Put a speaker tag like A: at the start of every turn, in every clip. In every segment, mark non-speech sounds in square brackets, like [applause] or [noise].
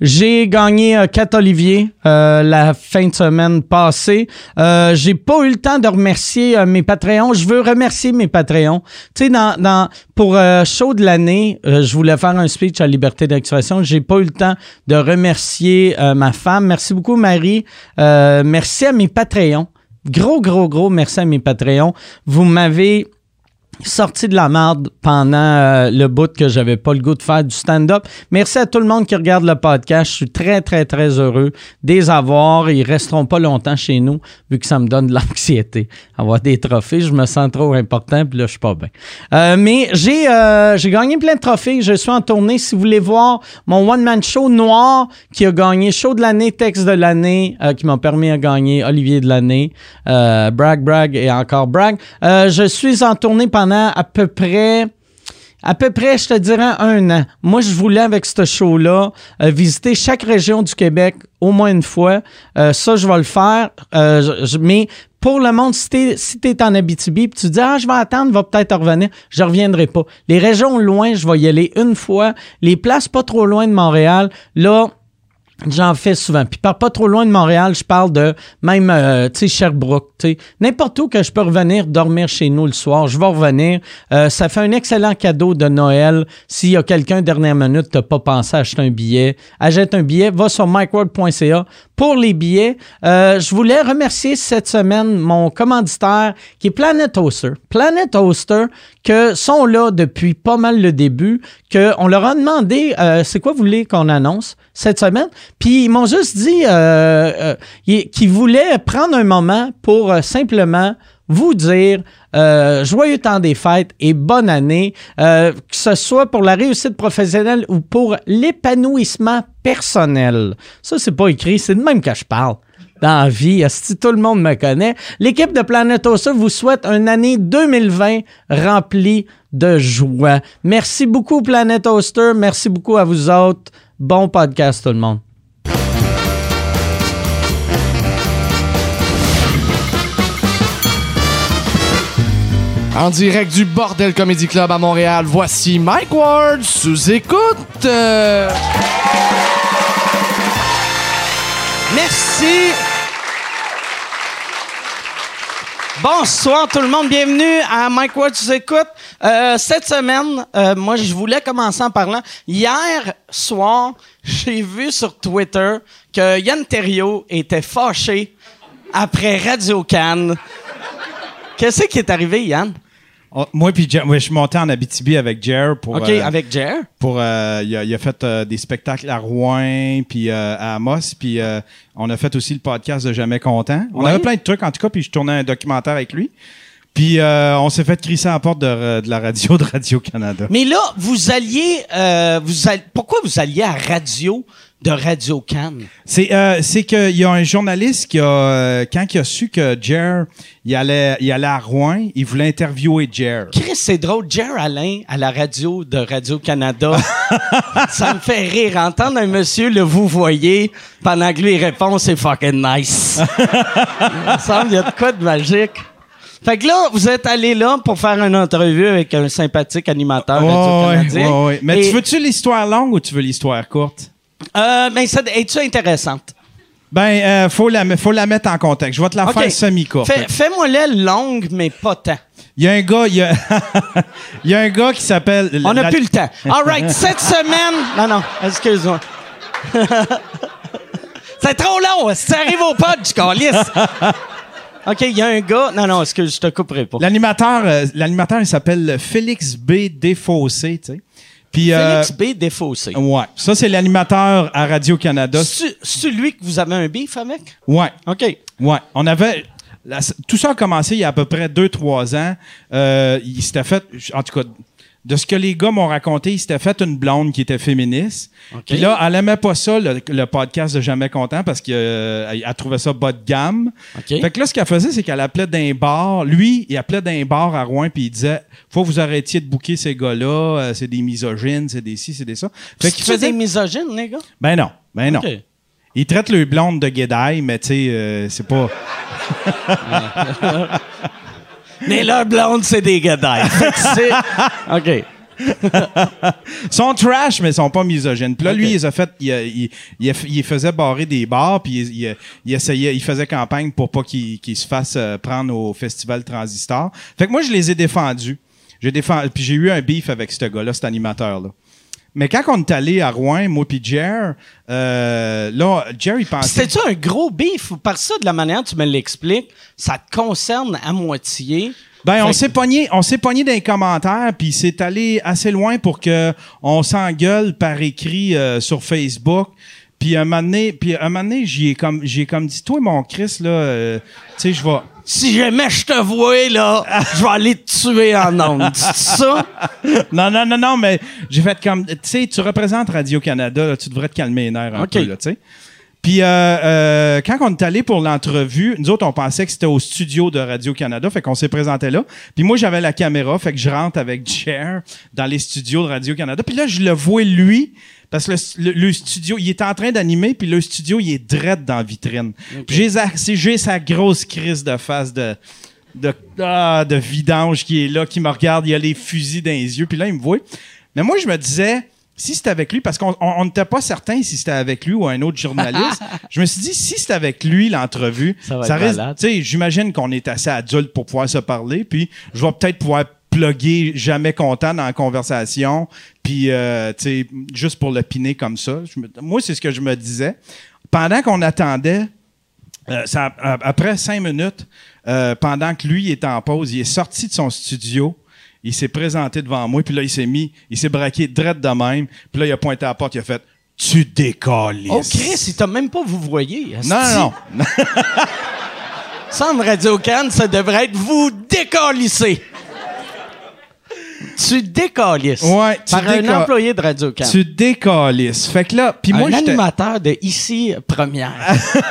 A: J'ai gagné euh, 4 Olivier euh, la fin de semaine passée. Euh, j'ai pas eu le temps de remercier euh, mes Patreons. Je veux remercier mes Patreons. Tu sais, dans, dans, pour euh, show de l'année, euh, je voulais faire un speech à Liberté d'expression. J'ai pas eu le temps de remercier euh, ma femme. Merci beaucoup, Marie. Euh, merci à mes Patreons. Gros, gros, gros merci à mes Patreons. Vous m'avez sorti de la merde pendant euh, le bout que j'avais pas le goût de faire du stand-up. Merci à tout le monde qui regarde le podcast. Je suis très, très, très heureux des avoir. Ils resteront pas longtemps chez nous vu que ça me donne de l'anxiété. Avoir des trophées, je me sens trop important puis là, je suis pas bien. Euh, mais j'ai euh, j'ai gagné plein de trophées. Je suis en tournée. Si vous voulez voir mon one-man show noir qui a gagné show de l'année, texte de l'année, qui m'a permis de gagner Olivier de l'année, brag, brag et encore brag. Je suis en tournée pendant à peu près à peu près, je te dirais, un an. Moi, je voulais, avec ce show-là, euh, visiter chaque région du Québec au moins une fois. Euh, ça, je vais le faire. Euh, mais pour le monde, si t'es si t'es en Abitibi, puis tu dis, ah, je vais attendre, va peut-être revenir, je reviendrai pas. Les régions loin, je vais y aller une fois. Les places pas trop loin de Montréal, là, J'en fais souvent. Puis par pas trop loin de Montréal, je parle de même, euh, tu sais, Sherbrooke, tu sais, n'importe où que je peux revenir dormir chez nous le soir, je vais revenir. Euh, ça fait un excellent cadeau de Noël. S'il y a quelqu'un dernière minute, t'as pas pensé à acheter un billet, achète un billet, va sur micworld.ca pour les billets. Euh, je voulais remercier cette semaine mon commanditaire qui est Planet Toaster. Planet Toaster, que sont là depuis pas mal le début, qu'on leur a demandé, euh, c'est quoi vous voulez qu'on annonce? Cette semaine? Puis ils m'ont juste dit euh, euh, ils- qu'ils voulaient prendre un moment pour euh, simplement vous dire joyeux temps des fêtes et bonne année, que ce soit pour la réussite professionnelle ou pour l'épanouissement personnel. Ça, c'est pas écrit, c'est de même que je parle dans la vie. Si tout le monde me connaît? L'équipe de Planet Ossa vous souhaite une année 2020 remplie de joie. Merci beaucoup, Planet Oster. Merci beaucoup à vous autres. Bon podcast, tout le monde.
B: En direct du Bordel Comedy Club à Montréal, voici Mike Ward sous écoute. Euh,
A: Merci. Bonsoir tout le monde, bienvenue à Mike tu écoutes. Euh, cette semaine, euh, moi je voulais commencer en parlant. Hier soir, j'ai vu sur Twitter que Yann Terriot était fâché après Radio Cannes. Qu'est-ce qui est arrivé, Yann?
C: Oh, moi puis je suis monté en Abitibi avec Jer pour
A: OK,
C: euh,
A: avec Jer?
C: pour euh, il, a, fait euh, des spectacles à Rouen puis à Amos puis on a fait aussi le podcast de Jamais content. On avait plein de trucs en tout cas puis je tournais un documentaire avec lui. Puis on s'est fait crisser à la porte de, de la radio de Radio Canada.
A: Mais là, vous alliez, vous all- pourquoi vous alliez à radio de Radio Cannes?
C: C'est euh, c'est qu'il y a un journaliste qui a euh, quand il a su que Jer il allait il allait à Rouen, il voulait interviewer Jer.
A: Chris, c'est drôle. Jer Alain à la radio de Radio-Canada. [laughs] ça me fait rire. Entendre un monsieur le vous voyez pendant que lui il répond, c'est fucking nice. il me semble qu'il y a de quoi de magique. Fait que là, vous êtes allé là pour faire une entrevue avec un sympathique animateur
C: ouais, ouais. Mais
A: Et-
C: tu veux-tu l'histoire longue ou tu veux l'histoire courte?
A: Euh, ben, ça, es-tu intéressante?
C: Ben, euh, faut, la, faut la mettre en contexte. Je vais te la faire semi-courte.
A: Fais- Fais-moi-la longue, mais pas tant.
C: Il y a un gars, il y a, [laughs] il y a un gars qui s'appelle.
A: On n'a
C: la-
A: plus le temps. All right, [laughs] cette semaine. Non, non, excuse-moi. [laughs] C'est trop long. Si ça arrive au pod, je calisse? OK, il y a un gars. Non, non, excuse, je te couperai pas.
C: L'animateur, euh, l'animateur, il s'appelle Félix B. Défaussé, tu sais. Puis, euh,
A: Félix B. Défaussé.
C: ouais. Ça, c'est l'animateur à Radio-Canada.
A: C'est celui que vous avez un beef avec?
C: Ouais.
A: OK.
C: Ouais. On avait. la- tout ça a commencé il y a à peu près 2-3 ans. Euh, il s'était fait. En tout cas, de ce que les gars m'ont raconté, il s'était fait une blonde qui était féministe. Puis là, elle aimait pas ça, le, le podcast de Jamais Content, parce qu'elle elle trouvait ça bas de gamme.
A: OK.
C: Fait que là, ce qu'elle faisait, c'est qu'elle appelait d'un bar. Lui, il appelait d'un bar à Rouen, puis il disait Faut que vous arrêtiez de bouquer ces gars-là, euh, c'est des misogynes, c'est des ci, c'est des ça. Fait qu'il faisait.
A: des misogynes, les gars?
C: Ben non, ben non. Il traite le blonde de guédaille, mais tu sais, euh, c'est pas. [laughs] [laughs]
A: Mais leur blonde, c'est des gadailles. [laughs] OK.
C: Ils [laughs] sont trash, mais ils sont pas misogynes. Puis là, lui, il a fait, il, a- il, il, a- il faisait barrer des bars, puis il, essayait, faisait campagne pour pas qu'il qu'il se fasse euh, prendre au festival Transistor. Fait que moi, je les ai défendus. J'ai défendu, puis j'ai eu un beef avec ce gars-là, cet animateur-là. Mais quand on est allé à Rouen, moi puis Jer, euh, là, Jer, il pensait...
A: C'était-tu un gros beef? Ou par ça, de la manière dont tu me l'expliques, ça te concerne à moitié?
C: Ben, on s'est
A: que-
C: pogné, on s'est pogné dans les commentaires, puis c'est allé assez loin pour que on s'engueule par écrit euh, sur Facebook. Puis un moment donné, puis un moment donné, j'y ai comme, j'ai comme dit, toi mon Chris là, euh, tu sais, je vais.
A: Si jamais je te vois, là, je vais aller te tuer en ondes. Ça?
C: Non, non, non, non, mais j'ai fait comme, tu sais, tu représentes Radio Canada, là, tu devrais te calmer les nerfs un
A: OK.
C: peu là, tu sais. Puis euh, euh, quand on est allé pour l'entrevue, nous autres, on pensait que c'était au studio de Radio-Canada, fait qu'on s'est présenté là. Puis moi, j'avais la caméra, fait que je rentre avec Cher dans les studios de Radio-Canada. Puis là, je le vois, lui, parce que le, le- le studio, il est en train d'animer, puis le studio, il est dread dans la vitrine. Puis j'ai sa- c'est- j'ai sa grosse crise de face de... De, ah, de vidange qui est là, qui me regarde, il a les fusils dans les yeux, puis là, il me voit. Mais moi, je me disais, si c'était avec lui, parce qu'on on- on n'était pas certain si c'était avec lui ou un autre journaliste, [laughs] je me suis dit, si c'était avec lui, l'entrevue,
A: Ça va
C: ça
A: être
C: reste, tu sais, j'imagine qu'on est assez adulte pour pouvoir se parler, puis je vais peut-être pouvoir jamais content dans la conversation, puis, euh, tu sais, juste pour le piner comme ça. Je me- moi, c'est ce que je me disais. Pendant qu'on attendait, euh, ça, après cinq minutes, euh, pendant que lui était en pause, il est sorti de son studio. Il s'est présenté devant moi, puis là, il s'est mis, il s'est braqué drette de même, puis là, il a pointé à la porte, il a fait « Tu décolles.
A: Oh, Chris, il t'a même pas vous voyez.
C: Non, non, non. [laughs]
A: Ça, en Radio Cannes, ça devrait être vous décalisser. Tu décalisses.
C: Ouais, tu
A: Par un employé de Radio Cannes.
C: Tu décalisses. Fait que là, puis moi,
A: animateur de Ici Première.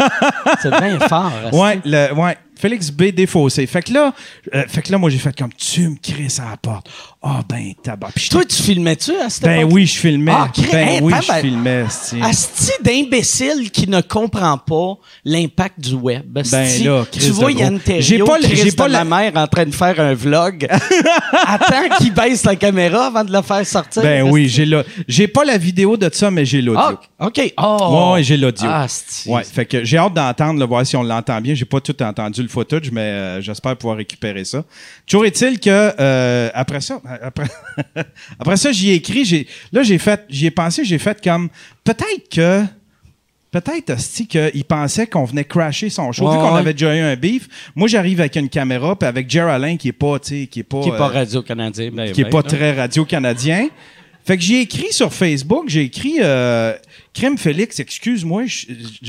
A: [laughs] C'est bien fort.
C: Ouais, le, ouais. Félix B. défaussé. Fait que là, euh, fait que là, moi, j'ai fait comme tu me cries à la porte. Ah, ben, tabac. Puis
A: Toi, tu filmais-tu à cette
C: ben
A: époque?
C: oui, je filmais.
A: Ah,
C: ben
A: hein,
C: oui, je filmais.
A: Asti d'imbécile qui ne comprend pas l'impact du web. Asti,
C: Ben là, Chris
A: tu vois
C: de
A: Yann
C: gros.
A: Terriot,
C: J'ai pas j'ai pas
A: de
C: la-
A: mère en train de faire un vlog. [laughs] Attends qu'il baisse la caméra avant de la faire sortir.
C: Ben
A: Asti.
C: oui, j'ai le, j'ai pas la vidéo de ça, mais j'ai l'audio.
A: Ah, OK. Oh.
C: Ouais, j'ai l'audio.
A: Ah, asti.
C: Ouais, fait que j'ai hâte d'entendre, voir si on l'entend bien. J'ai pas tout entendu le footage, mais euh, j'espère pouvoir récupérer ça. Toujours est-il que euh, après ça, après, [laughs] après ça, j'y ai écrit. J'ai, là, j'ai fait, j'y ai pensé, j'ai fait comme peut-être que. Peut-être, Asti, qu'il pensait qu'on venait crasher son show. Vu qu'on
A: ouais.
C: avait déjà eu un beef, moi, j'arrive avec une caméra, puis avec Jer Alain, qui est pas, tu sais, qui est pas...
A: Qui n'est pas
C: euh,
A: Radio-Canadien. Ben,
C: qui est
A: ben,
C: pas très radio-canadien. Fait que j'ai écrit sur Facebook, j'ai écrit euh, Crème Félix, excuse-moi,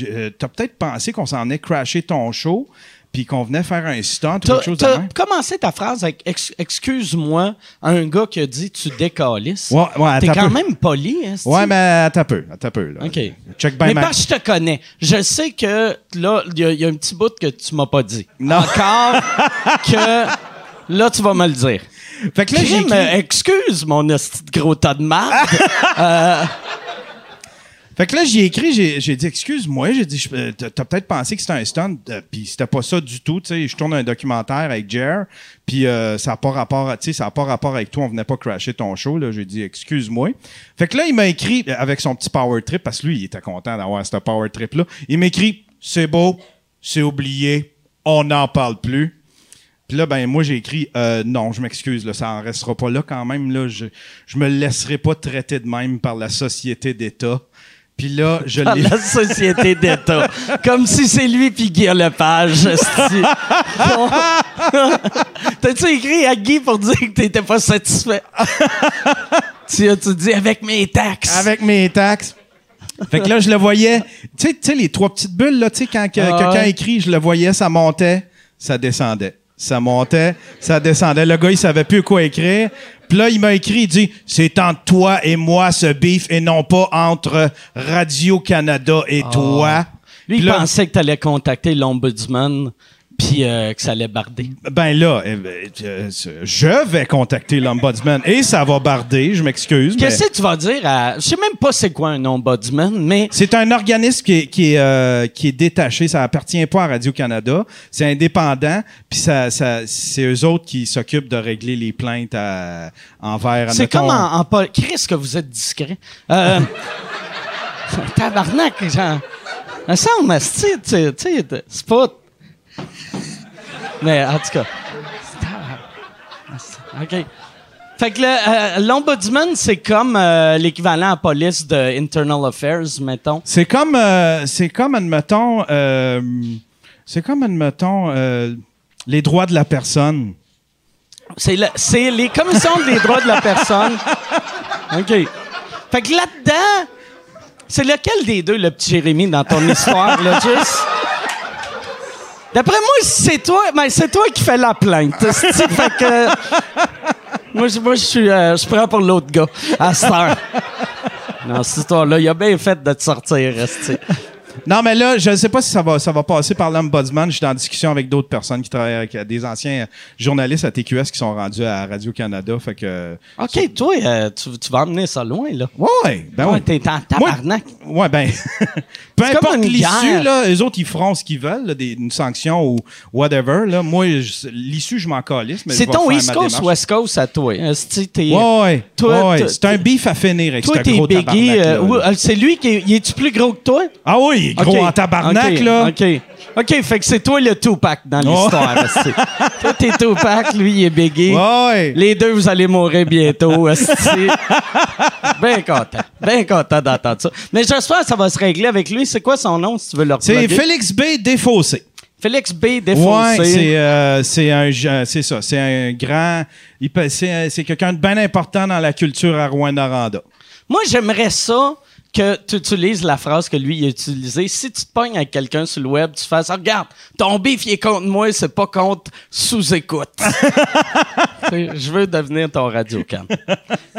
C: euh, t'as peut-être pensé qu'on s'en est crashé ton show, puis qu'on venait faire un stunt ou quelque chose de même.
A: commencé ta phrase avec Ex- Excuse-moi à un gars qui a dit tu décalisses.
C: Ouais, ouais,
A: T'es quand
C: peu.
A: même poli, hein?
C: Ouais, mais attends un peu, attends un peu. Là.
A: OK.
C: Check
A: mais
C: ma-
A: parce que je te connais. Je sais que là, il y, a- il y a un petit bout que tu m'as pas dit.
C: Non.
A: Encore [laughs] que là, tu vas me le dire.
C: Fait que là, j'ai
A: euh, excuse, mon gros tas de marde. [laughs]
C: Fait que là, j'y ai écrit, j'ai, j'ai dit, excuse-moi, j'ai dit, euh, t'as, peut-être pensé que c'était un stunt, euh, puis c'était pas ça du tout, tu sais, je tourne un documentaire avec Jer, puis euh, ça n'a pas rapport, tu sais, ça a pas rapport avec toi, on venait pas crasher ton show, là, j'ai dit, excuse-moi. Fait que là, il m'a écrit, euh, avec son petit power trip, parce que lui, il était content d'avoir ce power trip-là, il m'a écrit, c'est beau, c'est oublié, on n'en parle plus. Puis là, ben moi, j'ai écrit euh, non, je m'excuse, là, ça en restera pas là quand même. Là, je, je me laisserai pas traiter de même par la société d'État. Puis là, je l'ai.
A: la société d'État. [laughs] Comme si c'est lui puis Guy Lepage. [laughs] T'as-tu écrit à Guy pour dire que t'étais pas satisfait? [laughs] tu as-tu dit avec mes taxes?
C: Avec mes taxes. Fait que là, je le voyais. Tu sais- tu sais, les trois petites bulles, là, tu sais, quand que-
A: Ah
C: quelqu'un
A: ouais.
C: écrit, je le voyais, ça montait, ça descendait. Ça montait, ça descendait. Le gars, il savait plus quoi écrire. Puis là, il m'a écrit, il dit, c'est entre toi et moi ce beef et non pas entre Radio-Canada et toi.
A: Ah. Lui,
C: Puis
A: il
C: là-
A: pensait que t'allais contacter l'ombudsman puis euh, que ça allait barder.
C: Ben là, eh ben, euh, je vais contacter l'ombudsman et ça va barder, je m'excuse. mais
A: Qu'est-ce que tu vas dire à. Je sais même pas c'est quoi un ombudsman, mais.
C: C'est un organisme qui est, qui, est, euh, qui est détaché, ça appartient pas à Radio-Canada, c'est indépendant, puis ça, ça, c'est eux autres qui s'occupent de régler les plaintes à- envers...
A: C'est comme en, en pol- Chris que vous êtes discret. Euh, [laughs] tabarnak, genre. Sais, tu sais, c'est pas. Mais en tout cas. OK. Fait que euh, l'ombudsman, c'est comme euh, l'équivalent à police de Internal Affairs, mettons.
C: C'est comme, euh, c'est comme, admettons, euh, c'est comme, admettons, euh, les droits de la personne.
A: C'est, le- c'est les commissions des droits de la personne. OK. Fait que là-dedans, c'est lequel des deux, le petit Jérémy, dans ton histoire, là, juste? D'après moi, c'est toi, mais c'est toi qui fais la plainte. [laughs] que. Moi, je, suis, euh, prends pour l'autre gars, à cette heure. Non, cette histoire-là, il a bien fait de te sortir, esti.
C: Non, mais là, je ne sais pas si ça va, ça va passer par l'ombudsman. Je suis en discussion avec d'autres personnes qui travaillent avec euh, des anciens journalistes à TQS qui sont rendus à Radio-Canada. Fait que.
A: OK, toi, euh, tu, tu vas emmener ça loin, là.
C: Ouais, ben
A: Ouais,
C: ouais.
A: t'es en tabarnak.
C: Ouais, ben. [laughs] peu importe l'issue, là, eux autres, ils feront ce qu'ils veulent, là, des, une sanction ou whatever. Là. Moi, l'issue, je m'en calisse.
A: C'est ton East Coast,
C: démarche.
A: West Coast à toi. Esti, t'es-
C: Ouais, c'est un beef à finir avec
A: Toi,
C: ce
A: t'es
C: gros
A: Biggie. euh, euh, c'est lui qui est. Est-tu plus gros que toi?
C: Ah oui, gros
A: Ok.
C: en tabarnak,
A: Ok,
C: là.
A: OK. OK, fait que c'est toi le Tupac dans
C: Oh.
A: l'histoire. esti. [laughs] toi, t'es Tupac, lui, il est Biggie.
C: Ouais.
A: Les deux, vous allez mourir bientôt. [laughs] Bien content. Bien content d'entendre ça. Mais j'espère que ça va se régler avec lui. C'est quoi son nom, si tu veux le
C: C'est
A: reploguer?
C: Félix B. Défaussé.
A: Félix B. Défoncé.
C: Ouais, c'est euh, c'est un c'est ça, c'est un grand il peut- c'est c'est quelqu'un de bien important dans la culture à Rouen-Noranda.
A: Moi, j'aimerais ça que tu utilises la phrase que lui a utilisée. Si tu te pognes avec quelqu'un sur le web, tu fasses Ah, Regarde, ton bif il est contre moi, c'est pas contre sous-écoute. [laughs] Je veux devenir ton radio-cam.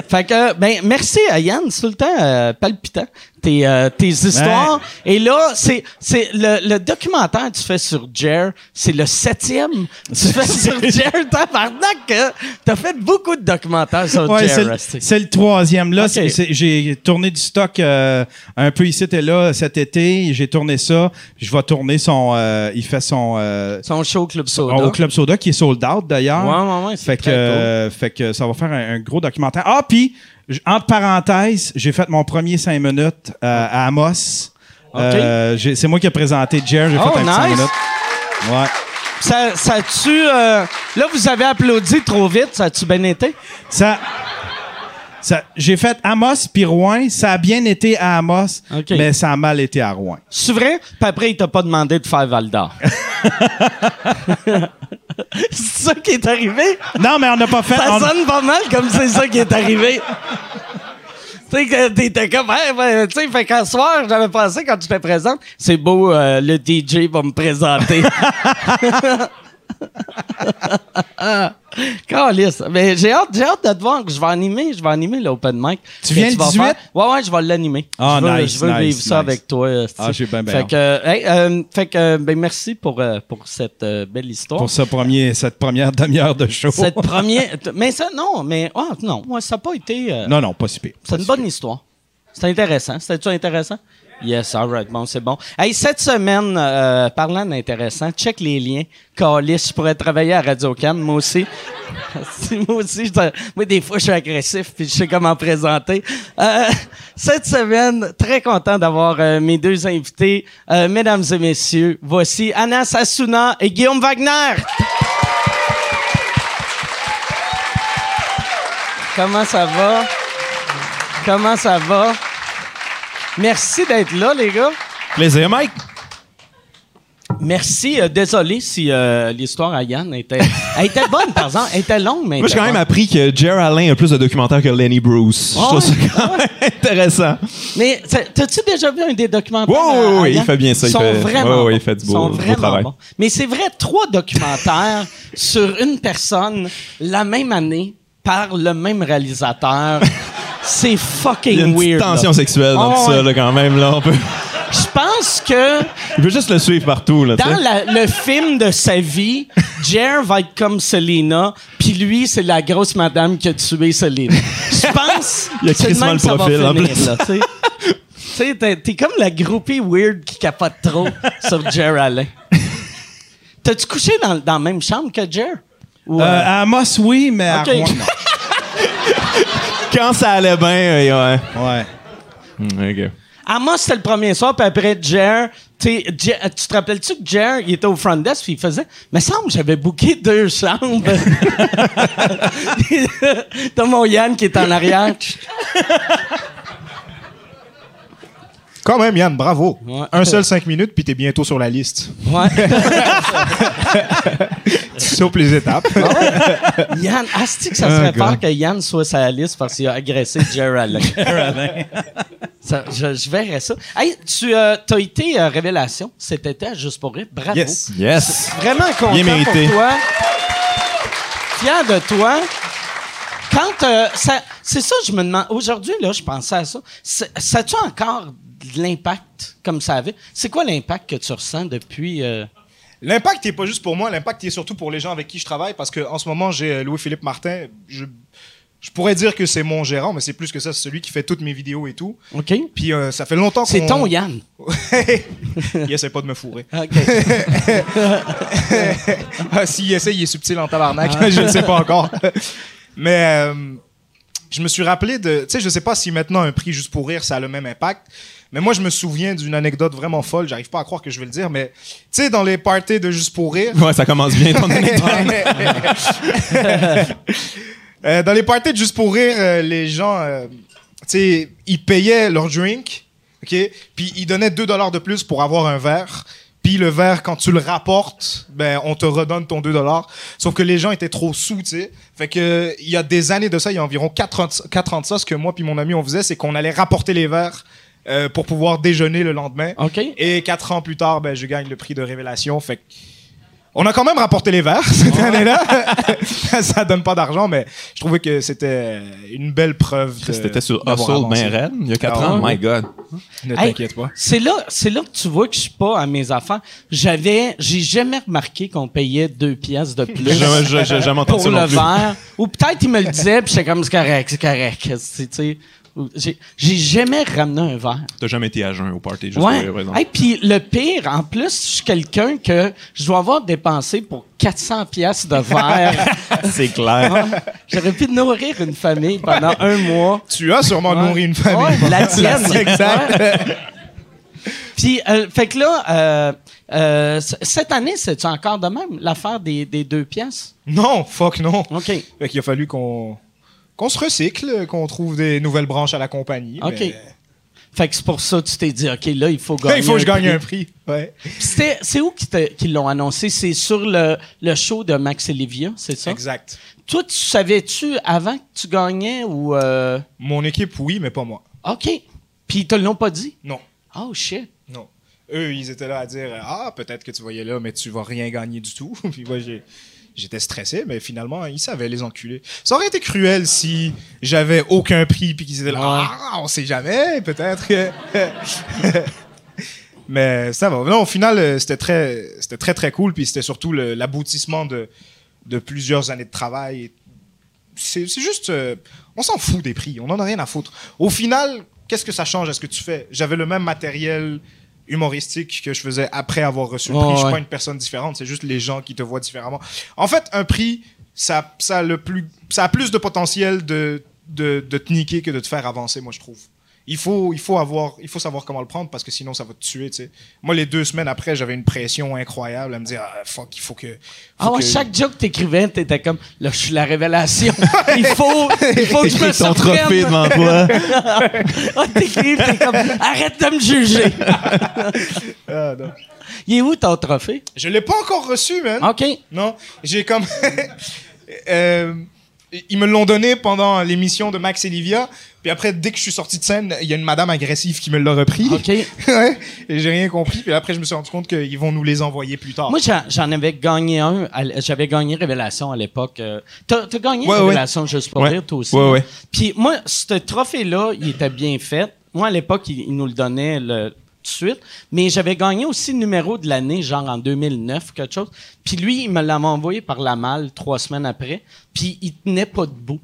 A: fait que, ben, merci à Yann, c'est le temps euh, palpitant. Tes, euh, tes histoires. Et là, c'est, c'est le, le documentaire que tu fais sur Jer, c'est le septième. Tu fais sur Jer, tabarnak, que t'as fait beaucoup de documentaires sur
C: Ouais,
A: Jer.
C: c'est le- troisième là. J'ai tourné du stock euh, un peu ici et là cet été. J'ai tourné ça. Je vais tourner son. euh, il fait son euh,
A: Son show Club Soda.
C: au Club Soda qui est sold out d'ailleurs.
A: Ouais, ouais, ouais, c'est
C: Fait que, euh, fait que ça va faire un, un gros documentaire. Ah, puis, entre parenthèses, j'ai fait mon premier 5 minutes euh, à Amos.
A: Ok.
C: Euh, c'est moi qui ai présenté Jer. J'ai
A: Oh,
C: fait un petit 5
A: nice.
C: minutes. Ouais.
A: Ça, ça a-tu. euh, là, vous avez applaudi trop vite. Ça a-tu bien été?
C: Ça. J'ai fait Amos puis Rouen. Ça a bien été à Amos, mais ça a mal été à Rouen.
A: C'est vrai? Puis après, il t'a pas demandé de faire Val d'Or. [laughs] c'est ça qui est arrivé?
C: Non, mais on n'a pas fait.
A: Ça
C: on-
A: sonne pas mal comme c'est ça qui est arrivé. Tu sais, que t'étais comme, hey, ben, tu sais, fait qu'un soir, j'avais pensé quand tu te présentes, c'est beau, euh, le DJ va me présenter. [laughs] [laughs] Calisse. Mais j'ai hâte, j'ai hâte de te voir. Je vais animer, je vais animer l'open mic.
C: Tu viens
A: Que
C: le
A: vas
C: 18?
A: faire. Ouais, ouais, je vais l'animer.
C: Ah,
A: je veux,
C: nice,
A: je veux
C: nice,
A: vivre ça avec toi. euh,
C: Ah, j'ai bien, bien
A: Fait que, euh, hey, euh, fait que, ben, merci pour, euh, pour cette euh, belle histoire.
C: Pour ce premier, cette première demi-heure de show.
A: Cette [laughs] première. Mais ça, non, mais. ah, non, moi, ça n'a pas été.
C: Non, non, pas si pire.
A: c'est une bonne histoire. C'est intéressant. C'était-tu intéressant? Yes, all right. Bon, c'est bon. Hey, cette semaine, euh, parlant d'intéressant, check les liens. Calice, je pourrais travailler à Radio Cannes, moi aussi. [laughs] Si, moi aussi, je- moi, des fois, je suis agressif puis je sais comment présenter. Euh, cette semaine, très content d'avoir euh, mes deux invités. Euh, mesdames et messieurs, voici Anna Sassouna et Guillaume Wagner. Comment ça va? Comment ça va? Merci d'être là, les gars.
D: Plaisir, Mike.
A: Merci. euh, désolé si euh, l'histoire à Yann était, elle était bonne, par exemple. Elle était longue, mais.
D: Moi, j'ai quand même appris que Jer Allen a plus de documentaires que Lenny Bruce.
A: Ah
D: je trouve
A: ouais?
D: ça quand même intéressant.
A: bonne. Mais t'as-tu déjà vu un des documentaires? À- à
D: ouais, il fait bien ça,
A: Ils
D: il
A: sont
D: fait-
A: vraiment.
D: ouais,
A: bons.
D: il fait du
A: Ils
D: beau-
A: sont
D: beau
A: vraiment
D: travail.
A: bons. Mais c'est vrai, trois documentaires sur une personne la même année par le même réalisateur. C'est
D: Il y a
A: fucking
D: une petite
A: weird. là.
D: tension sexuelle dans
A: Ah
D: tout
A: ouais.
D: ça, là, quand même. Là, on peut...
A: Je pense que
D: Il veut juste le suivre partout, là,
A: dans la- le film de sa vie, Jer va être comme Selena, puis lui, c'est la grosse madame qui a tué Selena. Je pense [laughs]
D: Il y a le
A: que ça va
D: profil, en
A: finir,
D: plus.
A: là, tu sais. Tu sais, t'es- t'es comme la groupie weird qui capote trop sur Jer Allen. T'as-tu couché dans, dans la même chambre que Jer? Ou,
C: Euh,
A: euh,
C: à Amos, oui, mais à Rouen, non. [laughs]
D: Quand ça allait bien, euh, ouais.
C: Ouais.
D: Hmm, OK.
A: Amos, c'était le premier soir, puis après, Jer, tu sais, Jer- tu te rappelles-tu que Jer, il était au front desk, puis il faisait, me semble que j'avais booké deux chambres. [laughs] T'as mon Yann qui est en arrière.
E: Quand même, Yann, bravo.
A: Ouais.
E: Un seul cinq minutes, puis t'es bientôt sur la liste.
A: Ouais. [laughs]
E: Tu sautes les étapes.
A: Yann, asti que ça serait fort que Yann soit sur la liste parce qu'il a agressé Jer [laughs] Allen. Ça, je, je verrais ça. Hey, tu as été euh, révélation cet été à Juste pour rire. Bravo.
E: Yes.
D: Yes.
A: Vraiment content
D: Bien mérité.
A: pour toi. Fier de toi. Quand euh, ça, c'est ça, je me demande. Aujourd'hui, là, je pensais à ça. Ça a-tu encore l'impact comme ça avait C'est quoi l'impact que tu ressens depuis euh,
E: L'impact n'est pas juste pour moi, l'impact est surtout pour les gens avec qui je travaille, parce qu'en ce moment, j'ai euh, Louis-Philippe Martin. Je, je pourrais dire que c'est mon gérant, mais c'est plus que ça, c'est celui qui fait toutes mes vidéos et tout.
A: Ok.
E: Puis euh, ça fait longtemps qu'on...
A: C'est ton Yann. [laughs]
E: il essaie pas de me fourrer.
A: Ok. [laughs]
E: Ah, S'il essaie, il est subtil en tabarnak. [laughs] je ne sais pas encore. Mais euh, je me suis rappelé de. Tu sais, je sais pas si maintenant un prix juste pour rire, ça a le même impact. Mais moi, je me souviens d'une anecdote vraiment folle. J'arrive pas à croire que je vais le dire, mais tu sais, dans les parties de juste pour rire.
D: Ouais, ça commence bien, ton [laughs] anecdote.
E: Euh, dans les parties de juste pour rire, euh, les gens, euh, tu sais, ils payaient leur drink, ok, puis ils donnaient 2 dollars de plus pour avoir un verre. Puis le verre, quand tu le rapportes, ben on te redonne ton 2 dollars. Sauf que les gens étaient trop sous, tu sais. Fait que il y a des années de ça, il y a environ 4 ans, de ça- quatre ans de ça, ce que moi puis mon ami on faisait, c'est qu'on allait rapporter les verres euh, pour pouvoir déjeuner le lendemain.
A: OK.
E: Et quatre ans plus tard, ben, je gagne le prix de révélation. Fait que on a quand même rapporté les verres [laughs] cette année-là. [laughs] ça donne pas d'argent, mais je trouvais que c'était une belle preuve.
D: C'était sur Hustle
E: avancé.
D: ben il y a 4
E: Ah
D: ans.
E: ouais.
D: My God.
E: Ne
A: Hey,
E: t'inquiète pas.
A: C'est là, c'est là que tu vois que je suis pas à mes affaires. J'avais, j'ai jamais remarqué qu'on payait deux pièces de plus.
D: Jamais- entendu
A: pour le verre. Ou peut-être il me le disait, puis j'étais comme c'est correct, c'est correct. J'ai jamais ramené un verre.
D: T'as jamais été à jeun au party, juste
A: Ouais.
D: pour exemple.
A: Hey, puis le pire, en plus, je suis quelqu'un que je dois avoir dépensé pour 400 pièces de verre. [laughs]
D: C'est clair.
A: J'aurais pu nourrir une famille pendant un mois.
E: Tu as sûrement nourri une famille.
A: Ouais, la [laughs] tienne.
E: exact.
A: Puis, euh, fait que là, euh, euh, cette année, c'est encore de même, l'affaire des, des deux pièces?
E: Non, fuck non.
A: OK.
E: Fait qu'il a fallu qu'on qu'on se recycle, qu'on trouve des nouvelles branches à la compagnie.
A: OK.
E: mais-
A: Fait que c'est pour ça que tu t'es dit, OK, là, il faut gagner [laughs]
E: Il faut que je gagne un prix. Ouais.
A: C'est où qu'ils l'ont annoncé? C'est sur le, le show de Max et Livia, c'est ça?
E: Exact.
A: Toi, tu savais-tu avant que tu gagnais ou... euh,
E: Mon équipe, oui, mais pas moi.
A: OK. Puis ils te l'ont pas dit?
E: Non.
A: Oh, shit.
E: Non. Eux, ils étaient là à dire Ah, peut-être que tu voyais là, mais tu vas rien gagner du tout. [laughs] Puis moi, j'ai- j'étais stressé, mais finalement, ils savaient les enculer. Ça aurait été cruel si j'avais aucun prix puis qu'ils étaient là Ah, on sait jamais, peut-être [laughs] mais ça va. Non, au final, euh, c'était très, c'était très, très cool. Puis c'était surtout l'aboutissement de, de plusieurs années de travail. C'est c'est juste. euh, on s'en fout des prix. On en a rien à foutre. Au final, qu'est-ce que ça change à ce que tu fais? J'avais le même matériel humoristique que je faisais après avoir reçu le
A: Ouais,
E: prix. Je suis
A: ouais.
E: pas une personne différente. C'est juste les gens qui te voient différemment. En fait, un prix, ça, ça, a, le plus, ça a plus de potentiel de, de, de te niquer que de te faire avancer, moi, je trouve. Il faut, il, faut avoir, il faut savoir comment le prendre parce que sinon, ça va te tuer. tu sais. Moi, les deux semaines après, j'avais une pression incroyable à me dire ah, fuck, il faut que. faut
A: Ah ouais,
E: que-
A: chaque joke que t'écrivais, t'étais comme, là, je suis la révélation. [laughs] il faut, il faut que je me
D: ton trophée devant toi. [laughs]
A: Ah, t'écris, t'es comme, arrête de me juger. [laughs]
E: Ah, non.
A: Il est où ton trophée?
E: Je l'ai pas encore reçu, man.
A: OK.
E: Non, j'ai comme. Euh, ils me l'ont donné pendant l'émission de Max et Livia. Puis après, dès que je suis sorti de scène, il y a une madame agressive qui me l'a repris.
A: OK. [laughs]
E: ouais. Et j'ai rien compris. Puis après, je me suis rendu compte qu'ils vont nous les envoyer plus tard.
A: Moi, j'en- avais gagné un. J'avais gagné Révélation à l'époque. euh. T'as t'as gagné
E: Ouais, ouais.
A: Révélation juste pour rire, toi aussi.
D: Ouais, ouais.
A: Puis moi, ce trophée-là, il était bien fait. Moi, à l'époque, il, il nous le donnait le, de suite. Mais j'avais gagné aussi le numéro de l'année, genre en 2009, quelque chose. Puis lui, il me l'avait envoyé par la malle trois semaines après. Puis il tenait pas debout.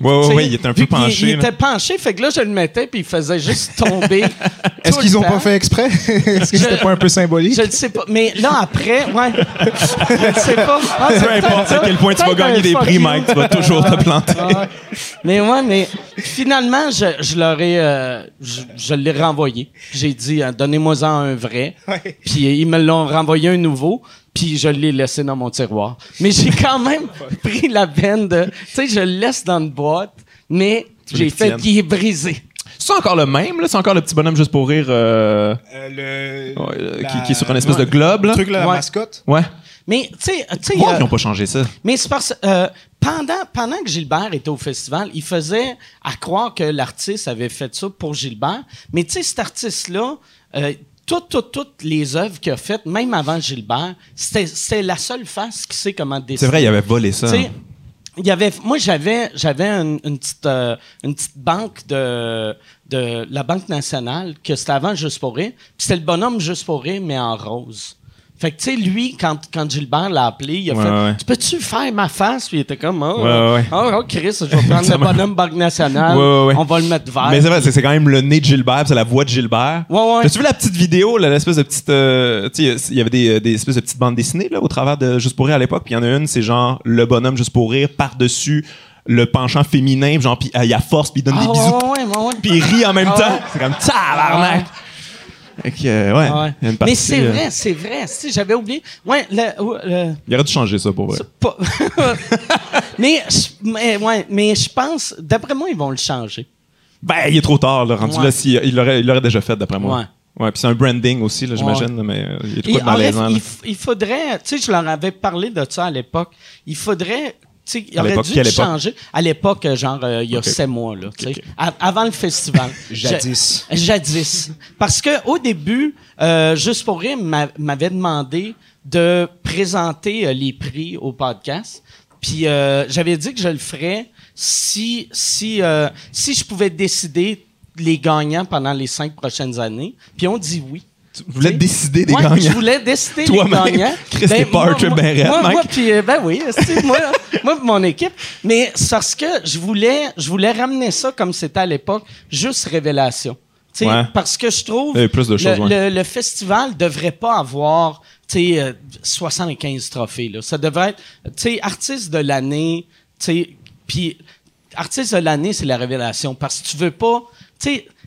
D: Ouais, ouais, ouais, il était un peu penché.
A: Il, était penché, fait que là, je le mettais, puis il faisait juste tomber. [laughs]
E: Est-ce qu'ils
A: le
E: ont
A: temps.
E: pas fait exprès? [laughs] Est-ce que c'était pas un peu symbolique?
A: Je le sais pas. Mais là, après, ouais. [laughs] je le sais pas. Ah, c'est
D: Peu importe à quel point tu vas gagner des prix. Mike, tu vas toujours te planter.
A: Ah ouais. Mais ouais, mais finalement, je, je leur ai, euh, je, je l'ai renvoyé. J'ai dit, euh, donnez-moi-en un vrai.
E: Ouais.
A: Puis ils me l'ont renvoyé un nouveau. Puis je l'ai laissé dans mon tiroir. Mais j'ai quand même [laughs] pris la peine de, tu sais, je le laisse dans une boîte, mais j'ai fait qu'il est brisé.
D: C'est encore le même, là? C'est encore le petit bonhomme juste pour rire euh,
E: Euh, le,
D: ouais, euh,
E: la-
D: qui, qui est sur une espèce
A: Ouais.
D: de globe,
E: le
D: là?
E: truc, là, la
A: Ouais.
E: mascotte?
D: Ouais.
A: Mais tu sais,
D: Pourquoi
A: euh,
D: ils n'ont pas changé ça?
A: Mais c'est parce euh, pendant pendant que Gilbert était au festival, il faisait à croire que l'artiste avait fait ça pour Gilbert. Mais tu sais, cet artiste-là, euh, toutes, toutes, toutes les œuvres qu'il a faites, même avant Gilbert, c'était la seule face qui sait comment dessiner.
D: C'est vrai, il avait volé ça.
A: Tu sais, il y avait, moi, j'avais, j'avais une, une petite, euh, une petite banque de, de la Banque nationale que c'était avant Juste pour rire. Puis c'était le bonhomme Juste pour rire, mais en rose. Fait que, tu sais, lui, quand, quand Gilbert l'a appelé, il a
D: Ouais,
A: fait
D: ouais.
A: Tu peux-tu faire ma face? Puis il était comme Oh,
D: Ouais,
A: oh, oh, Chris, je vais prendre le bonhomme Banque
D: ouais.
A: On va le mettre vert.
D: Mais c'est vrai, c'est- quand même le nez de Gilbert, c'est la voix de Gilbert.
A: Ouais, ouais.
D: T'as-tu vu la petite vidéo, l'espèce de petite. euh, tu sais, il y avait des, des espèces de petites bandes dessinées là, au travers de Juste pour rire à l'époque, puis il y en a une, c'est genre le bonhomme Juste pour rire par-dessus le penchant féminin, genre, puis euh, il a force, puis il donne
A: Ah,
D: des bisous, puis il rit en même
A: Ah,
D: temps. C'est comme tabarnak! Que, euh, ouais,
A: Ah, ouais.
D: il partie,
A: Mais c'est
D: euh,
A: vrai, c'est vrai. Si, j'avais oublié. Ouais, le- le,
D: Il aurait dû changer ça pour vrai.
A: Pas- [laughs] mais, je- mais, ouais, mais je pense, d'après moi, ils vont le changer.
D: Ben, il est trop tard, là, rendu
A: Ouais.
D: là, si, il l'aurait il l'aurait déjà fait, d'après moi.
A: Ouais.
D: Ouais, puis c'est un branding aussi, là, j'imagine, là, mais euh, il de
A: en bref,
D: malaisant.
A: il,
D: là.
A: f- il faudrait, tu sais, je leur avais parlé de ça à l'époque. Il faudrait, il aurait dû changer. À l'époque, genre, euh, il y a
D: Ok.
A: sept mois, là, avant le festival. [laughs]
E: Jadis.
A: Jadis. Parce que au début, euh, Juste pour rire m'a- m'avait demandé de présenter euh, les prix au podcast. Puis euh, j'avais dit que je le ferais si si euh, si je pouvais décider les gagnants pendant les cinq prochaines années. Puis on dit oui.
D: Tu voulais décider des
A: Ouais,
D: gagnants?
A: Je voulais décider les gagnants.
D: Chris, t'es
A: moi-
D: Parker
A: moi-
D: ben
A: moi, puis, euh, ben oui, moi, [laughs] moi mon équipe. Mais parce que je voulais, je voulais ramener ça comme c'était à l'époque, juste révélation.
D: Ouais.
A: Parce que je trouve
D: choses,
A: le,
D: ouais.
A: le, le festival devrait pas avoir euh, 75 trophées. Là. Ça devrait être tu sais, artiste de l'année. Puis artiste de l'année, c'est la révélation. Parce que tu veux pas.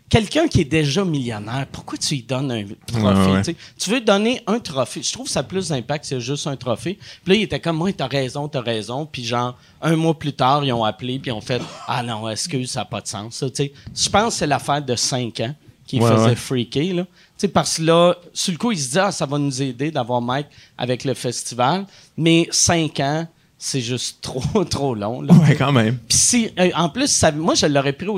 A: Quelqu'un qui est déjà millionnaire, pourquoi tu lui donnes un trophée?
D: Ouais, ouais.
A: tu veux donner un trophée. Je trouve que ça a plus d'impact, c'est juste un trophée. Puis là, il était comme, moi, t'as raison, t'as raison. Puis genre, un mois plus tard, ils ont appelé, puis ils ont fait, ah non, excuse, ça n'a pas de sens. ça, tu sais. Je pense que c'est l'affaire de 5 ans qui
D: Ouais,
A: faisait freaker, là. Tu sais, parce que là, sur le coup, il se dit, ah, ça va nous aider d'avoir Mike avec le festival. Mais 5 ans, c'est juste [laughs] trop, trop long, là.
D: Ouais, quand même.
A: Puis si, euh, en plus, ça- moi, je l'aurais pris au,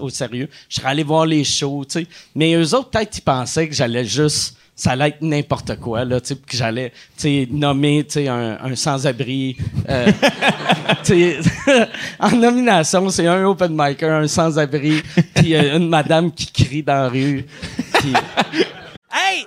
A: au sérieux. Je serais allé voir les shows, tu sais. Mais eux autres, peut-être, ils pensaient que j'allais juste, ça allait être n'importe quoi, là, tu sais, que j'allais, tu sais, nommer, tu sais, un, un sans-abri. euh, [laughs] tu sais, [laughs] en nomination, c'est un open micer, un sans-abri, puis euh, une madame qui crie dans la rue. puis- Hey!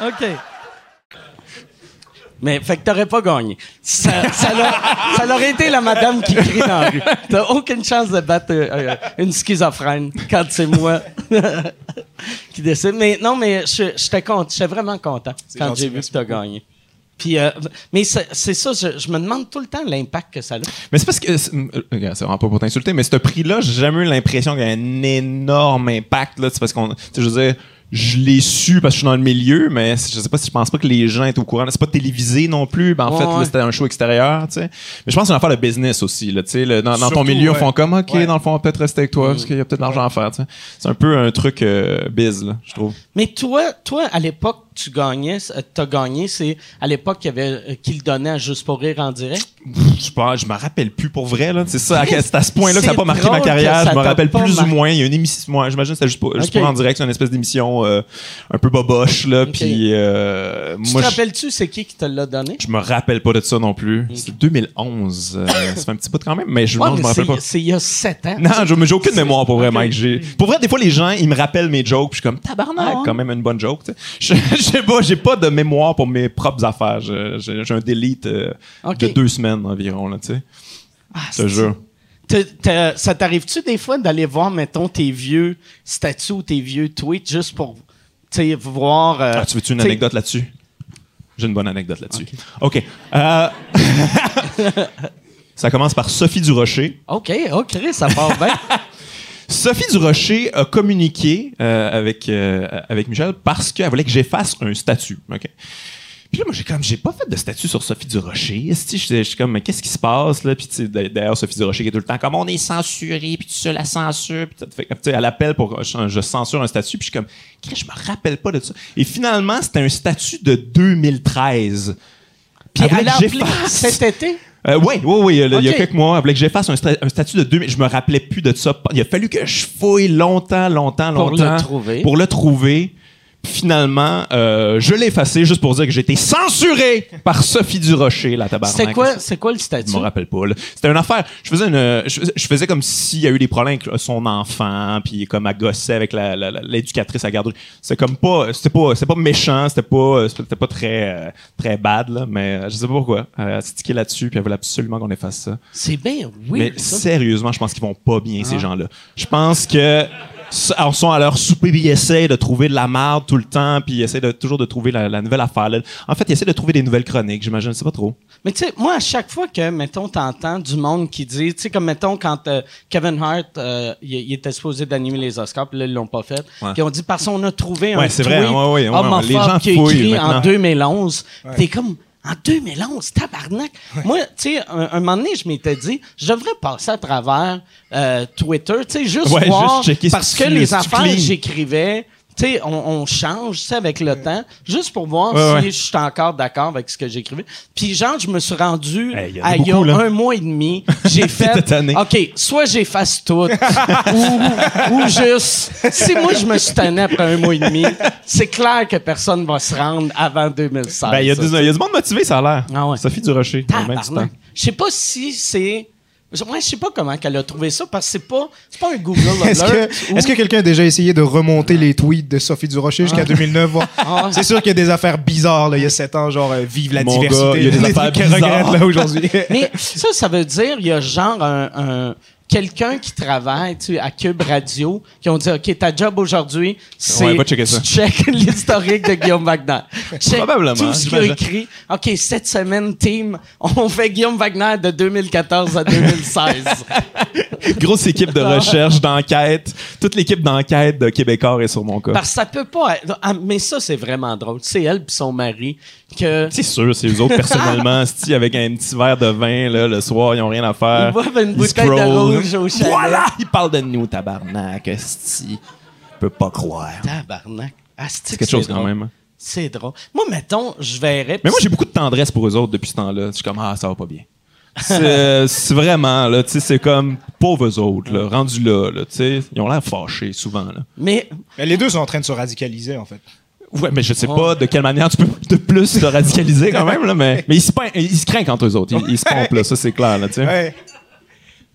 A: OK. Mais, fait que t'aurais pas gagné. Ça, ça, l'a- ça aurait été la madame qui crie dans la rue. T'as aucune chance de battre euh, euh, une schizophrène quand c'est moi [laughs] qui décide. Mais non, mais je- j'étais content. J'étais vraiment content quand j'ai vu que t'as gagné. Puis, euh, mais c'est ça, je, je me demande tout le temps l'impact que ça a.
D: Mais c'est parce que. c'est- euh, regarde, C'est vraiment pas pour t'insulter, mais ce prix-là, j'ai jamais eu l'impression qu'il y a un énorme impact. Là, C'est parce qu'on. Je veux dire, je l'ai su parce que je suis dans le milieu, mais je sais pas si je pense pas que les gens étaient au courant. C'est pas télévisé non plus. Ben, en
A: Ouais,
D: fait,
A: ouais.
D: c'était un show extérieur, tu sais. Mais je pense que c'est une affaire de business aussi, là, tu sais. le- Dans, dans ton milieu,
E: ouais.
D: font comme, OK, dans le fond, on peut-être rester avec toi parce qu'il y a peut-être de l'argent à faire, tu sais. C'est un peu un truc euh, biz, là, je trouve.
A: Mais toi, toi, à l'époque, tu gagnais, euh, t'as gagné, c'est à l'époque qu'il avait, euh, qu'il donnait à Juste pour rire en direct?
D: Je pense, je me rappelle plus pour vrai, là. C'est ça, c'est à ce point-là que ça n'a
A: C'est
D: pas marqué ma carrière. Je me rappelle plus
A: mar-
D: ou moins. Il y a une émission, moi, j'imagine que c'était juste pour, juste pour en direct, c'est une espèce d'émission euh, un peu boboche, là.
A: Ok.
D: Puis, euh,
A: Tu
D: moi,
A: te
D: je-
A: rappelles-tu c'est qui qui te l'a donné?
D: Je me rappelle pas de ça non plus. C'est 2011. euh, ça fait un petit bout quand même, mais je,
A: Ouais,
D: non, je
A: mais
D: me rappelle
A: c'est-
D: pas.
A: c'est il y a sept ans.
D: Non, je- j'ai aucune mémoire pour vrai. Mike. Pour vrai, des fois, les gens, ils me rappellent mes jokes, puis je suis comme, tabarnak,
A: Ah
D: quand même une bonne joke. tu sais. Je, je sais pas, j'ai pas de mémoire pour mes propres affaires. J'ai un delete euh, de deux semaines environ, là, tu sais.
A: Ah,
D: Je te jure.
A: Ça t'arrive-tu des fois d'aller voir, mettons, tes vieux statuts ou tes vieux tweets juste pour, voir... euh,
D: Ah, tu veux-tu une anecdote là-dessus? J'ai une bonne anecdote là-dessus. OK. Euh, [laughs] ça commence par Sophie Durocher.
A: OK, OK, ça part bien. [laughs]
D: Sophie Durocher a communiqué euh, avec, euh, avec Michel parce qu'elle voulait que j'efface un statut. OK? Puis là, moi, j'ai comme, j'ai pas fait de statut sur Sophie Durocher. Je suis comme, mais qu'est-ce qui se passe, là? Puis, d'ailleurs, Sophie Durocher qui est tout le temps comme, on est censuré, puis tu sais, la censure. Puis, fait que, tu sais, elle appelle pour je, je censure un statut, puis je suis comme, je me rappelle pas de ça. Et finalement, c'était un statut de 2013.
A: Puis
D: Elle
A: elle a appelé cet été?
D: Euh, oui, oui, oui. Il y a quelques mois, elle voulait que j'efface un, un statut de 2000. Je me rappelais plus de ça. Il a fallu que je fouille longtemps, longtemps,
A: Pour
D: longtemps.
A: le trouver.
D: Pour le trouver. Finalement, euh, je l'ai effacé juste pour dire que j'ai été censuré par Sophie Durocher, la tabarnak.
A: C'est quoi, c'est quoi le statut?
D: Je me rappelle pas. là. C'était une affaire. Je faisais une, je, faisais- je faisais comme s'il y a eu des problèmes avec son enfant, puis comme elle gossait avec la- la- la- l'éducatrice à garderie. C'est comme pas, c'était pas, c'était pas méchant, c'était pas, c'était pas très, euh, très bad là. Mais euh, je sais pas pourquoi. Elle a stické là-dessus, puis elle voulait absolument qu'on efface ça.
A: C'est bien
D: Mais
A: weird, ça.
D: sérieusement, je pense qu'ils vont pas bien,
A: Ah.
D: ces gens-là. Je pense que alors, sont à leur souper, puis ils essaient de trouver de la merde tout le temps, puis ils essaient de, toujours de trouver la, la nouvelle affaire. En fait, ils essaient de trouver des nouvelles chroniques, j'imagine, c'est pas trop.
A: Mais tu sais, moi, à chaque fois que, mettons, t'entends du monde qui dit, tu sais, comme, mettons, quand euh, Kevin Hart, euh, il, il était supposé d'animer les Oscars, puis là, ils l'ont pas fait.
D: Ouais.
A: Puis on dit, parce qu'on a trouvé
D: Ouais,
A: un
D: c'est
A: tweet
D: vrai, ouais, ouais, ouais, les gens
A: qui a écrit en
D: maintenant.
A: 2011. T'es comme, en 2011, tabarnak. Moi, tu sais, un, un moment donné, je m'étais dit, je devrais passer à travers euh, Twitter, tu sais, juste
D: Ouais,
A: voir,
D: juste
A: parce que
D: le-
A: les affaires que j'écrivais, tu sais, on, on change, avec le temps, juste pour voir
D: Ouais,
A: si
D: ouais.
A: je suis encore d'accord avec ce que j'écrivais. Puis genre, je me suis rendu
D: Hey, y
A: à il y a un mois et demi, [laughs] j'ai fait. OK, soit j'efface tout, [laughs] ou, ou juste, si moi je me suis tanné après un mois et demi, c'est clair que personne va se rendre avant 2016.
D: Ben, il y, a du- il y a du monde motivé, ça a l'air.
A: Ah ouais.
D: Sophie Durocher.
A: Je sais pas si c'est. Moi, je sais pas comment qu'elle a trouvé ça parce que c'est pas, c'est pas un Google [laughs]
E: Est-ce que,
A: ou-
E: est-ce que quelqu'un a déjà essayé de remonter les tweets de Sophie Durocher jusqu'à 2009? voir? [laughs]
A: Ah ouais.
E: C'est sûr qu'il y a des affaires bizarres, là, il y a 7 ans, genre euh, vive la
D: Mon
E: diversité.
D: gars, il y a des [laughs] affaires
E: qu'elle
D: bizarres.
E: regrette, là aujourd'hui.
A: Mais ça, ça veut dire il y a genre un, un- quelqu'un qui travaille tu sais, à Cube Radio qui ont dit OK, ta job aujourd'hui, c'est
D: Ouais,
A: tu check [laughs] l'historique de Guillaume Wagner. Check
D: Probablement,
A: tout ce qu'il a écrit. OK, cette semaine team, on fait Guillaume Wagner de 2014 à 2016. [laughs]
D: Grosse équipe de recherche, d'enquête. Toute l'équipe d'enquête de Québécois est sur mon cas.
A: Parce que ça peut pas être, ah, mais ça c'est vraiment drôle. C'est elle puis son mari que
D: C'est sûr, c'est eux autres personnellement, [laughs] avec un petit verre de vin là, le soir, ils ont rien à faire.
A: Ils boivent une
D: Ils
A: bouteille de. Rouge au chalet.
D: Voilà, ils parlent de nous, tabarnak, sti. Je peux pas croire.
A: tabarnak. Ah,
D: C'est quelque chose quand même. hein?
A: C'est drôle. Moi mettons, je verrais
D: Mais moi, j'ai beaucoup de tendresse pour eux autres depuis ce temps-là. Je suis comme, ah, ça va pas bien. C'est [laughs] c'est vraiment, là, tu sais, c'est comme pauvres autres, là, rendus là, là, tu sais. Ils ont l'air fâchés souvent, là.
A: mais
E: Mais les deux sont en train de se radicaliser, en fait.
D: Ouais, mais je sais pas de quelle manière tu peux de plus te radicaliser quand même, là, mais, [laughs] mais ils, se, ils se craignent entre eux autres. Ils, ils se pompent, là, ça c'est clair, là, tu sais.
E: Ouais.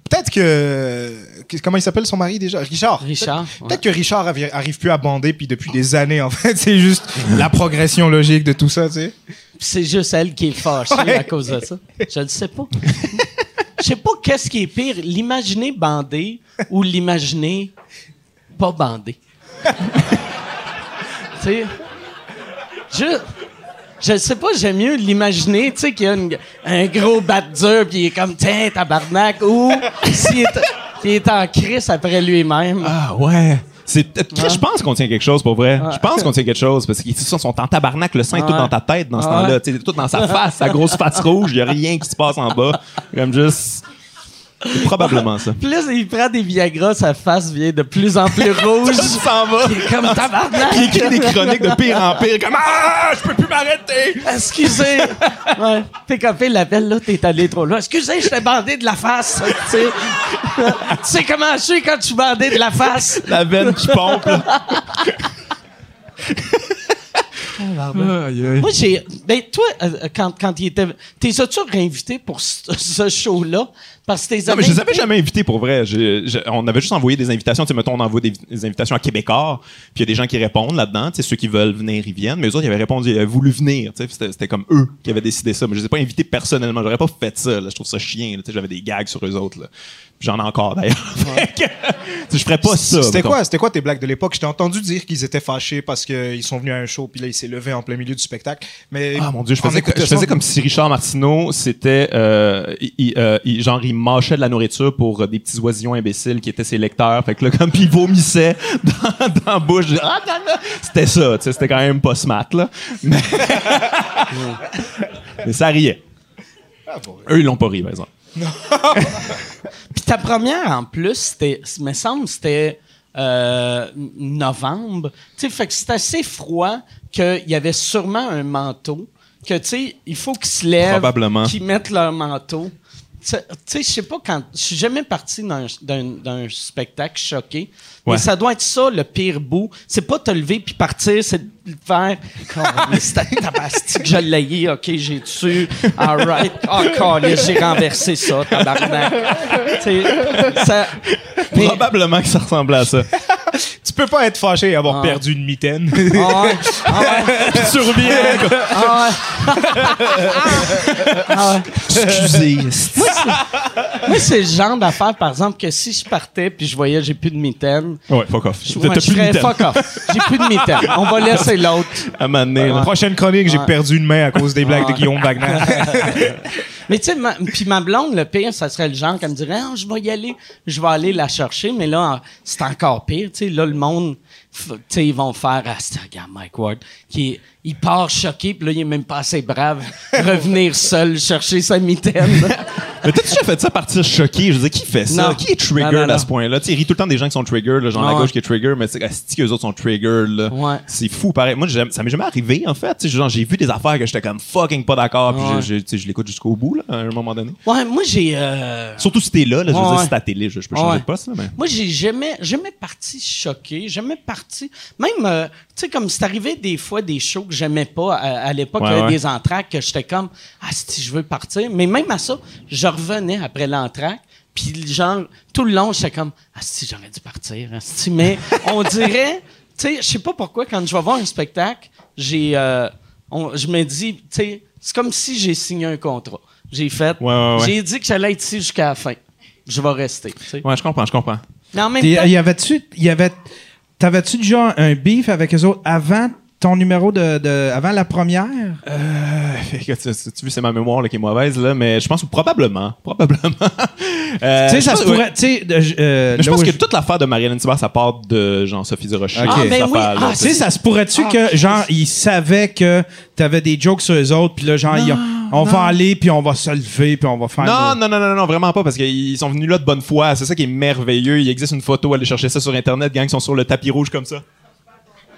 E: Peut-être que, Comment il s'appelle son mari déjà? Richard.
A: Richard,
E: Peut-être
A: ouais.
E: que Richard arrive plus à bander puis depuis des années, en fait. [laughs] C'est juste la progression logique de tout ça, tu sais.
A: c'est juste elle qui est fâchée
E: Ouais.
A: à cause de ça. Je ne sais pas. Je sais pas qu'est-ce qui est pire, l'imaginer bandé ou l'imaginer pas bandé. [laughs] tu sais, je je sais pas, j'aime mieux l'imaginer, tu sais qu'il y a une- un gros bat dur puis il est comme tiens tabarnak ou s'il est, il est en crise après lui-même.
D: Ah ouais. C'est peut-être- Je pense qu'on tient quelque chose pour vrai. Je pense qu'on tient quelque chose parce qu'ils sont en tabarnak, le sein est tout dans ta tête dans ce temps-là. Tout dans sa face, sa grosse face rouge. Il y a rien qui se passe en bas. Comme juste. C'est [laughs] probablement ça.
A: Là, il prend des Viagra, sa face vient de plus en plus rouge. [laughs]
D: s'en va.
A: Il est comme tabarnak.
D: Il écrit des chroniques de pire en pire, comme Ah, je peux plus m'arrêter.
A: Excusez. [laughs] Ouais. Tes copains l'appellent, là, t'es allé trop loin. Excusez, je t'ai bandé de la face. tu sais. comment je suis quand je suis bandé de la face?
D: La veine qui pompe. là.
A: Moi, j'ai. Ben, toi, euh, quand, quand il était. T'es as-tu réinvité pour ce, ce show-là? Parce que t'es
D: Non, mais je les avais jamais invités pour vrai. On avait juste envoyé des invitations. Tu sais, mettons, on envoie des, des invitations à Québécois, puis il y a des gens qui répondent là-dedans. Tu sais, ceux qui veulent venir, ils viennent. Mais eux autres, ils avaient répondu, ils avaient voulu venir. Tu sais, c'était, c'était comme eux qui avaient décidé ça. Mais je les ai pas invités personnellement. J'aurais pas fait ça. Là. Je trouve ça chien. là. Tu sais, j'avais des gags sur eux autres. Là. Puis j'en ai encore d'ailleurs. [laughs] Que, tu sais, je ferais pas ça.
E: C'était
D: mettons.
E: quoi, c'était quoi tes blagues de l'époque? Je t'ai entendu dire qu'ils étaient fâchés parce qu'ils sont venus à un show, puis là, il s'est levé en plein milieu du spectacle. Mais
D: Ah mon dieu, je faisais, je comme si Richard Martineau, c'était euh, il- il, euh, il- genre il mâchait de la nourriture pour des petits oisillons imbéciles qui étaient ses lecteurs. Fait que là, comme [laughs] il vomissait dans, dans la bouche. Ah. C'était ça, c'était quand même pas smart là. Mais, [laughs] Mais ça riait. Eux ils l'ont pas ri par exemple. [laughs]
A: Puis ta première, en plus, c'était. Me semble, c'était. euh, novembre. Tu sais, fait que c'est assez froid qu'il y avait sûrement un manteau. Que, tu sais, il faut qu'ils se lèvent. Qu'ils mettent leur manteau. Tu sais- je sais pas quand. Je suis jamais parti d'un- spectacle choqué.
D: Ouais.
A: Mais ça doit être ça, le pire bout. C'est pas te lever puis partir, c'est de faire. [laughs] Mais c'était je l'ai, ok, j'ai tué. Alright. Oh, câlisse, j'ai renversé ça, tabarnak. Ça. Mais-
D: Probablement que ça ressemblait à ça.
E: Tu peux pas être fâché et avoir
A: Ah.
E: perdu une mitaine.
A: Ah ouais, ah ouais, [laughs]
D: tu reviens.
A: ah ouais. Ah ouais.
D: Excusez.
A: Moi, c'est le genre d'affaire, par exemple, que si je partais puis je voyais j'ai plus de mitaine,
D: Ouais, fuck off.
A: je,
D: T'as
A: je
D: plus de
A: ferais
D: mitaine.
A: fuck off. J'ai plus de mitaine. On va laisser l'autre.
D: À un moment donné, là.
E: Prochaine chronique, j'ai
A: Ouais.
E: perdu une main à cause des blagues
A: Ouais.
E: de Guillaume Wagner. [laughs]
A: Mais tu sais, puis ma blonde, le pire, ça serait le genre qui me dirait, Ah, je vais y aller, je vais aller la chercher. Mais là, c'est encore pire. Tu sais, là, le monde, ils vont faire, c'est- regarde Mike Ward, qui il part choqué, puis là, il est même pas assez brave, [laughs] revenir seul chercher sa mitaine. [laughs]
D: Mais t'as déjà fait ça partir choqué? Je veux dire, qui fait ça?
A: Non.
D: Qui est triggered
A: Non, non, non.
D: à ce point-là? Tu rit tout le temps des gens qui sont triggered, là, genre
A: Ah
D: la
A: ouais.
D: gauche qui est trigger, mais c'est que les autres sont triggered, là.
A: Ouais.
D: C'est fou, pareil. Moi, ça m'est jamais arrivé, en fait. Genre, j'ai vu des affaires que j'étais comme fucking pas d'accord, puis
A: Ouais.
D: je, l'écoute jusqu'au bout, là, à un moment donné.
A: ouais, moi, j'ai. euh,
D: Surtout si t'es là, là, je veux
A: Ouais,
D: dire,
A: ouais.
D: si à la télé, je, je peux changer
A: Ouais.
D: de poste, là, mais.
A: Moi, j'ai jamais, jamais parti choqué, jamais parti. Même, euh, tu sais, comme c'est arrivé des fois des shows que j'aimais pas à, à l'époque,
D: Ouais, ouais.
A: des entraques que j'étais comme, ah, si je veux partir. Mais même à ça, je revenais après l'entraque. Puis, genre, tout le long, j'étais comme, ah, si, j'aurais dû partir. asti. Mais [laughs] on dirait, tu sais, je sais pas pourquoi, quand je vais voir un spectacle, j'ai, euh, je me dis, tu sais, c'est comme si j'ai signé un contrat. J'ai fait,
D: Ouais,
A: j'ai dit que j'allais être ici jusqu'à la fin. Je vais rester, tu sais.
D: Ouais, je comprends, je comprends.
A: Mais en même
C: T'es-
A: temps,
C: Y avait-tu, y avait, t'avais-tu déjà un beef avec eux autres avant ton numéro de, de- avant la première? [laughs]
D: Écoute, tu, tu- tu vois, c'est ma mémoire là, qui est mauvaise, là, mais je pense que probablement. [laughs] Probablement. Euh,
C: tu sais, ça se pourrait, tu sais, de- euh,
D: Mais je pense que toute l'affaire de Marianne Thibert, ça part de Jean-Sophie Durocher.
C: Ok.
A: Ah, ben oui. Ah,
C: Tu sais, ça se pourrait-tu que, genre, ils savaient que t'avais des jokes sur eux autres, puis là, genre, ils ont- on va aller, puis on va se lever, puis on va faire...
D: Non,
C: nos-
D: non, non, non, non, vraiment pas, parce qu'ils sont venus là de bonne foi. C'est ça qui est merveilleux. Il existe une photo, allez chercher ça sur Internet, gang, qui sont sur le tapis rouge comme ça.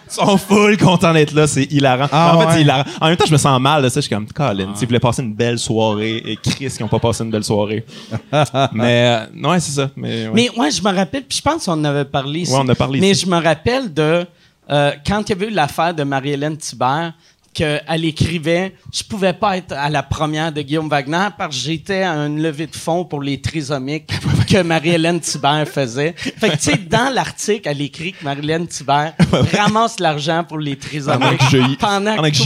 D: Ils sont full contents d'être là, c'est hilarant.
C: Ah,
D: en fait,
C: ouais.
D: c'est hilarant. En même temps, je me sens mal de ça. Je suis comme, Colin, tu voulais passer une belle soirée, et Chris, qui n'ont pas passé une belle soirée. [laughs] mais, euh, ouais, c'est ça. Mais, ouais.
A: Mais ouais, je me rappelle, puis je pense qu'on en avait parlé ici.
D: Ouais, on a parlé
A: Mais
D: ici.
A: je me rappelle de euh, quand il y avait eu l'affaire de Marie-Hélène Thibert, qu'elle écrivait Je pouvais pas être à la première de Guillaume Wagner parce que j'étais à une levée de fonds pour les trisomiques [laughs] que Marie-Hélène Thibert faisait. Fait que, tu sais, dans l'article, elle écrit que Marie-Hélène Thibert [laughs] ramasse l'argent pour les trisomiques
D: Pendant que je-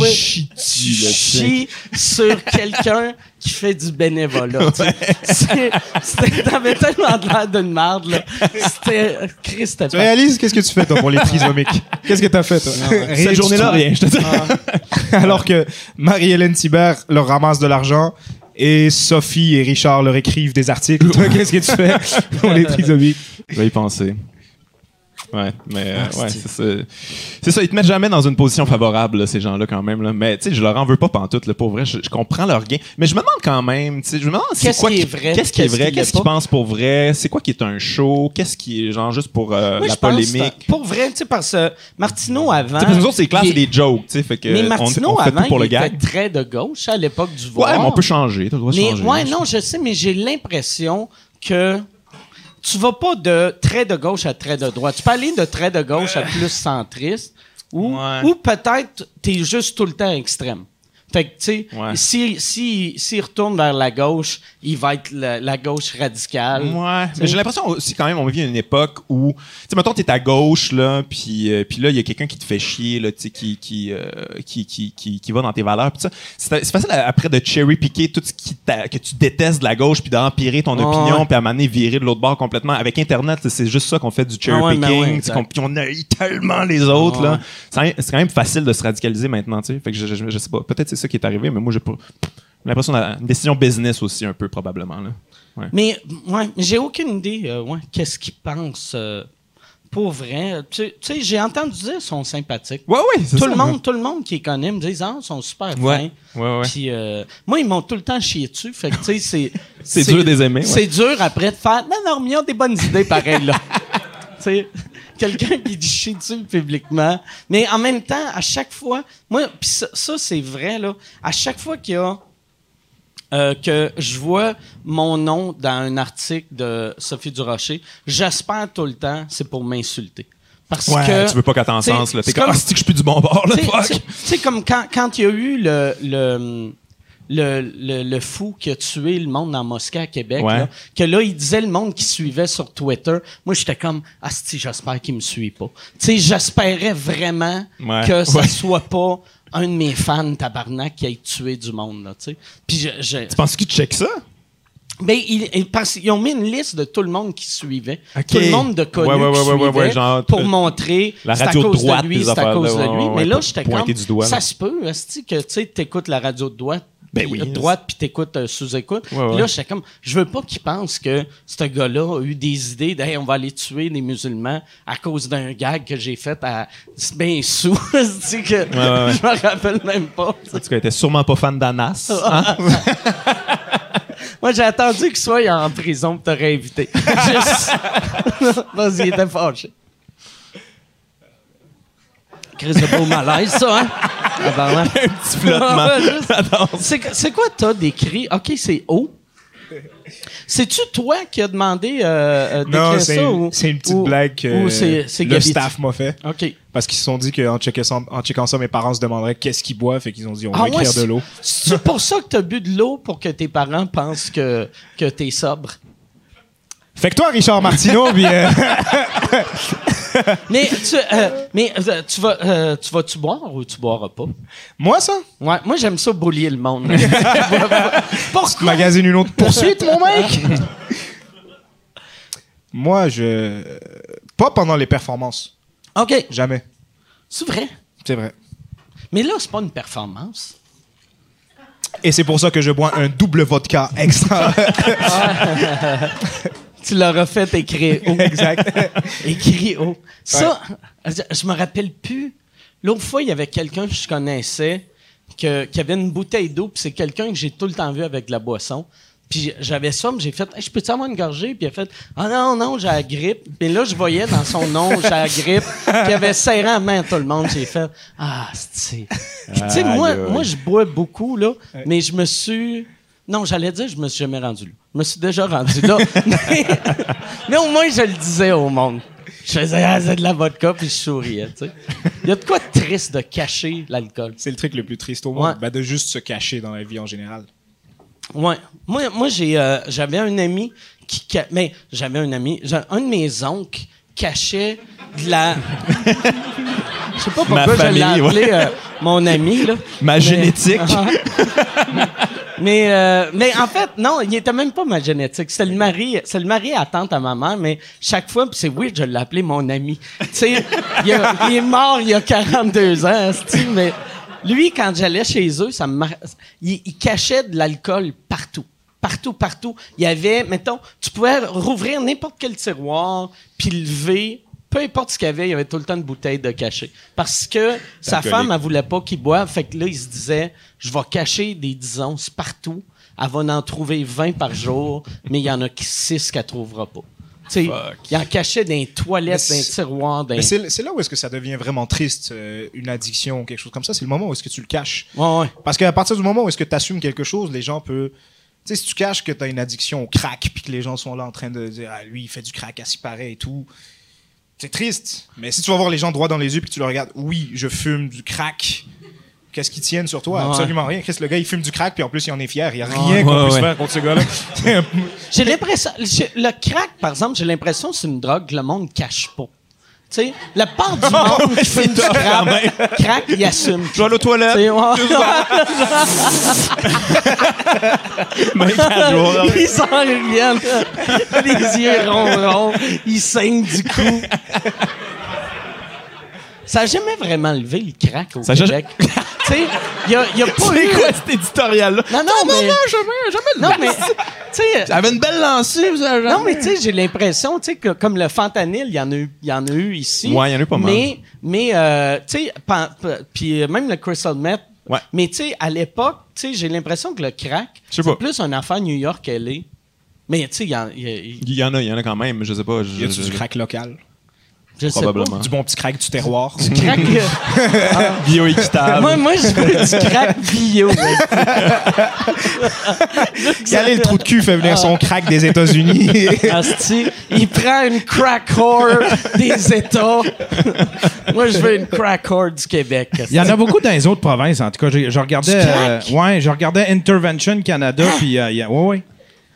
D: chie
A: sur quelqu'un qui fait du bénévolat. T'avais tellement de l'air d'une marde, là. C'était. Christ,
E: Tu réalises qu'est-ce que tu fais, toi, pour les trisomiques? Qu'est-ce que t'as fait, toi?
D: Cette journée-là, rien, je te dis. [laughs] [laughs]
E: Alors que Marie-Hélène Thibert leur ramasse de l'argent et Sophie et Richard leur écrivent des articles. Qu'est-ce que tu fais? [laughs] Pour les trisomiques?
D: Je vais y penser. Ouais, mais euh,
A: Ah,
D: ouais,
A: c'est-
D: ça. C'est ça, ils te mettent jamais dans une position favorable, là, ces gens-là, quand même. Là. Mais tu sais, je leur en veux pas pantoute, là, pour vrai. Je, je comprends leur gain. Mais je me demande quand même, tu sais, je me demande c'est quoi
A: qui est vrai,
D: Qu'est-ce qui est vrai? Qu'est-ce qu'ils pensent pour vrai? C'est quoi qui est un show? Qu'est-ce qui est, genre, juste pour euh,
A: Moi,
D: la polémique?
A: que- Pour vrai, tu sais, parce que Martineau avant.
D: Tu sais, c'est clair, c'est des jokes, tu sais, fait que
A: Mais Martineau
D: on fait
A: avant,
D: tout pour le
A: il était très de gauche à l'époque du voir.
D: Ouais, mais on peut changer, le de
A: Mais
D: changer.
A: ouais, non, je sais, mais j'ai l'impression que tu vas pas de très de gauche à très de droite. Tu peux aller de très de gauche à plus centriste, ou,
D: Ouais.
A: ou peut-être t'es juste tout le temps extrême. Fait que, tu sais,
D: Ouais.
A: si, si, s'il retourne vers la gauche, il va être la, la gauche radicale.
D: Ouais, mais j'ai l'impression aussi quand même on vit une époque où tu sais mettons t'es à gauche là puis euh, puis là il y a quelqu'un qui te fait chier là tu sais qui qui, euh, qui qui qui qui va dans tes valeurs puis ça. C'est facile après de cherry picker tout ce qui que tu détestes de la gauche puis d'empirer ton opinion
A: ouais.
D: puis à m'amener virer de l'autre bord complètement. Avec internet c'est juste ça qu'on fait du
A: Ah ouais, ben
D: picking
A: ouais,
D: puis on haït tellement les autres là. c'est c'est quand même facile de se radicaliser maintenant tu sais. Fait que je, je, je sais pas. Peut-être c'est ça qui est arrivé mais moi j'ai pas l'impression d'une décision business aussi un peu probablement là
A: Mais, ouais, j'ai aucune idée, euh, ouais, qu'est-ce qu'ils pensent euh, pour vrai. Tu sais- j'ai entendu dire qu'ils sont sympathiques.
D: ouais ouais c'est
A: Tout
D: ça,
A: le monde, tout le monde qui les connaît me dit ah, ils sont super
D: Ouais.
A: fins.
D: Ouais, ouais.
A: Puis euh, moi, ils m'ont tout le temps chié dessus. Fait que tu sais, [laughs] c'est
D: C'est dur de les aimer.
A: C'est dur après de faire non non, mais ils ont des bonnes idées pareil là. [laughs] tu sais, quelqu'un qui te chie dessus publiquement. Mais en même temps, à chaque fois, moi, puis ça, ça, c'est vrai là. À chaque fois qu'il y a euh, que je vois mon nom dans un article de Sophie Durocher, j'espère tout le temps c'est pour m'insulter. Parce
D: Ouais,
A: que
D: tu veux pas qu'elle t'en sens, là. T'es comme, ah, que je suis plus du bon bord, là,
A: tu sais-
D: fuck.
A: tu sais- comme quand, quand il y a eu le, le, le, le, le fou qui a tué le monde dans Moscou à Québec,
D: Ouais.
A: là, que là, il disait le monde qui suivait sur Twitter. Moi, j'étais comme, ah, si, j'espère qu'il me suit pas. Tu sais, j'espérais vraiment
D: Ouais.
A: que ça
D: Ouais.
A: soit pas un de mes fans tabarnak qui ait tué du monde, là, tu sais. Puis je, je-
D: Tu penses qu'ils checkent ça?
A: ben, ils, ils- parce ont mis une liste de tout le monde qui suivait. Tout le monde de connus
D: Ouais, ouais,
A: qui
D: ouais, ouais, ouais,
A: suivait
D: ouais, genre,
A: pour
D: euh,
A: montrer
D: la
A: c'est à cause
D: droite,
A: de lui, c'est à cause de lui. Mais là, j'étais comme, ça se peut, que tu sais, t'écoutes la radio de droite,
D: Ben oui.
A: euh, droite, puis t'écoutes euh, sous-écoute.
D: Ouais,
A: là, j'étais comme, je veux pas qu'ils pensent que ce gars-là a eu des idées d'Hey, on va aller tuer des musulmans à cause d'un gag que j'ai fait à bien sous. [laughs] Que
D: ouais,
A: je me rappelle même pas.
D: En tout cas, était sûrement pas fan d'Anas. Hein? [laughs]
A: Moi, j'ai attendu qu'il soit en prison pour te réinviter. [laughs] Juste... Vas-y, il était fâché. Chris de beau malaise, ça, hein? [laughs]
D: Un petit flottement. [laughs]
A: C'est quoi t'as décrit? OK, c'est O. C'est-tu toi qui as demandé euh, euh, d'écrire
E: Non,
A: ça?
E: c'est une,
A: ou-
E: c'est une petite
A: ou-
E: blague que le
A: Gabi-
E: staff m'a fait. Parce qu'ils se sont dit qu'en checkant, ça, en checkant ça, mes parents se demanderaient qu'est-ce qu'ils boivent. Fait qu'ils ont dit, on va
A: Ah ouais,
E: écrire de l'eau.
A: C'est pour ça que t'as bu de l'eau pour que tes parents pensent que, que t'es sobre?
E: Fait que toi, Richard Martineau, puis, euh,
A: Mais tu, euh, mais euh, tu vas, euh, tu vas-tu boire ou tu boiras pas?
E: moi, ça?
A: Ouais, moi j'aime ça boulier le monde. [laughs] Pourquoi?
E: Magazine une autre poursuite, mon mec! moi, je. Pas pendant les performances.
A: OK,
E: Jamais.
A: c'est vrai?
E: C'est vrai.
A: Mais là, c'est pas une performance.
E: Et c'est pour ça que je bois un double vodka extra. [laughs]
A: Tu l'auras fait écrire haut. [laughs]
E: exact. [laughs]
A: Écrit haut. Ça, je, je me rappelle plus. L'autre fois, il y avait quelqu'un que je connaissais que- qui avait une bouteille d'eau, puis c'est quelqu'un que j'ai tout le temps vu avec de la boisson. Puis j'avais ça, mais j'ai fait, Hey, je peux-tu avoir une gorgée? Puis il a fait, ah non, non, j'ai la grippe. Puis là, je voyais dans son nom, j'ai la grippe. Puis il avait serré la main à tout le monde. J'ai fait, ah, c'est. Puis tu sais, moi, moi, je bois beaucoup, là, mais je me suis. Non, j'allais dire, je me suis jamais rendu là. Je me suis déjà rendu là. [laughs] mais, mais au moins, je le disais au monde. Je faisais, ah, c'est de la vodka, puis je souriais, tu sais. Il y a de quoi de triste de cacher l'alcool.
E: C'est le truc le plus triste au monde.
A: Ouais.
E: Ben, de juste se cacher dans la vie en général.
A: Ouais. Moi, moi j'ai, euh, j'avais un ami qui. ca- Mais j'avais un ami. j'ai- Un de mes oncles cachait de la. [laughs] Je sais pas
D: Ma
A: pourquoi je l'ai appelé euh, mon ami, là.
D: Ma
A: Mais-
D: génétique. [laughs]
A: Mais, euh, mais en fait, non, il était même pas ma génétique. C'est le mari, c'est le mari à tante à ma mère, mais chaque fois, c'est weird, je l'appelais mon ami. Tu sais, il, est mort il y a 42 ans, mais lui, quand j'allais chez eux, ça me il, il cachait de l'alcool partout. Partout, partout. Il y avait, mettons, tu pouvais rouvrir n'importe quel tiroir, puis lever peu importe ce qu'il y avait, il y avait tout le temps une bouteille de cachet. Parce que sa femme, elle voulait pas qu'il boive. Fait que là, il se disait, je vais cacher des 10 onces partout. Elle va en trouver 20 par jour, mais il y en a 6 qu'elle trouvera pas. Tu sais, il en cachait dans les toilettes, dans les tiroirs, dans
E: Mais c'est c'est là où est-ce que ça devient vraiment triste, euh, une addiction ou quelque chose comme ça? C'est le moment où est-ce que tu le caches.
A: Ouais, ouais.
E: Parce qu'à partir du moment où est-ce que tu assumes quelque chose, les gens peuvent... Tu sais, si tu caches que tu as une addiction au crack, puis que les gens sont là en train de dire « Ah, lui, il fait du crack à s'y paraît et tout », c'est triste. Mais si tu vas voir les gens droit dans les yeux puis que tu leur regardes « Oui, je fume du crack », qu'est-ce qu'ils tiennent sur toi?
A: Ouais.
E: Absolument rien. Chris, le gars, il fume du crack, puis en plus, il en est fier. Il n'y a
A: Ouais.
E: rien qu'on
D: Ouais,
E: puisse
D: ouais.
E: faire contre ce gars-là. [laughs]
A: J'ai l'impression. Le crack, par exemple, j'ai l'impression que c'est une drogue que le monde cache pas. Tu sais, la part du [laughs] monde qui fume du crack, crack, il assume.
D: Je vais aller aux toilettes.
A: Ils s'en reviennent. Les yeux ronds, ronds. Ils saignent du cou. Ça n'a jamais vraiment levé le crack au
D: Ça a
A: Québec. [laughs] tu sais, il n'y a, y a pas [laughs] eu...
D: C'est quoi cet éditorial-là?
A: Non, non, mais...
D: jamais, jamais
A: Non, mais... Tu sais...
D: Ça avait une belle lancée, vous avez
A: Non, mais tu sais, j'ai l'impression, tu sais, que comme le fentanyl, il y en a eu, y en a eu ici.
D: Ouais, il y en a eu pas mal.
A: Mais, mais euh, tu sais, puis euh, même le crystal meth.
D: Ouais.
A: Mais tu sais, à l'époque, tu sais, j'ai l'impression que le crack, c'est plus une affaire New York qu'elle est. Mais tu sais, il y y a- il-
D: Il y en a, il y en a quand même, je sais pas. Je,
E: Y
D: je-
E: du crack local?
A: Je sais
D: Probablement.
E: Du bon petit crack du terroir?
A: Du crack. [laughs] euh,
D: Bioéquitable.
A: moi, moi, je veux du [laughs] crack bio.
E: Regardez le trou de cul fait venir son crack des États-Unis. [laughs]
A: Asti, il prend une crack whore des États. moi, je veux une crack whore du Québec.
C: Il y en a beaucoup dans les autres provinces, en tout cas. Je, je regardais,
A: Du crack?
C: euh, ouais, je regardais Intervention Canada, puis euh, il ouais.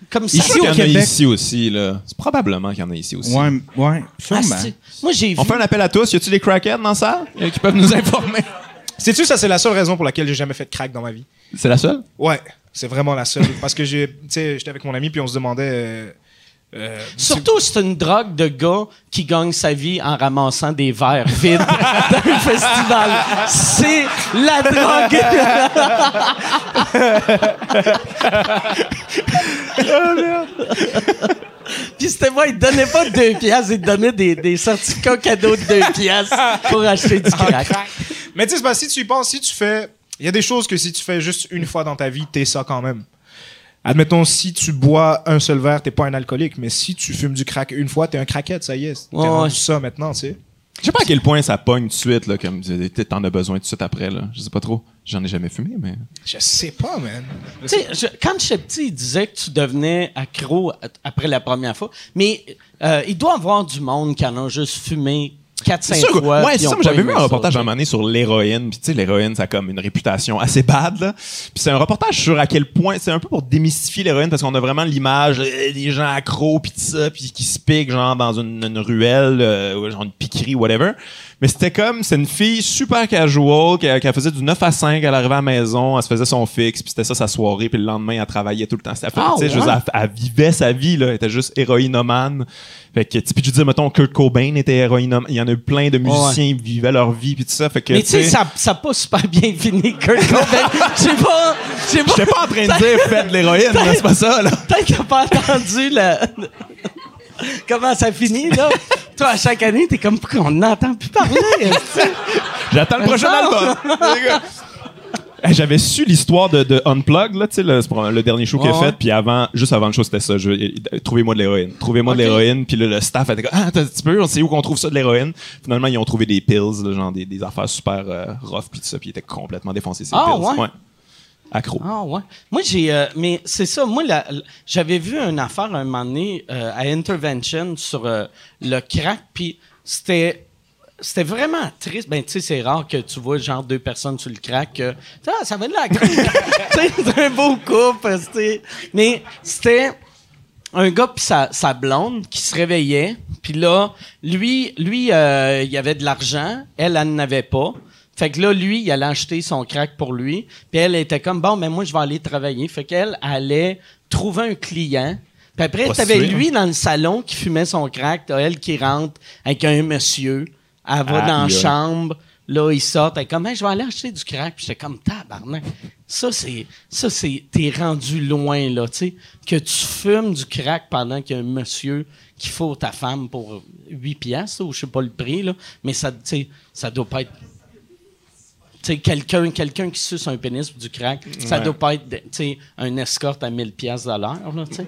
A: Comme ça.
C: Ici,
D: Il y
C: au
D: en a
C: Québec.
D: ici aussi, là. C'est probablement qu'il y en a ici aussi.
C: Ouais, ouais, sûrement.
A: Asti. Moi, j'ai vu.
D: On fait un appel à tous. Y a-tu des crackheads dans ça euh, qui peuvent nous informer? [laughs]
E: Sais-tu, ça, c'est la seule raison pour laquelle j'ai jamais fait de crack dans ma vie.
D: C'est la seule?
E: Ouais, c'est vraiment la seule. Parce que j'ai, tu sais, j'étais avec mon ami, puis on se demandait. euh, euh,
A: Surtout, c'est une drogue de gars qui gagne sa vie en ramassant des verres vides [laughs] dans un festival. C'est la drogue. [laughs] Puis c'était moi, il te donnait pas deux piastres, il te donnait des, des certificats cadeaux de deux piastres pour acheter du crack.
E: Mais tu sais, si tu y penses, si tu fais. Il y a des choses que si tu fais juste une fois dans ta vie, t'es ça quand même. Admettons, si tu bois un seul verre, t'es pas un alcoolique. Mais si tu fumes du crack une fois, t'es un crackhead, ça y est. T'es
A: Ouais, ouais.
E: ça maintenant, tu sais.
D: Je sais pas à quel point ça pogne tout de suite, là, comme t'en as besoin tout de suite après, là. Je sais pas trop. J'en ai jamais fumé, mais.
E: Je sais pas, man.
A: Tu sais, je- quand j'étais petit, il disait que tu devenais accro après la première fois. Mais euh, il doit y avoir du monde qui en a juste fumé 4-5
D: C'est sûr,
A: fois.
D: ouais, c'est ça. J'avais vu un reportage à un moment donné sur l'héroïne. Puis tu sais, l'héroïne, ça a comme une réputation assez bad. Là. Puis c'est un reportage sur à quel point c'est un peu pour démystifier l'héroïne parce qu'on a vraiment l'image euh, des gens accros puis tout ça, puis qui se piquent genre dans une, une ruelle, euh, genre une piquerie, whatever. Mais c'était comme, c'est une fille super casual qui, qui faisait du 9 à 5, elle arrivait à la maison, elle se faisait son fixe, puis c'était ça sa soirée, puis le lendemain elle travaillait tout le temps. C'était- tu sais, je veux
A: ouais?
D: elle, elle vivait sa vie là, elle était juste héroïnomane. Fait que, tu dire, mettons, Kurt Cobain était héroïnomane. Il y en a eu plein de musiciens qui vivaient leur vie, puis tout ça. Fait que,
A: Mais tu sais, ça n'a pas super bien fini, Kurt Cobain. [laughs] Je sais pas. Je pas.
D: Pas en train de dire faites de l'héroïne, c'est pas ça, là.
A: Peut-être qu'il n'a pas entendu le... comment ça finit, là? Toi, à chaque année, t'es comme, pourquoi on n'entend plus parler? que-
D: J'attends le prochain album. [laughs] Hey, J'avais su l'histoire de, de Unplugged, là, tu sais, le, dernier show qu'il a
A: Ouais, ouais.
D: fait, puis avant, juste avant le show, c'était ça. je- Trouvez-moi de l'héroïne. Trouvez-moi
A: Ok.
D: de l'héroïne, puis là, le staff était comme, ah, attends un petit peu, on sait où qu'on trouve ça de l'héroïne. Finalement, ils ont trouvé des pills, là, genre des, des affaires super euh, rough, puis tout ça, puis ils étaient complètement défoncés, ces
A: Ah,
D: pills.
A: ouais?
D: Accro.
A: Ah ouais. Moi j'ai euh, mais c'est ça moi la- la- j'avais vu une affaire un moment donné euh, à Intervention sur euh, le crack puis c'était c'était vraiment triste. Ben, tu sais, c'est rare que tu vois genre deux personnes sur le crack. euh, Ah, ça va de la [laughs] c'est un beau couple. c'était- Mais c'était un gars puis sa, sa blonde qui se réveillait. Puis là, lui, lui euh, il avait de l'argent. Elle, elle n'avait pas. Fait que là, lui, il allait acheter son crack pour lui. Puis elle était comme, bon, mais moi, je vais aller travailler. Fait qu'elle allait trouver un client. Puis après, t'avais lui dans le salon qui fumait son crack. T'as elle qui rentre avec un monsieur. Elle va
D: Ah,
A: dans la
D: yeah.
A: chambre Là, ils sortent, et comme, Hey, je vais aller acheter du crack. Puis j'étais comme, tabarnak. Ça, c'est, ça, c'est, t'es rendu loin, là, tu sais. Que tu fumes du crack pendant qu'il y a un monsieur qui faut ta femme pour 8 piastres, ou je sais pas le prix, là. Mais ça, tu sais, ça doit pas être tu sais, quelqu'un quelqu'un qui suce un pénis pour du crack, ça doit pas être tu sais, un escorte à 1000 pièces de l'heure là, tu sais.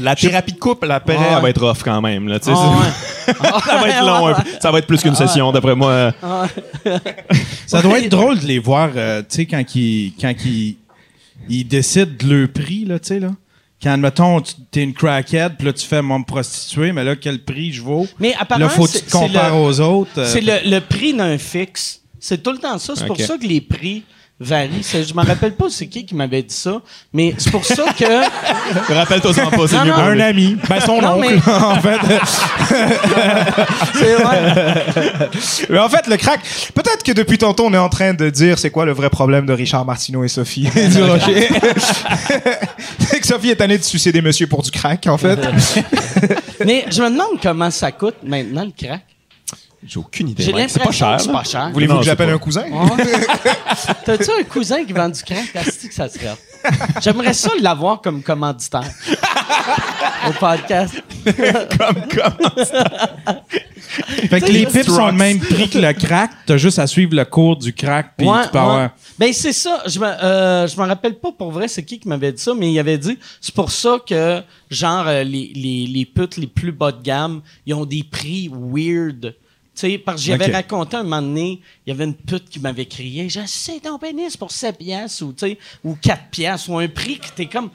D: La thérapie de couple, la paix,
A: Ouais.
D: elle va être rough quand même. Là,
A: Ah, [laughs]
D: ça va être long. un peu. Ça va être plus qu'une session, d'après moi.
C: Ça doit être drôle de les voir, euh, tu sais, quand ils, quand ils, ils décident de leur prix, là, tu sais, là. Quand, admettons, tu- t'es une crackhead, puis là, tu fais mon prostituée, mais là, quel prix je vaux?
A: Mais
C: Là,
A: apparemment
C: faut que tu te compares
A: le-
C: aux autres. euh,
A: C'est le, le prix d'un fixe. C'est tout le temps ça. C'est pour ça que les prix C'est- Je me rappelle pas c'est qui qui m'avait dit ça, mais c'est pour ça que [laughs]
D: Rappelle-toi pas, c'est mieux
A: non.
C: Un
D: lui.
C: ami. Ben, son
A: Non,
C: oncle,
A: mais-
C: en fait.
A: c'est vrai.
E: Mais en fait, le crack, peut-être que depuis tantôt, on est en train de dire c'est quoi le vrai problème de Richard Martineau et Sophie [laughs] du Rocher. [laughs] que Sophie est tannée de sucer des messieurs pour du crack, en fait.
A: Mais je me demande comment ça coûte maintenant le crack.
D: J'ai aucune idée.
A: J'ai.
D: C'est
A: l'impression
D: pas cher.
A: que c'est
D: là.
A: pas cher.
E: Voulez-vous
D: Non,
E: que
D: c'est
E: j'appelle
D: pas.
E: un cousin? [laughs]
A: T'as-tu un cousin qui vend du crack? Asti que ça serait. J'aimerais ça l'avoir comme commanditaire. [laughs] Au podcast. [laughs]
D: Comme, comme.
C: Fait que les pips sont le même prix que le crack. T'as juste à suivre le cours du crack, puis
A: Ouais,
C: tu peux
A: ouais.
C: avoir...
A: Ben c'est ça. Je me, euh, je me rappelle pas pour vrai c'est qui qui m'avait dit ça, mais il avait dit c'est pour ça que genre euh, les, les, les putes les plus bas de gamme, ils ont des prix weird. Sais, parce que j'avais
C: Ok.
A: raconté un moment donné, il y avait une pute qui m'avait crié, j'ai sais ton pénis pour 7 piastres ou, tu sais, ou 4 piastres ou un prix que t'es comme,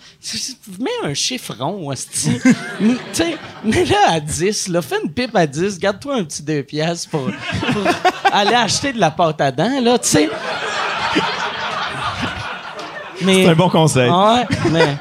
A: mets un chiffre rond, hostie. [laughs] Tu sais, mets là à 10, là, fais une pipe à 10, garde-toi un petit 2 piastres pour, pour [laughs] aller acheter de la pâte à dents, là, tu sais.
D: C'est un bon conseil.
A: Ouais, mais.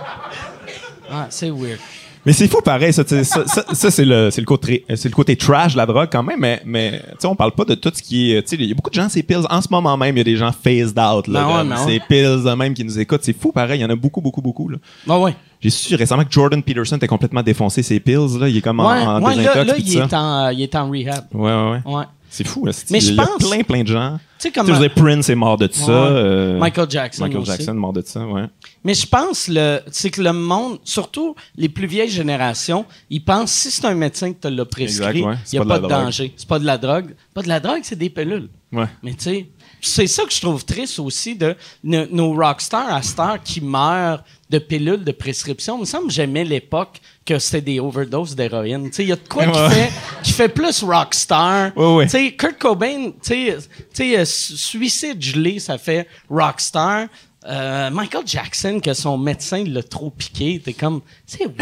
A: Ah, c'est weird.
D: Mais c'est fou pareil, ça, ça, ça, ça, c'est le, c'est le côté, c'est le côté trash de la drogue quand même, mais, mais tu sais, on parle pas de tout ce qui est, il y a beaucoup de gens, ces pills, en ce moment même, il y a des gens phased out, là,
A: Ben ouais,
D: comme
A: ben
D: ces pills même qui nous écoutent, c'est fou pareil, il y en a beaucoup, beaucoup, beaucoup, là.
A: Ah ouais.
D: J'ai su récemment que Jordan Peterson était complètement défoncé ses pills, là, il est comme en,
A: Ouais,
D: en
A: ouais, là,
D: désintox,
A: là
D: pis
A: il, est en, il est en rehab.
D: Ouais, ouais, ouais.
A: Ouais.
D: C'est fou, là. c'est-
A: Mais
D: il
A: je
D: y a
A: pense-
D: plein, plein de gens.
A: Tu sais,
D: Tu
A: comme.
D: sais, je veux dire, Prince est mort de ça.
A: Ouais.
D: euh,
A: Michael Jackson.
D: Michael
A: aussi.
D: Jackson est mort de ça, ouais.
A: Mais je pense c'est que le monde, surtout les plus vieilles générations, ils pensent si c'est un médecin qui te l'a prescrit,
D: ouais.
A: il n'y a
D: pas
A: pas,
D: de
A: de,
D: la drogue.
A: danger. C'est pas de la drogue. Pas de la drogue, c'est des pilules.
D: Ouais.
A: Mais tu sais, c'est ça que je trouve triste aussi de no- nos rockstars à heure qui meurent de pilules de prescription. Il me semble que j'aimais l'époque que c'était des overdoses d'héroïne. Il y a de quoi qui, fait, qui fait plus rockstar.
D: Ouais, ouais.
A: Kurt Cobain, tu sais, tu sais, euh, su- suicide gelé, ça fait rockstar. Euh, Michael Jackson, que son médecin l'a trop piqué, t'es comme, c'est [laughs]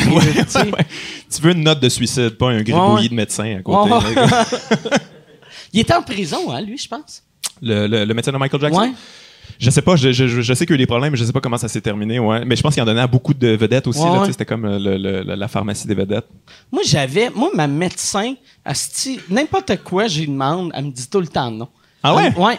A: tu
D: veux une note de suicide, pas un gribouillis de médecin à côté. [laughs]
A: Il était en prison, hein, lui, je pense.
D: Le, le, le médecin de Michael Jackson?
A: Ouais.
D: Je sais pas, je, je, je- sais qu'il y a eu des problèmes, mais je sais pas comment ça s'est terminé, ouais. Mais je pense qu'il en donnait à beaucoup de vedettes aussi,
A: Ouais, ouais.
D: C'était comme euh, le- le- la pharmacie des vedettes.
A: Moi, j'avais, moi, ma médecin, n'importe quoi, j'y demande, elle me dit tout le temps non.
D: Ah ouais?
A: Elle- ouais,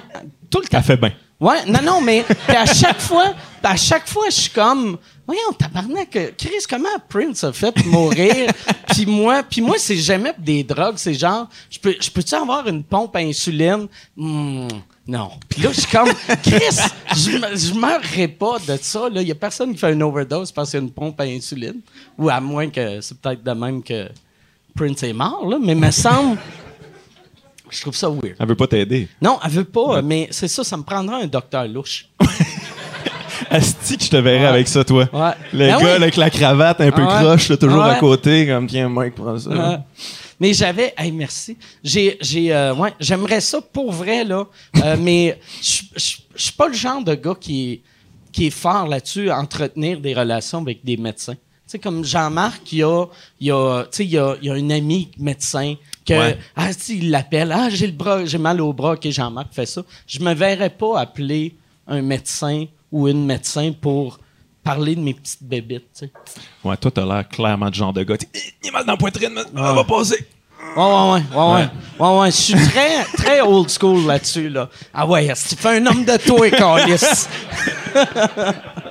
A: tout le temps.
D: Ça fait bien.
A: Ouais, non, non, mais à chaque fois, à chaque fois, je suis comme, voyons, tabarnak, euh, Chris, comment Prince a fait mourir? puis moi, puis moi, c'est jamais des drogues, c'est genre, je peux, je peux-tu avoir une pompe à insuline? Hmm, non. Puis là, je suis comme, Chris, je, je meurs pas de ça, là. Il y a personne qui fait une overdose parce qu'il y a une pompe à insuline. Ou à moins que c'est peut-être de même que Prince est mort, là, mais me semble, je trouve ça weird.
D: Elle veut pas t'aider.
A: Non, elle veut pas, mais c'est ça, ça me prendra un docteur louche. [laughs]
D: Asti que je te verrais
A: Ouais.
D: avec ça, toi.
A: Ouais.
D: Le
A: Ben
D: gars
A: oui.
D: avec la cravate un peu croche, là, toujours à côté, comme tiens, Mike, prends ça.
A: Mais j'avais, hey, merci. J'ai, j'ai, euh, ouais, j'aimerais ça pour vrai là, euh, [laughs] mais je suis pas le genre de gars qui qui est fort là-dessus, à entretenir des relations avec des médecins. Tu sais, comme Jean-Marc, il y a, il a, il a, il a un ami médecin que,
D: Ouais.
A: ah, si, il l'appelle, ah, j'ai le bras, j'ai mal au bras, ok, Jean-Marc fait ça. Je me verrais pas appeler un médecin ou une médecin pour parler de mes petites bébites, tu sais.
D: Ouais, toi, t'as l'air clairement du genre de gars. Il est mal dans la poitrine, mais on va passer.
A: Ouais, ouais, ouais, ouais, ouais. Ouais, ouais, je suis très, très old school là-dessus, là. Ah ouais, tu fais un homme de toi, [laughs] Carlis? [laughs]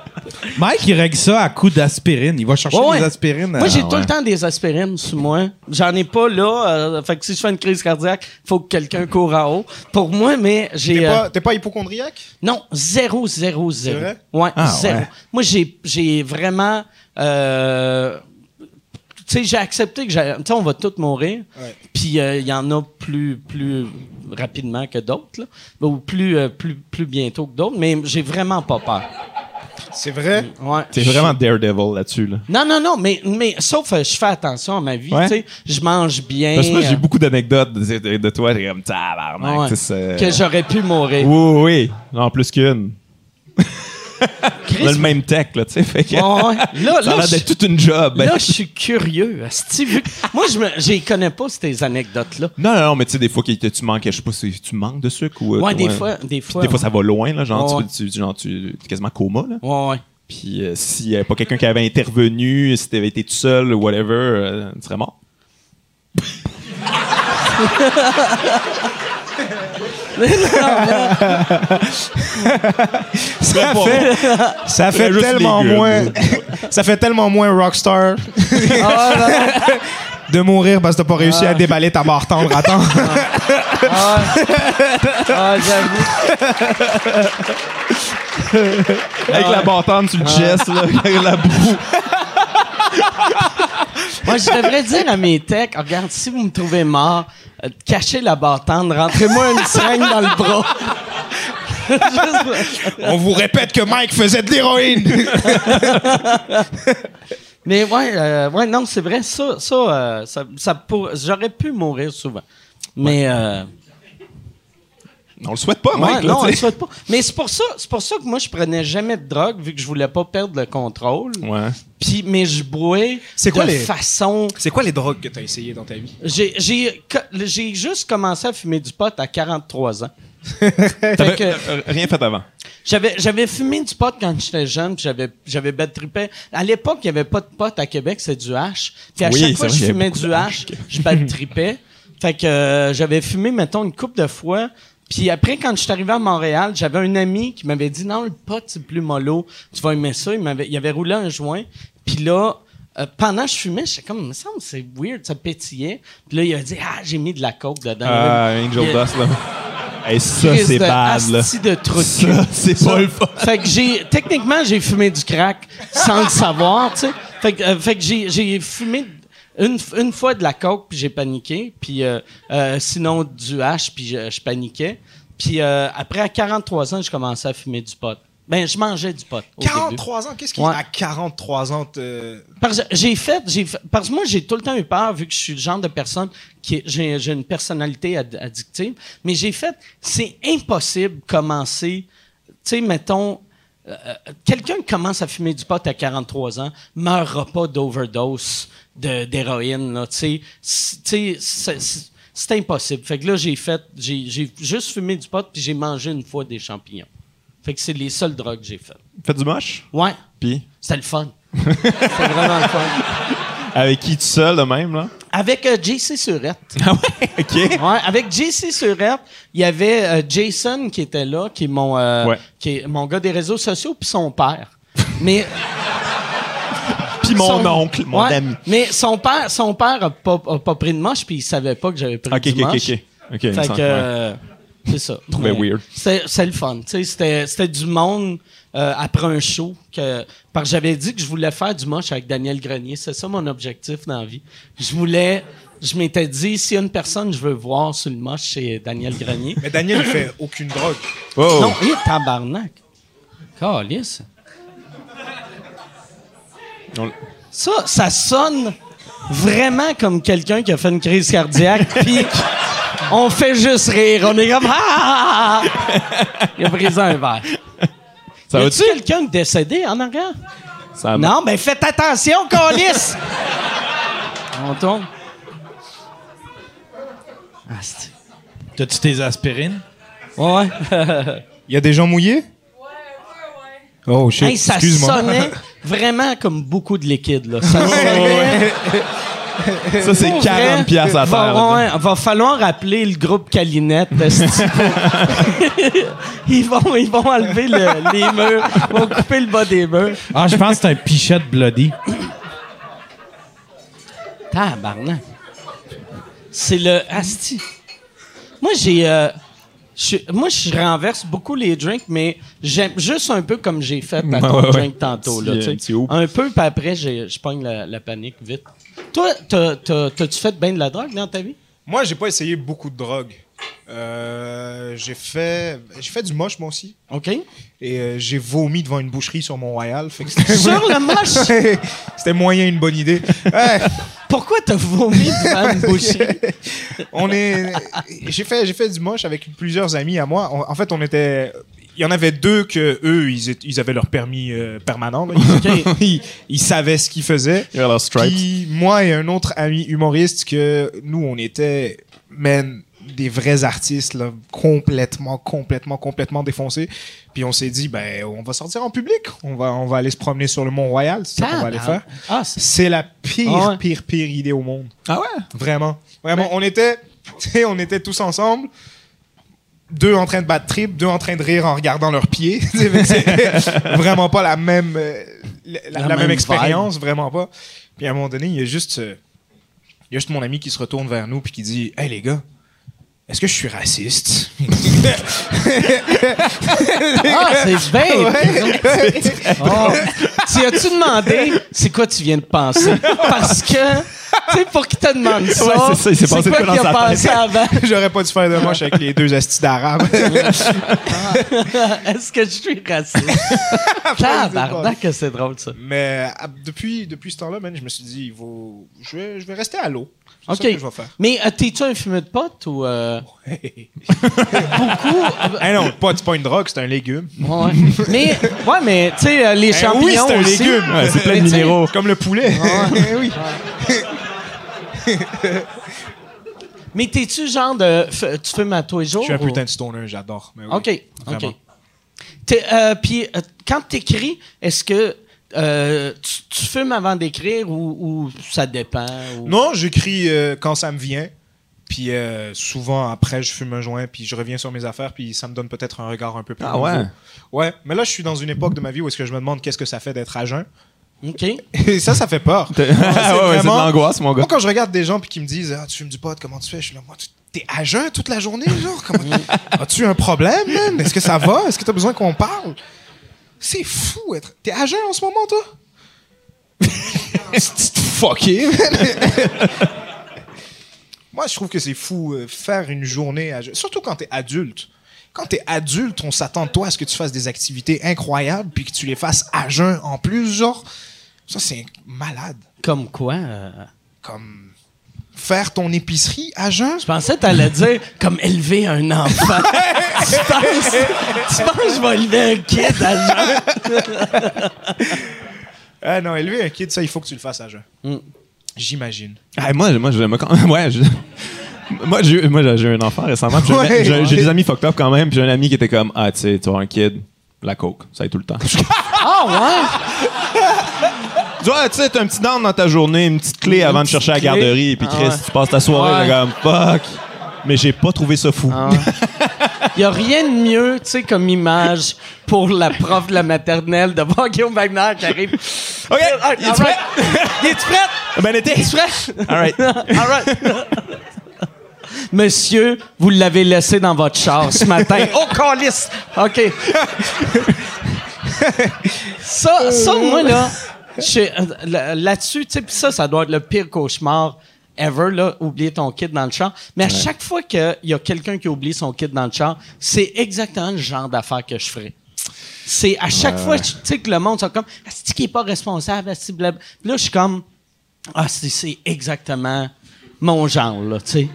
C: Mike, il règle ça à coups d'aspirine. Il va chercher
A: Ouais, ouais.
C: des aspirines.
A: Moi,
C: euh,
A: j'ai
D: Ah,
A: tout
D: ouais.
A: le temps des aspirines sur moi. J'en ai pas là. euh, fait que si je fais une crise cardiaque, faut que quelqu'un court en haut. Pour moi, mais j'ai.
E: T'es
A: euh,
E: pas, t'es pas hypochondriaque?
A: Non, zéro, zéro, zéro.
E: vrai?
A: Ouais,
D: Ah,
A: zéro.
D: ouais.
A: Moi, j'ai, j'ai vraiment. euh, tu sais, j'ai accepté que j'ai. Tu sais, on va tous mourir.
E: Ouais.
A: Puis euh, il y en a plus, plus rapidement que d'autres, là. ou plus, euh, plus, plus bientôt que d'autres, mais j'ai vraiment pas peur.
E: C'est vrai?
A: Ouais.
D: T'es vraiment Daredevil là-dessus, là.
A: Non, non, non, mais, mais sauf euh, je fais attention à ma vie.
D: Ouais.
A: tu sais. Je mange bien.
D: Parce que moi, j'ai
A: euh,
D: beaucoup d'anecdotes de, de- de toi. T'es comme tabarnak.
A: ouais,
D: tu sais, c'est-
A: que j'aurais pu mourir.
D: Oui, oui, oui. En plus qu'une. [laughs] On a le même tech, là, tu sais. Fait que.
A: Ouais, ouais. Là,
D: Ça a
A: là,
D: l'air d'être toute une job.
A: là, je suis curieux. Moi, je j'y connais pas, ces anecdotes-là.
D: Non, non, non, mais tu sais, des fois, que tu manques, je sais pas si tu manques de sucre ou. euh,
A: Ouais, des
D: ouais.
A: fois, des fois.
D: Des fois, ça va loin, là. Genre, tu, tu, genre, tu es quasiment coma, là.
A: Ouais, ouais.
D: Puis euh, s'il n'y avait pas quelqu'un qui avait intervenu, si t'avais été tout seul ou whatever, euh, tu serais mort. [laughs] [laughs]
E: Ça fait, ça fait tellement moins. [laughs] ça fait tellement moins rockstar
A: Ah,
E: de mourir parce que t'as pas réussi à déballer ta barre tendre à temps.
A: Ah, j'avoue.
D: Avec la bâtonne sur le chest, là, avec la boue.
A: Moi, je devrais dire à mes techs, regarde, si vous me trouvez mort, euh, cachez la bâtande, rentrez-moi une seringue dans le bras.
E: On vous répète que Mike faisait de l'héroïne.
A: Mais ouais, euh, ouais, non, c'est vrai, ça, ça, euh, ça, ça pour- j'aurais pu mourir souvent. Mais euh,
D: On le souhaite pas,
A: ouais,
D: Mike. là,
A: non, on
D: tu
A: le souhaite pas. Mais c'est pour ça, c'est pour ça que moi je prenais jamais de drogue vu que je voulais pas perdre le contrôle.
D: Ouais.
A: Puis mais je bois
E: C'est quoi
A: de
E: les-
A: façon
E: C'est quoi les drogues que t'as essayé dans ta vie?
A: J'ai, j'ai, j'ai juste commencé à fumer du pot à 43 ans. [laughs] Fait que
D: euh, rien fait avant.
A: j'avais, j'avais fumé du pot quand j'étais jeune, puis j'avais, j'avais bad trippé. À l'époque, il n'y avait pas de pot à Québec, c'est du hash. Puis à
D: Oui,
A: chaque fois que je fumais du hash, je bad trippais. Fait que euh, j'avais fumé, mettons, une coupe de fois. Puis après, quand je suis arrivé à Montréal, j'avais un ami qui m'avait dit non, le pot c'est plus mollo, tu vas aimer ça. Il m'avait, il avait roulé un joint. Puis là, euh, pendant que je fumais, j'étais comme, me semble c'est weird, ça pétillait. Puis là, il a dit ah, j'ai mis de la coke dedans.
D: Ah, Angel Dust, là. [laughs] Hey, ça, c'est bad, là.
A: de cul.
D: Ça, c'est pas le fun.
A: Fait que j'ai techniquement j'ai fumé du crack sans le savoir, tu sais. Fait que, euh, fait que j'ai j'ai fumé une, une fois de la coke puis j'ai paniqué, puis euh, euh, sinon du hash puis je, je paniquais. Puis euh, après à 43 ans, je commençais à fumer du pot. Ben je mangeais du pot au début.
E: 43 ans? Qu'est-ce qui,
A: Ouais.
E: à 43 ans, te...
A: Parce que j'ai fait, j'ai fait- parce que moi j'ai tout le temps eu peur vu que je suis le genre de personne qui est- j'ai j'ai une personnalité ad- addictive, mais j'ai fait c'est impossible commencer, tu sais mettons euh, euh, quelqu'un qui commence à fumer du pot à 43 ans meurra pas d'overdose de d'héroïne là, tu sais, C'est- impossible. Fait que là j'ai fait j'ai j'ai juste fumé du pot puis j'ai mangé une fois des champignons. Fait que c'est les seules drogues que j'ai faites.
D: Faites du moche?
A: Ouais,
D: Puis,
A: c'était le fun. [laughs] C'était vraiment le fun.
D: avec qui tout seul, de même, là?
A: Avec euh, JC Surette.
D: Ah ouais? [laughs] OK.
A: Ouais, avec JC Surette, il y avait euh, Jason qui était là, qui est mon, euh,
D: Ouais.
A: qui est mon gars des réseaux sociaux, puis son père. Mais
D: Puis mon
A: son-
D: oncle, mon
A: Ouais,
D: ami.
A: Mais son père, son père a pas, a pas pris de moche, puis il savait pas que j'avais pris
D: OK,
A: du
D: OK, OK. OK. OK, il
A: Fait que euh, c'est ça.
D: trouvais weird.
A: C'était le fun. C'était c'était du monde euh, après un show. Que, parce que j'avais dit que je voulais faire du moche avec Daniel Grenier. C'est ça mon objectif dans la vie. Je voulais. Je m'étais dit, s'il y a une personne que je veux voir sur le moche, c'est Daniel Grenier.
E: Mais Daniel, il fait aucune drogue.
D: Oh.
A: Non, hé, tabarnak. Calice.
D: On-
A: Ça, ça sonne vraiment comme quelqu'un qui a fait une crise cardiaque, [laughs] puis on fait juste rire. On est comme ah, ah, ah, ah. Il a brisé un verre.
D: Ça
A: y
D: va
A: a-tu quelqu'un de décédé en arrière?
D: Ça
A: Non, ben faites attention, Calice! on tourne. Ah, c'est-
C: T'as-tu tes aspirines?
A: Ouais. [laughs]
E: Il y a des gens mouillés? Oh shit,
A: Hey, ça
E: excuse-moi.
A: sonnait [laughs] vraiment comme beaucoup de liquide, là. Ça [laughs]
D: Ça, c'est
A: Pour
D: 40
A: vrai,
D: piastres à
A: va,
D: terre. là.
A: ouais, va falloir appeler le groupe Calinette. [laughs] [laughs] ils, vont, ils vont enlever le- les murs, ils vont couper le bas des murs.
C: Ah, je pense que c'est un pichet de bloody.
A: Tabarnak. C'est le asti. Moi, j'ai. euh, je- moi, je renverse beaucoup les drinks, mais j'aime juste un peu comme j'ai fait à
D: Ouais,
A: ton
D: ouais, ouais.
A: drink tantôt. Là, un peu, puis après, j'ai- je pogne la, la panique vite. Toi, t'as- t'as- t'as-tu fait bien de la drogue dans ta vie?
E: Moi, j'ai pas essayé beaucoup de drogue. Euh, j'ai fait, j'ai fait du moche moi aussi.
A: OK.
E: Et euh, j'ai vomi devant une boucherie sur Mont-Royal. Fait que c'était-
A: Sur le [laughs] moche,
E: c'était moyen une bonne idée. Ouais,
A: pourquoi t'as vomi devant une boucherie? [laughs]
E: on est, j'ai fait, j'ai fait du moche avec plusieurs amis à moi. On- en fait, on était, il y en avait deux que eux, ils, étaient- ils avaient leur permis euh, permanent. là. Ils, [laughs] ils- ils savaient ce qu'ils faisaient. Puis moi et un autre ami humoriste que nous, on était, man, des vrais artistes, là, complètement, complètement, complètement défoncés. Puis on s'est dit, ben, on va sortir en public. On va, on va aller se promener sur le Mont-Royal. C'est ça qu'on va aller faire.
A: Ah, c'est-
E: C'est la pire,
A: Ah ouais.
E: pire, pire idée au monde.
D: Ah ouais?
E: Vraiment. Vraiment. On était, [laughs] on était tous ensemble. Deux en train de battre trip, deux en train de rire en regardant leurs pieds. [laughs] C'est [laughs] vraiment pas la même, euh, la, la-
A: La
E: la même,
A: même
E: expérience, vraiment pas. Puis à un moment donné, il y a juste, euh, il y a juste mon ami qui se retourne vers nous puis qui dit, hey les gars, est-ce que je suis raciste?
A: Ah, c'est bien! Oh. Tu as-tu demandé c'est quoi tu viens de penser? Parce que, tu sais, pour qu'il te demande ça,
D: Ouais, c'est ça, il s'est passé
A: quoi
D: quoi dans
A: qu'il a
D: sa
A: pensé avant? [laughs]
E: J'aurais pas dû faire de moche avec les deux astis d'arabe. [laughs]
A: Est-ce que je suis raciste? [laughs] Tabarnak que c'est drôle, ça.
E: Mais euh, depuis, depuis ce temps-là, man, je me suis dit, il faut, je vais, je vais rester à l'eau. C'est
A: OK.
E: ça que je vais faire.
A: Mais euh, t'es-tu un fumeur de pote ou... euh, [laughs] beaucoup?
E: Ah non, pas, c'est pas une drogue, c'est un légume.
A: Ouais. Mais, ouais, mais, tu sais, euh, les
E: Eh
A: champignons
E: oui, c'est un
A: aussi.
E: légume.
D: Ouais, c'est plein de [laughs] minéraux.
E: Comme le poulet. [laughs] Eh oui.
A: Mais t'es-tu genre de... Tu fumes à tous les jours?
E: Je suis un
A: ou-
E: putain de stoner, j'adore. Oui,
A: OK,
E: vraiment.
A: OK. Euh, Puis, euh, quand t'écris, est-ce que euh, tu, tu fumes avant d'écrire ou, ou ça dépend? ou-
E: Non, j'écris euh, quand ça me vient. Puis euh, souvent, après, je fume un joint, puis je reviens sur mes affaires, puis ça me donne peut-être un regard un peu plus
D: Ah
E: nouveau.
D: ouais?
E: Ouais, mais là, je suis dans une époque de ma vie où est-ce que je me demande qu'est-ce que ça fait d'être à jeun.
A: OK.
E: Et ça, ça fait peur. [laughs]
D: ouais, ouais, c'est de l'angoisse, mon gars.
E: Moi, quand je regarde des gens puis qui me disent ah, Tu fumes du pot, comment tu fais? Je suis là, moi, tu- t'es à jeun toute la journée, genre? Comment... [laughs] As-tu un problème, man? Est-ce que ça va? Est-ce que t'as besoin qu'on parle? C'est fou être. T'es à jeun en ce moment, toi? [laughs] C'est fucké, man. [laughs] Moi, je trouve que c'est fou euh, faire une journée à jeun. Surtout quand t'es adulte. Quand t'es adulte, on s'attend de toi à ce que tu fasses des activités incroyables puis que tu les fasses à jeun en plus, genre. Ça, c'est malade.
A: Comme quoi? euh,
E: Comme faire ton épicerie à jeun?
A: Je pensais que t'allais dire comme élever un enfant. [laughs] tu, penses, tu penses que je vais élever un kid à jeun? [laughs]
E: Ah non, élever un kid, ça, il faut que tu le fasses à jeun.
A: Mm.
E: J'imagine.
D: Ah, moi, moi, je, moi, quand- [laughs] ouais, je- moi, j'ai eu- moi, j'ai eu un enfant récemment. j'ai-
E: Ouais,
D: j'ai j'ai
E: ouais.
D: des amis fucked up quand même. Puis j'ai un ami qui était comme, ah, tu sais, tu as un kid, la coke, ça aide tout le temps.
A: Ah ouais?
D: Tu vois, tu sais, t'as un petit down dans ta journée, une petite clé avant de chercher à la garderie. Puis
A: Ah
D: Chris, tu passes ta soirée, comme, fuck. Mais j'ai pas trouvé ça fou.
A: Il [laughs] n'y a rien de mieux, tu sais, comme image pour la prof de la maternelle de voir Guillaume Wagner qui arrive.
D: OK,
A: Ah,
D: es-tu
A: all
D: prêt?
A: right. Es-tu prêt?
D: Ben été.
A: Es-tu prêt?
D: All right. [laughs]
A: All right. Monsieur, vous l'avez laissé dans votre char ce matin. [laughs] Oh, calice! OK. ça, ça, moi, euh, là- là-dessus, tu sais, pis ça, ça doit être le pire cauchemar ever, là, oublier ton kit dans le char. Mais à chaque fois qu'il y a quelqu'un qui oublie son kit dans le char, c'est exactement le genre d'affaire que je ferais. C'est à chaque fois, tu sais, que le monde sont comme, est-ce qui est pas responsable. Puis là, je suis comme, ah, c'est- c'est exactement mon genre, là, tu sais.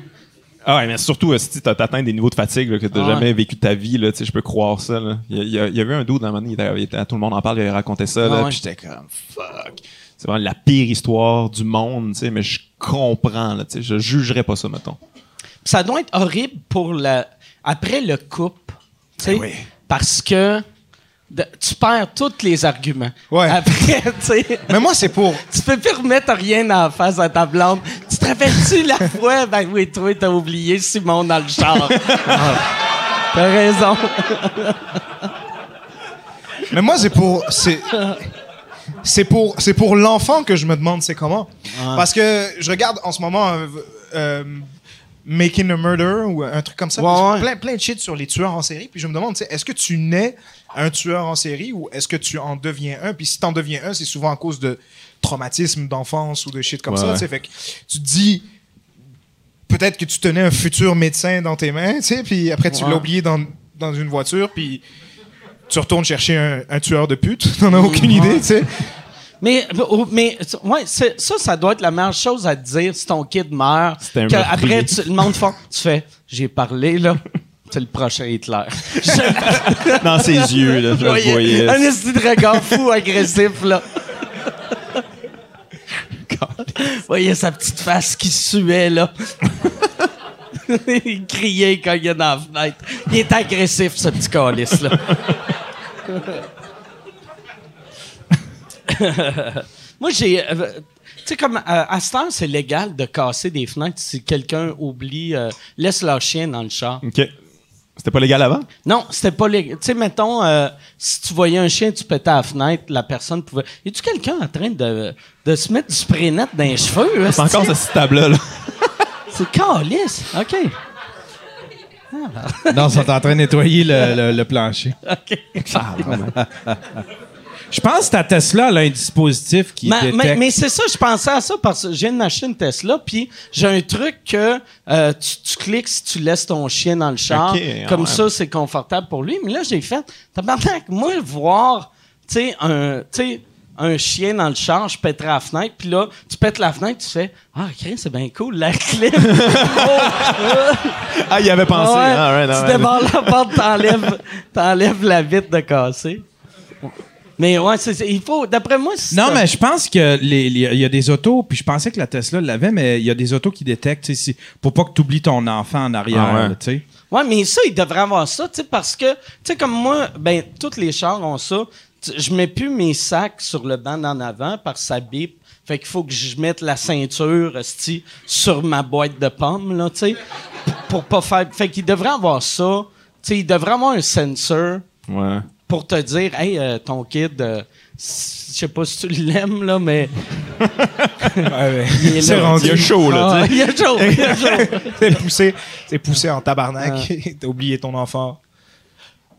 D: Ah ouais, mais surtout, euh, si t'as atteint des niveaux de fatigue là, que t'as
A: Ah ouais.
D: jamais vécu de ta vie, là, tu sais, je peux croire ça. Là. Il, y a, il y avait un doute dans moment donné, il était- il était- tout le monde en parle, il avait raconté ça,
A: Ah ouais.
D: j'étais comme fuck. C'est vraiment la pire histoire du monde, tu sais, mais je comprends, là, tu sais, je jugerais pas ça, mettons.
A: Ça doit être horrible pour la après le couple, tu sais,
E: Ben oui.
A: parce que de- tu perds tous les arguments.
E: Ouais.
A: Après, [laughs] tu sais,
E: Mais moi, c'est pour.
A: tu peux plus remettre rien en face à ta blonde. Tu te rappelles-tu la [laughs] fois? Ben oui, toi, t'as oublié Simon dans le char. Ah. T'as raison.
E: Mais moi, c'est pour. C'est. C'est pour, c'est pour l'enfant que je me demande c'est comment? Parce que je regarde en ce moment euh, euh, Making a Murder ou un truc comme ça.
A: Ouais,
E: puis
A: ouais.
E: Plein, plein de shit sur les tueurs en série. Puis je me demande, est-ce que tu nais un tueur en série ou est-ce que tu en deviens un? Puis si t'en deviens un, c'est souvent à cause de traumatisme d'enfance ou de shit comme
D: Ouais,
E: ça. Fait que tu te dis, peut-être que tu tenais un futur médecin dans tes mains, tu sais, puis après tu l'as oublié dans, dans une voiture, puis tu retournes chercher un, un tueur de pute. [laughs] T'en as aucune idée, tu sais.
A: Mais, oh, mais ouais, ça, ça doit être la meilleure chose à te dire si ton kid meurt.
D: C'était un
A: que après, tu- le monde fait, tu fais, j'ai parlé, là. C'est le prochain Hitler. Je [laughs]
D: Dans ses yeux, là, je le
A: voyais un esti de regard fou, agressif, là. [laughs] voyez sa petite face qui suait, là. il criait, il cognait dans la fenêtre. Il est agressif, ce petit calice, là. [laughs] Moi, j'ai. euh, tu sais, comme euh, à cette heure, c'est légal de casser des fenêtres si quelqu'un oublie, euh, laisse leur chien dans le char.
D: OK. C'était pas légal avant?
A: Non, c'était pas légal. Tu sais, mettons, euh, si tu voyais un chien, tu pétais à la fenêtre, la personne pouvait. Y a-tu quelqu'un en train de, de se mettre du spray net dans les cheveux? là,
D: C'est encore ce table-là. Là. [laughs]
A: C'est calice. OK.
C: Non, ils sont en train de nettoyer le, le- le plancher. [laughs]
A: OK. [laughs]
C: Je pense que ta Tesla elle a un dispositif qui
A: Mais,
C: détecte.
A: mais, mais c'est ça, je pensais à ça parce que j'ai une machine Tesla, puis j'ai un truc que euh, tu, tu cliques si tu laisses ton chien dans le char. Comme
D: ouais.
A: ça, c'est confortable pour lui. Mais là, j'ai fait, tabarnak, moi, voir, tu sais, un, tu sais, un chien dans le char, je pèterais la fenêtre, puis là, tu pètes la fenêtre, tu fais, ah, c'est bien cool, la clim.
D: Ah, il avait pensé.
A: Ouais,
D: Ah, right,
A: tu débarres la porte, t'enlèves, t'enlèves la vitre de casser. Mais ouais, c'est, c'est- il faut, d'après moi, c'est
C: Non, mais je pense que les- les- il y a des autos, puis je pensais que la Tesla l'avait, mais il y a des autos qui détectent, tu sais, si- pour pas que tu oublies ton enfant en arrière,
D: Ah ouais.
C: là, tu sais.
A: Ouais, mais ça, il devrait avoir ça, tu sais, parce que, tu sais, comme moi, ben, tous les chars ont ça. Tu- Je mets plus mes sacs sur le banc d'en avant parce que ça bip. Fait qu'il faut que je mette la ceinture, esti, sur ma boîte de pommes, là, tu sais, pour, pour pas faire. Fait qu'il devrait avoir ça. Tu sais, il devrait avoir un sensor
D: Ouais.
A: Pour te dire, hey, euh, ton kid, euh, je sais pas si tu l'aimes, là, mais. [laughs] il est
E: rendu.
D: Chaud, là,
A: Ah, il y a chaud, il y a chaud. [laughs]
E: C'est poussé, c'est poussé en tabarnak. [laughs] T'as oublié ton enfant.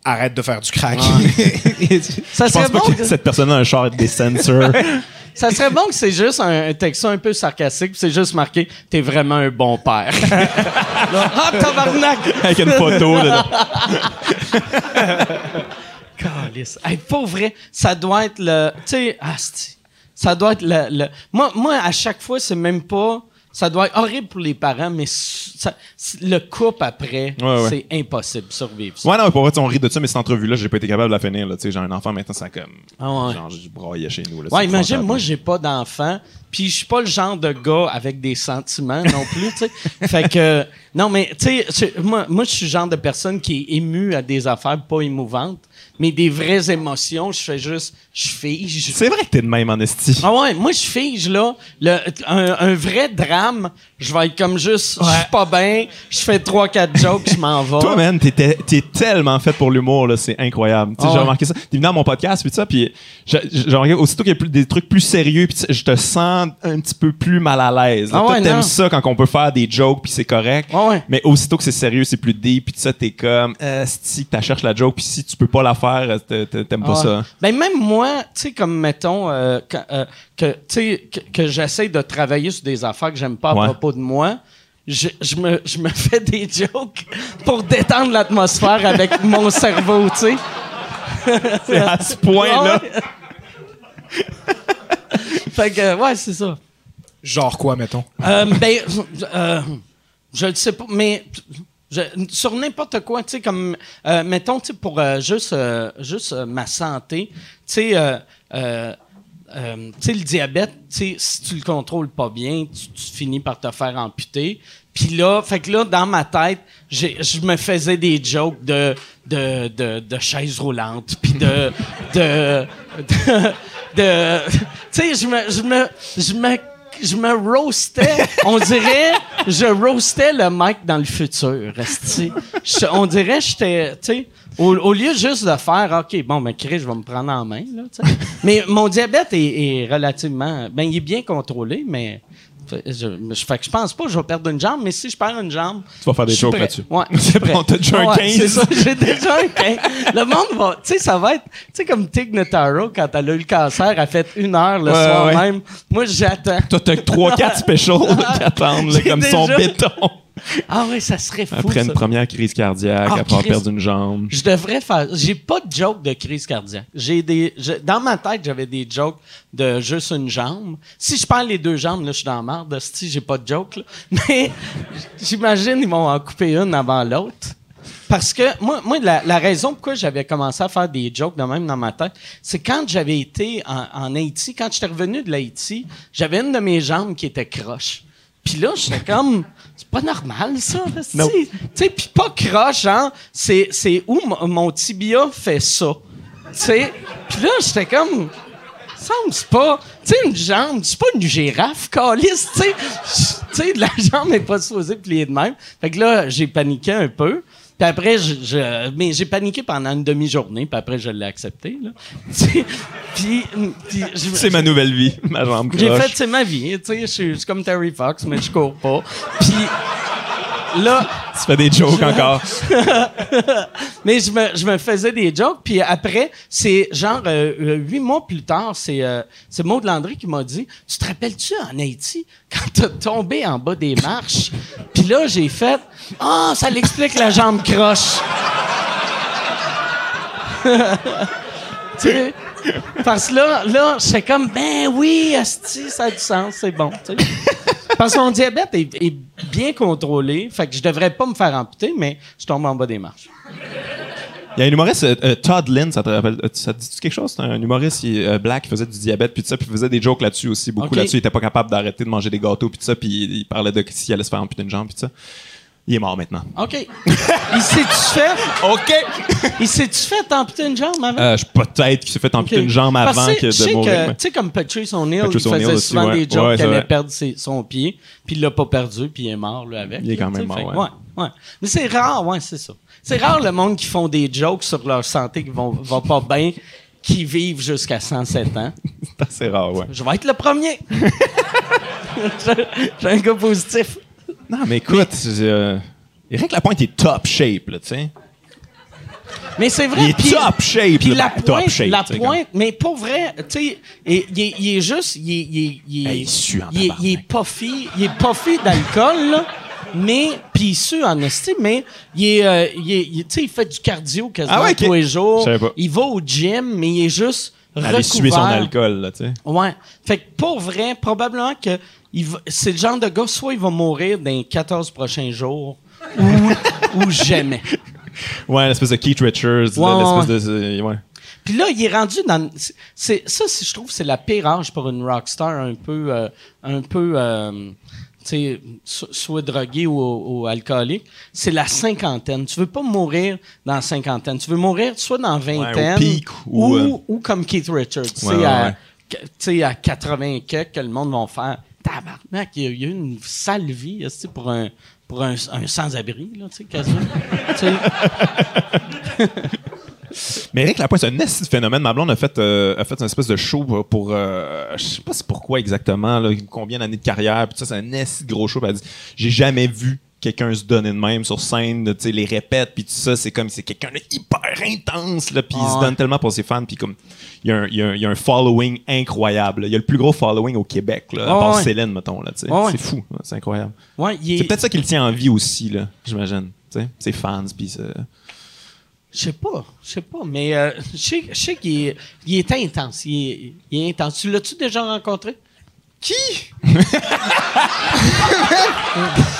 E: Arrête de faire du crack.
A: Ça
D: Je
A: serait
D: pense pas
A: bon
D: que cette personne a un char avec des sensors.
A: Ça serait bon que c'est juste un, un texto un peu sarcastique, puis c'est juste marqué T'es vraiment un bon père. Ah, tabarnak!
D: avec une photo. Là,
A: Calice. Hey, pour vrai, ça doit être le. Tu sais, asti, ça doit être le. le- moi, moi, à chaque fois, c'est même pas. Ça doit être horrible pour les parents, mais ça- le couple après,
D: Ouais, ouais.
A: c'est impossible de survivre. ça.
D: Ouais, non, pour vrai, on rit de ça, mais cette entrevue-là, j'ai pas été capable de la finir. Là, tu sais, j'ai un enfant maintenant, ça comme.
A: Ah ouais.
D: Genre, je broyais chez nous. Là,
A: Ouais, imagine, moi, j'ai pas d'enfant, puis je suis pas le genre de gars avec des sentiments non plus, tu sais. [laughs] fait que, non, mais, tu sais, moi, moi je suis le genre de personne qui est émue à des affaires pas émouvantes, mais des vraies émotions, je fais juste, je fige.
D: C'est vrai que t'es de même en esti.
A: Ah ouais, moi, je fige, là, le, un, un vrai drame, je vais être comme juste, je suis pas bien, je fais trois, quatre jokes, je m'en vais.
D: Toi, man, t'es, t'es- t'es tellement fait pour l'humour, là, c'est incroyable. Tu sais, j'ai remarqué ça. T'es venu dans mon podcast, puis ça, puis j'ai j'ai remarqué aussitôt qu'il y a plus, des trucs plus sérieux, puis je te sens un petit peu plus mal à l'aise. là.
A: Ah
D: Toi,
A: ouais,
D: t'aimes
A: non.
D: ça quand on peut faire des jokes, puis c'est correct.
A: Ah ouais.
D: Mais aussitôt que c'est sérieux, c'est plus deep, puis ça, t'es comme, euh, si tu cherches la joke, puis si tu peux pas la faire, euh, t'a- t'a- t'aimes pas
A: Ouais.
D: ça.
A: Ben même moi, tu sais, comme mettons euh, que, euh, que, tu sais, que, que j'essaie de travailler sur des affaires que j'aime pas à
D: Ouais.
A: propos de moi, je, je me, je me fais des jokes pour détendre l'atmosphère avec mon cerveau, tu sais. [laughs]
D: C'est à ce point-là.
A: Fait que, ouais, c'est ça.
E: Genre quoi, mettons?
A: Euh, ben, euh, je ne sais pas, mais je- sur n'importe quoi, tu sais, comme, euh, mettons, tu sais, pour euh, juste, euh, juste euh, ma santé, tu sais, euh, tu sais, le diabète, si tu le contrôles pas bien, tu, finis par te faire amputer. Puis là, fait que là, dans ma tête, je me faisais des jokes de, de, de, de chaises roulantes, puis de... de, de, tu sais, je me, je me, je me, je me roastais. On dirait, je roastais le mec dans le futur. on dirait, j'étais, tu sais, au, au lieu juste de faire, OK, bon, ben, Chris, je vais me prendre en main, là, tu sais. [laughs] Mais mon diabète est, est relativement, ben, il est bien contrôlé, mais fait- je, je, fait que je pense pas que je vais perdre une jambe, mais si je perds une jambe.
D: Tu vas faire des jokes là-dessus.
A: Ouais. [laughs]
D: C'est bon, t'as déjà un
A: Ouais,
D: 15.
A: c'est ça, j'ai déjà un 15. Le monde va. Tu sais, ça va être. Tu sais, comme Tig Notaro, quand elle a eu le cancer, elle a fait une heure le
D: Ouais,
A: soir
D: ouais.
A: même. Moi, j'attends.
D: Toi, t'as 3-4 [laughs] specials qui attendent, comme son béton. [laughs]
A: Ah ouais, ça serait fou.
D: Après
A: ça.
D: une première crise cardiaque,
A: Ah,
D: après avoir perdu une jambe.
A: Je devrais faire. J'ai pas de joke de crise cardiaque. J'ai des. je- dans ma tête, j'avais des jokes de juste une jambe. Si je perds les deux jambes, là, je suis dans la merde. Si j'ai pas de joke, là. [laughs] Mais j'imagine ils vont en couper une avant l'autre. Parce que moi, moi la, la raison pourquoi j'avais commencé à faire des jokes de même dans ma tête, c'est quand j'avais été en, en Haïti, quand j'étais revenu de l'Haïti, j'avais une de mes jambes qui était croche. Puis là, j'étais comme, c'est pas normal, ça. Tu sais, puis pas croche, hein. C'est, c'est où mon- tibia fait ça? Tu sais. Puis là, j'étais comme, semble c'est pas, tu sais, une jambe, c'est pas une girafe, calice. Tu sais, la jambe n'est pas supposée plier de même. Fait que là, j'ai paniqué un peu. Puis après, je, je- mais j'ai paniqué pendant une demi-journée, puis après, je l'ai accepté, là. [laughs] Puis,
D: C'est ma nouvelle vie, ma jambe
A: j'ai fait, c'est ma vie, tu sais, je suis- je suis comme Terry Fox, mais je cours pas. Puis là,
D: Tu fais des jokes encore. [laughs]
A: mais je me, je me faisais des jokes, puis après, c'est genre euh, euh, huit mois plus tard, c'est euh, Maud Landry qui m'a dit « Tu te rappelles-tu en Haïti, quand t'as tombé en bas des marches? » Puis là, j'ai fait « Ah, ça l'explique la jambe croche. [laughs] » Tu sais, Parce que là, là j'étais comme « Ben oui, asti, ça a du sens, c'est bon. » tu sais. Parce que mon diabète est, est bien contrôlé, fait que je devrais pas me faire amputer, mais je tombe en bas des marches.
D: Il y a un humoriste, euh, euh, Todd Lynn, ça te rappelle, euh, ça te dit quelque chose? C'est un humoriste il, euh, black qui faisait du diabète puis tout ça, puis il faisait des jokes là-dessus aussi, beaucoup là-dessus. Il était pas capable d'arrêter de manger des gâteaux puis tout ça, puis il, il parlait de s'il allait se faire amputer une jambe puis tout ça. Il est mort maintenant.
A: OK. Il s'est-tu fait...
D: OK!
A: Il s'est-tu fait amputer une jambe avant?
D: Euh, Peut-être qu'il s'est fait amputer une jambe
A: Parce
D: avant
A: que
D: de mourir.
A: Tu sais, comme Patrice O'Neill, il faisait
D: aussi,
A: souvent
D: ouais.
A: des jokes
D: Ouais,
A: qu'il allait perdre ses- son pied, puis il l'a pas perdu, puis il est mort là, avec.
D: Il est quand même mort,
A: fait-
D: ouais.
A: ouais. Mais c'est rare, ouais, c'est ça. C'est rare le monde qui font des jokes sur leur santé qui vont, va pas bien, qui vivent jusqu'à 107 ans. [laughs]
D: C'est assez rare, ouais.
A: Je vais être le premier. J'ai- [laughs] J'ai un gars positif.
D: Non, mais écoute, euh, Eric Lapointe est top shape, là, tu sais.
A: Mais c'est vrai.
D: Il est top shape,
A: Puis la
D: ben, top
A: pointe,
D: shape,
A: la pointe, mais pour vrai, tu sais, il, il est- il est juste, il est, il est, il
D: Hey, il sue en
A: il est, il puffy, il est puffy d'alcool, là, mais, puis il sue en esti, mais il est, euh, il est, il- tu sais, il fait du cardio quasiment
D: Ah ouais,
A: tous les jours. Il va au gym, mais il est juste
D: Aller suer son alcool, là, tu sais.
A: Ouais. Fait que pour vrai, probablement que il c'est le genre de gars, soit il va mourir dans les 14 prochains jours, ou, ou jamais. [laughs]
D: Ouais, l'espèce de Keith Richards,
A: Ouais,
D: l'espèce de. Ouais.
A: Puis là, il est rendu dans. C'est, ça, je trouve, c'est la pire âge pour une rockstar un peu. euh, un peu. euh, tu sais, so- soit drogué ou, ou alcoolique. C'est la cinquantaine. Tu veux pas mourir dans la cinquantaine. Tu veux mourir soit dans la vingtaine. ou,
D: ou, euh,
A: ou comme Keith Richards. Tu sais,
D: Ouais, ouais,
A: à, à 80 et quelques, que le monde va faire. Tabarnak, il y a, eu une sale vie pour un, pour un, un sans-abri, là, tu sais, quasiment. [laughs]
D: Mais Eric Lapointe, c'est un esti de phénomène. Ma blonde a fait, euh, a fait une espèce de show pour. pour, euh, je sais pas c'est pourquoi exactement, là, combien d'années de carrière. Puis ça, c'est un esti de gros show. Puis elle dit J'ai jamais vu quelqu'un se donner de même sur scène, tu sais, les répète, puis tout ça, c'est comme, c'est quelqu'un de hyper intense, là, puis il
A: Ah
D: se
A: ouais.
D: donne tellement pour ses fans, puis comme, il y, a un- il y a un- il y a un following incroyable. Il y a le plus gros following au Québec, là, à part
A: ouais.
D: Céline, mettons, là.
A: Ouais.
D: C'est fou, c'est incroyable.
A: ouais, il est-
D: C'est peut-être ça qui le tient en vie aussi, là, j'imagine, tu sais, ses fans, puis ça-
A: Je sais pas, je sais pas, mais euh, je sais, je sais qu'il est, il est intense. Il est, il est intense. Tu l'as-tu déjà rencontré?
E: Qui? [laughs]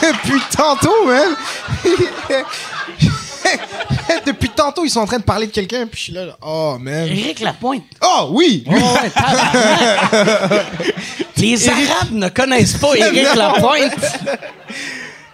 E: Depuis tantôt, man! [laughs] [laughs] Depuis tantôt, ils sont en train de parler de quelqu'un, puis je suis là, là, oh, man.
A: Éric Lapointe.
E: Oh, oui!
A: Oh, ouais, tabarnak. [laughs] Les Arabes ne connaissent pas Éric. [laughs] Lapointe.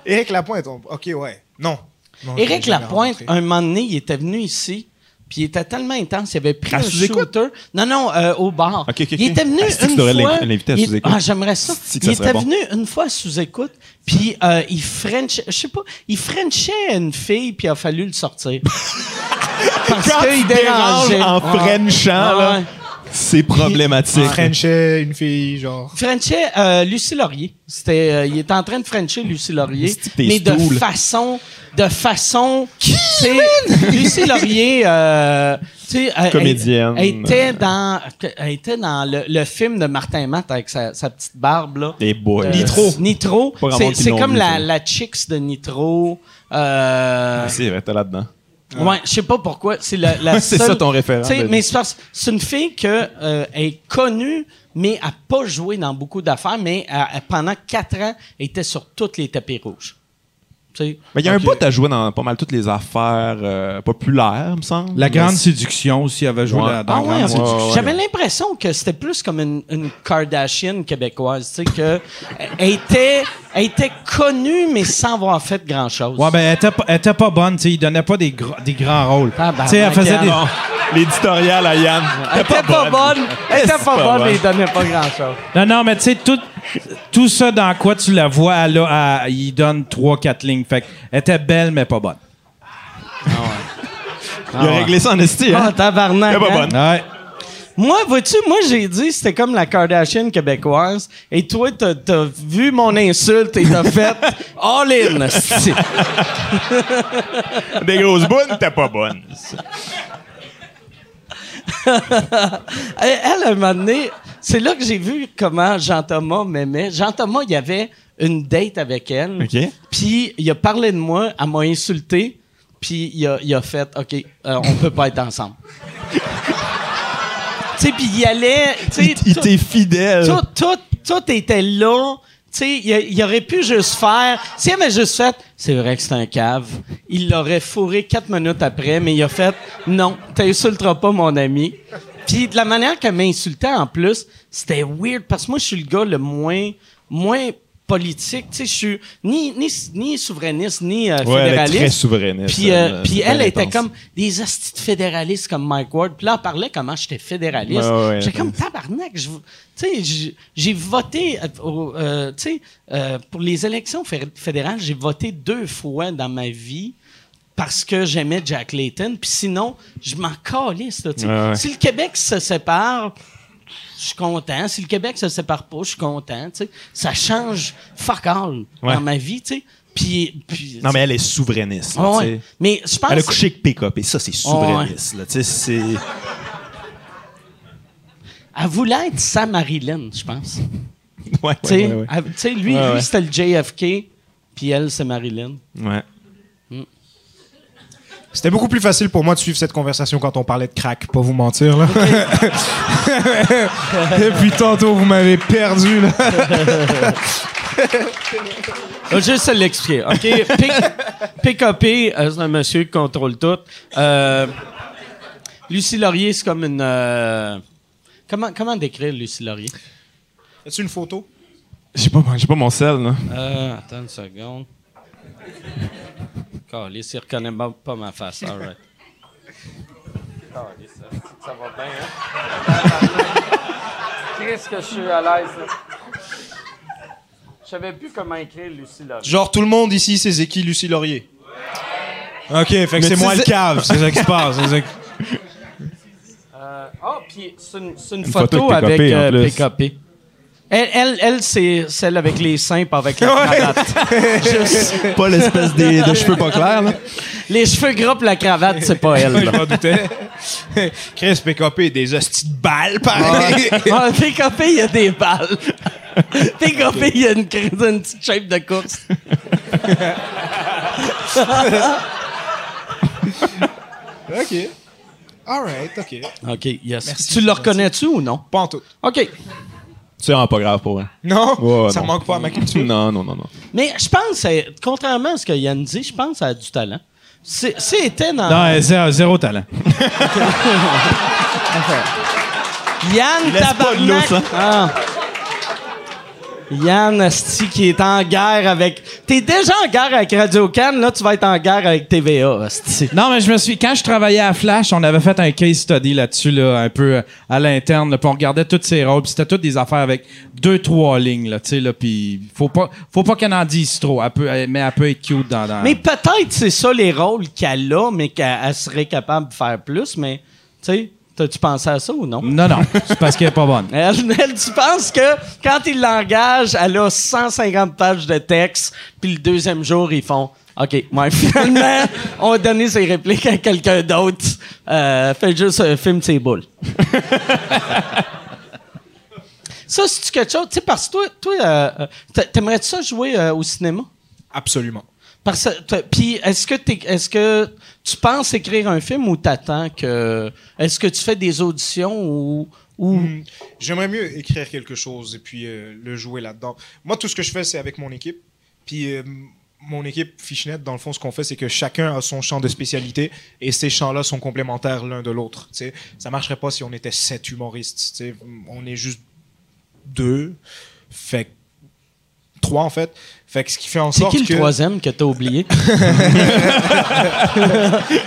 E: Éric Lapointe, on- ok, ouais. Non. Non,
A: Éric Lapointe, un moment donné, il était venu ici, puis il était tellement intense, il avait pris
D: À
A: un shooter. Non, non, euh, au bar. Il était venu
D: Ah,
A: une fois.
D: à
A: il-
D: sous-écoute?
A: Ah, j'aimerais ça. Il
D: ça
A: était
D: bon?
A: venu une fois à sous-écoute, puis euh, il frenchait, je sais pas, il frenchait une fille, puis il a fallu le sortir. [laughs] Parce qu'il dérangeait.
D: en frenchant, là,
A: Ouais.
D: C'est problématique.
E: Frenchait une fille, genre.
A: Frenchait euh, Lucie Laurier. C'était, euh, il était en train de Frencher Lucie Laurier, mais de
D: stool?
A: façon, de façon, sais, [laughs] Lucie Laurier, euh, tu sais,
D: Comédienne.
A: Elle, était dans, elle était dans le, le film de Martin Matt avec sa, sa petite barbe là.
D: Des boys.
A: Euh,
E: Nitro.
A: Nitro. C'est,
D: qui
A: comme la, la chicks de Nitro. Euh,
D: C'est vrai, t'es là-dedans.
A: Ouais, je sais pas pourquoi. C'est la, la [laughs]
D: C'est
A: seule-
D: ça ton référent.
A: Mais c'est parce c'est une fille que euh, est connue, mais n'a pas joué dans beaucoup d'affaires, mais pendant quatre ans, elle était sur tous les tapis rouges.
D: Mais il y a un bout à jouer dans pas mal toutes les affaires euh, populaires, me semble.
C: La grande séduction aussi avait joué
D: Ouais.
C: dans, dans
A: Ah
C: la
A: ouais,
C: séduction.
A: J'avais l'impression que c'était plus comme une, une Kardashian québécoise, tu sais, que elle était, elle était connue, mais sans avoir fait grand-chose.
C: Ouais, ben, elle était, pas- elle était pas bonne, tu sais, il donnait pas des, des grands rôles.
A: Tabarnak,
C: tu sais, elle faisait des.
A: Yann.
D: L'éditorial à Yann.
A: elle était pas bonne. Elle était pas bonne, mais elle donnait pas grand-chose.
C: Non, non, mais tu sais, tout, tout ça dans quoi tu la vois, elle- il donne 3-4 lignes. Fait elle était belle, mais pas bonne.
D: Il a réglé ça en esti,
A: Ah,
D: hein?
A: tabarnak.
D: Elle est pas
A: hein?
D: bonne.
C: Ouais.
A: Moi, vois-tu, moi, j'ai dit c'était comme la Kardashian québécoise. Et toi, t'as, t'as vu mon insulte et t'as fait [laughs] all in.
D: Des grosses bonnes, t'es pas bonne. [laughs]
A: elle, elle, un moment donné, c'est là que j'ai vu comment Jean-Thomas m'aimait. Jean-Thomas, il y avait une date avec elle.
D: OK.
A: Puis il a parlé de moi, elle m'a insulté. Puis il a, il a fait OK, euh, on peut pas être ensemble. [laughs] tu sais, puis il allait.
D: Il, il t'est fidèle.
A: tout, tout, tout était là. Tu sais, il, il aurait pu juste faire. S'il avait juste fait, c'est vrai que c'est un cave, il l'aurait fourré quatre minutes après, mais il a fait, non, t'insulteras pas mon ami. Puis de la manière qu'elle m'insultait en plus, c'était weird parce que moi, je suis le gars le moins, moins politique. Tu sais, je suis ni, ni, ni souverainiste, ni euh,
D: Ouais, elle est
A: fédéraliste.
D: très souverainiste.
A: Puis, euh, puis
D: c'est
A: elle était
D: intense.
A: comme des hosties de fédéralistes comme Mike Ward. Puis là, elle parlait comment j'étais fédéraliste.
D: Ouais, ouais,
A: J'étais comme tabarnak. je- Tu sais, j'ai- voté euh, euh, tu sais, euh, pour les élections fé- fédérales, j'ai voté deux fois dans ma vie parce que j'aimais Jack Layton. Puis sinon, je m'en calisse. là, tu sais.
D: Ouais, ouais.
A: Si le Québec se sépare, je suis content. Si le Québec se sépare pas, je suis content. Ça change fuck all
D: Ouais.
A: dans ma vie. tu sais. Puis, puis,
D: Non, mais elle est souverainiste. là.
A: Mais je pense
D: Elle a couché avec PKP. Ça, c'est souverainiste. là, c'est...
A: Elle voulait être sa Marilyn, je pense.
D: Ouais,
A: elle- lui, lui c'était le JFK, puis elle, c'est Marilyn.
D: Ouais.
E: C'était beaucoup plus facile pour moi de suivre cette conversation quand on parlait de crack, pas vous mentir, là. [laughs] Depuis tantôt, vous m'avez perdu, là. [laughs]
A: Je vais juste te l'expliquer. OK? P- PKP, euh, c'est un monsieur qui contrôle tout. Euh, Lucie Laurier, c'est comme une. euh, comment, comment décrire Lucie Laurier?
E: As-tu une photo?
D: J'ai pas, j'ai pas mon sel, là.
A: Euh, attends une seconde. Calice, il reconnaît pas, pas ma face. All right. Calice, ça, ça va bien, hein? [laughs] Qu'est-ce que je suis à l'aise, là? Je savais plus comment écrire Lucie Laurier.
E: Genre, tout le monde ici, c'est Zeki Lucie Laurier. OK, fait que c'est moi le cave, c'est ça qui se passe. c'est ça qui-
A: Euh, Ah, puis c'est une, c'est une
D: Une
A: photo,
D: photo avec
A: euh. PKP. Elle, elle, elle, c'est celle avec les seins pas avec la cravate. [laughs] Juste-
D: Pas l'espèce des- de cheveux pas clairs, là.
A: les cheveux gras pis la cravate, c'est pas elle.
E: Je m'en doutais. [laughs] Chris PKP, des hosties de balles, pareil.
A: Ah, PKP, il y a des balles. [laughs] PKP, il y a une, crise- une petite shape de course.
E: OK. All right, OK.
A: OK, yes.
E: Merci,
A: tu le reconnais-tu ou non?
E: Pas en tout.
A: OK.
D: C'est vraiment pas grave pour elle.
E: Non?
D: Ouais,
E: ça
D: non.
E: manque pas à ma culture.
D: Non, non, non, non.
A: Mais je pense, euh, contrairement à ce que Yann dit, je pense qu'elle a du talent. C'est- C'était dans...
C: Non, elle a zéro, zéro talent. [laughs]
A: Yann
D: Laisse pas de l'eau,
A: Tabarnak.
D: ça. [laughs]
A: Ah. Yann Asti qui est en guerre avec. T'es déjà en guerre avec Radio Can, là tu vas être en guerre avec TVA, Asti.
C: Non, mais je me suis. Quand je travaillais à Flash, on avait fait un case study là-dessus, là, un peu euh, à l'interne, là, puis on regardait tous ces rôles, puis c'était toutes des affaires avec deux, trois lignes, là, tu sais, là, puis faut pas, faut pas qu'elle en dise trop, elle peut, elle- mais elle peut être cute dans. dans-
A: Mais peut-être c'est ça les rôles qu'elle a, mais qu'elle elle serait capable de faire plus, mais tu sais, t'as-tu pensé à ça ou non?
C: Non, non, c'est parce qu'elle est pas bonne. [laughs]
A: Elle, elle, tu penses que quand il l'engage, elle a 150 pages de texte, puis le deuxième jour, ils font OK, ouais, [laughs] finalement, on va donner ses répliques à quelqu'un d'autre. Euh, fais juste euh, filme tes boules. [laughs] ça, c'est quelque chose, tu sais, parce que toi, toi euh, euh, t'a- t'aimerais-tu ça jouer au cinéma?
E: Absolument.
A: Puis est-ce que que tu penses écrire un film ou t'attends que est-ce que tu fais des auditions ou ou?
E: Hmm, J'aimerais mieux écrire quelque chose et puis euh, le jouer là-dedans. Moi, tout ce que je fais, c'est avec mon équipe. Puis euh, mon équipe Fishnet, dans le fond, ce qu'on fait, c'est que chacun a son champ de spécialité et ces champs-là sont complémentaires l'un de l'autre. Ça marcherait pas si on était sept humoristes. On est juste deux. Fait que- trois, en fait. Fait que ce qui fait en
A: c'est
E: sorte
A: qui le
E: que...
A: troisième que t'as oublié? [laughs]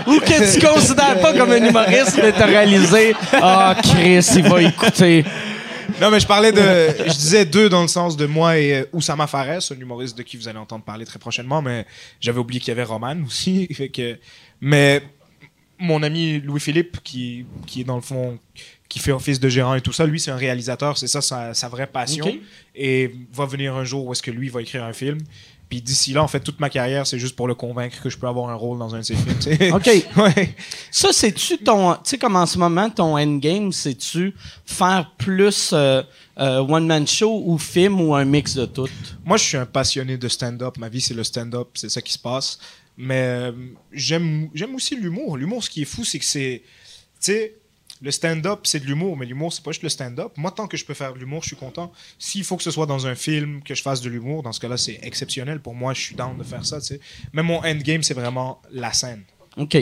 A: Ou que tu considères pas comme un humoriste mais t'as réalisé ah Chris il va écouter
E: Non, mais je parlais de. Je disais deux dans le sens de moi et euh, Oussama Fares, un humoriste de qui vous allez entendre parler très prochainement, mais j'avais oublié qu'il y avait Roman aussi. [laughs] Fait que, mais mon ami Louis-Philippe, qui, qui est dans le fond, qui fait office de gérant et tout ça, lui, c'est un réalisateur, c'est ça sa, sa vraie passion. Et va venir un jour où est-ce que lui va écrire un film. Puis d'ici là, en fait, toute ma carrière, c'est juste pour le convaincre que je peux avoir un rôle dans un de ses films.
A: OK. [laughs]
E: ouais.
A: ça c'est-tu ton tu sais comme en ce moment ton endgame c'est-tu faire plus euh, euh, one man show ou film ou un mix de tout?
E: Moi, je suis un passionné de stand-up. Ma vie, c'est le stand-up. C'est ça qui se passe. Mais euh, j'aime j'aime aussi l'humour. L'humour, ce qui est fou, c'est que c'est. Tu sais, le stand-up, c'est de l'humour, mais l'humour, c'est pas juste le stand-up. Moi, tant que je peux faire de l'humour, je suis content. S'il faut que ce soit dans un film, que je fasse de l'humour, dans ce cas-là, c'est exceptionnel. Pour moi, je suis down de faire ça, tu sais. Mais mon endgame, c'est vraiment la scène.
A: OK.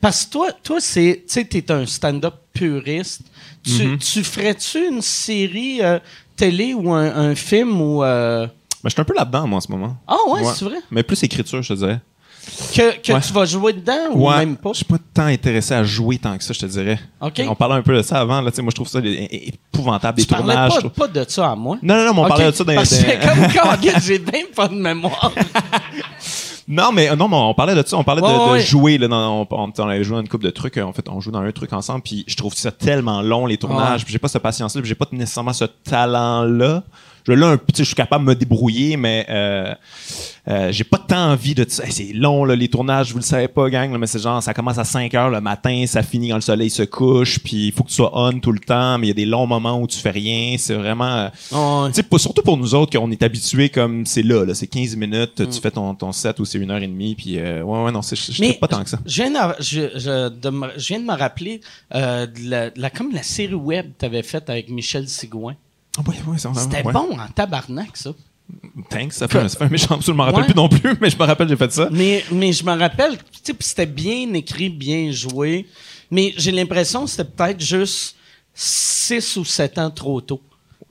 A: Parce que toi, toi c'est, tu sais, t'es un stand-up puriste. Tu, tu ferais-tu une série euh, télé ou un, un film ou... euh,
D: Mais je suis un peu là-dedans, moi, en ce moment.
A: Ah ouais,
D: Ouais.
A: c'est vrai?
D: Mais plus écriture, je te dirais.
A: Que, que
D: Ouais.
A: tu vas jouer dedans ou
D: ouais,
A: même pas?
D: Je suis pas tant intéressé à jouer tant que ça, je te dirais. On parlait un peu de ça avant. Là, moi, je trouve ça épouvantable, des
A: Tu parlais
D: tournages.
A: pas, pas de ça à moi.
D: Non, non, non, mais on parlait de ça dans,
A: Parce que
D: dans-
A: comme [laughs] quand j'ai bien pas de mémoire. [laughs]
D: Non, mais non, mais on parlait de ça. On parlait de,
A: Ouais,
D: de
A: ouais.
D: jouer. Là, dans- on, avait joué à une coupe de trucs. En fait, on joue dans un truc ensemble. Puis je trouve ça tellement long, les tournages.
A: Ouais.
D: Puis j'ai pas cette patience-là. Puis j'ai pas nécessairement ce talent-là. Je, là, un, peu, tu sais, je suis capable de me débrouiller, mais euh, euh, j'ai pas tant envie de... Hey, c'est long, là, les tournages. Vous le savez pas, gang. là, mais c'est genre, ça commence à 5 heures le matin. Ça finit quand le soleil se couche. Puis il faut que tu sois on tout le temps. Mais il y a des longs moments où tu fais rien. C'est vraiment... pas- surtout pour nous autres, qu'on est habitués comme c'est là, là c'est 15 minutes, tu fais ton, ton set ou c'est une heure et demie, puis euh, ouais, ouais, non, c'est, je pas tant que ça.
A: Je viens de, je, je- de me, je viens de me rappeler euh, de la, de la- comme la série web que tu avais faite avec Michel Sigouin.
D: Ah,
A: C'était
D: ouais.
A: bon en tabarnak, ça.
D: Thanks, ça fait, un- ça fait un méchant, je me rappelle
A: Ouais.
D: plus non plus, mais je me rappelle, j'ai fait ça.
A: Mais, mais je me rappelle, tu sais, c'était bien écrit, bien joué. Mais j'ai l'impression que c'était peut-être juste 6 ou 7 ans trop tôt.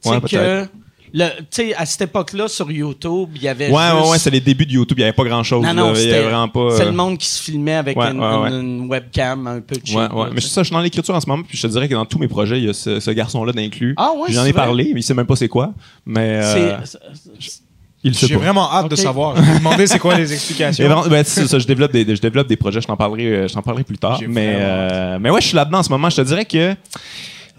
A: Tu sais
D: Ouais,
A: que, tu sais, à cette époque-là, sur YouTube, il y avait
D: Ouais,
A: juste...
D: ouais, ouais, c'est les débuts de YouTube, il y avait pas grand chose,
A: Non, non, c'était
D: vraiment pas.
A: c'est
D: euh,
A: le monde qui se filmait avec
D: Ouais,
A: une,
D: ouais, ouais.
A: une- une webcam un peu cheap.
D: Ouais,
A: là,
D: ouais. Mais c'est ça, je suis dans l'écriture en ce moment, puis je te dirais que dans tous mes projets, il y a ce, ce garçon-là d'inclus.
A: Ah ouais,
D: J'en ai parlé, mais il sait même pas c'est quoi. Mais euh, il
E: J'ai vraiment hâte de savoir. Je vais demander c'est quoi les explications. [laughs]
D: Vraiment, ben, c'est ça, je développe des, je développe des projets, je t'en parlerai, euh, je t'en parlerai plus tard. Mais, euh, mais ouais, je suis là-dedans en ce moment. Je te dirais que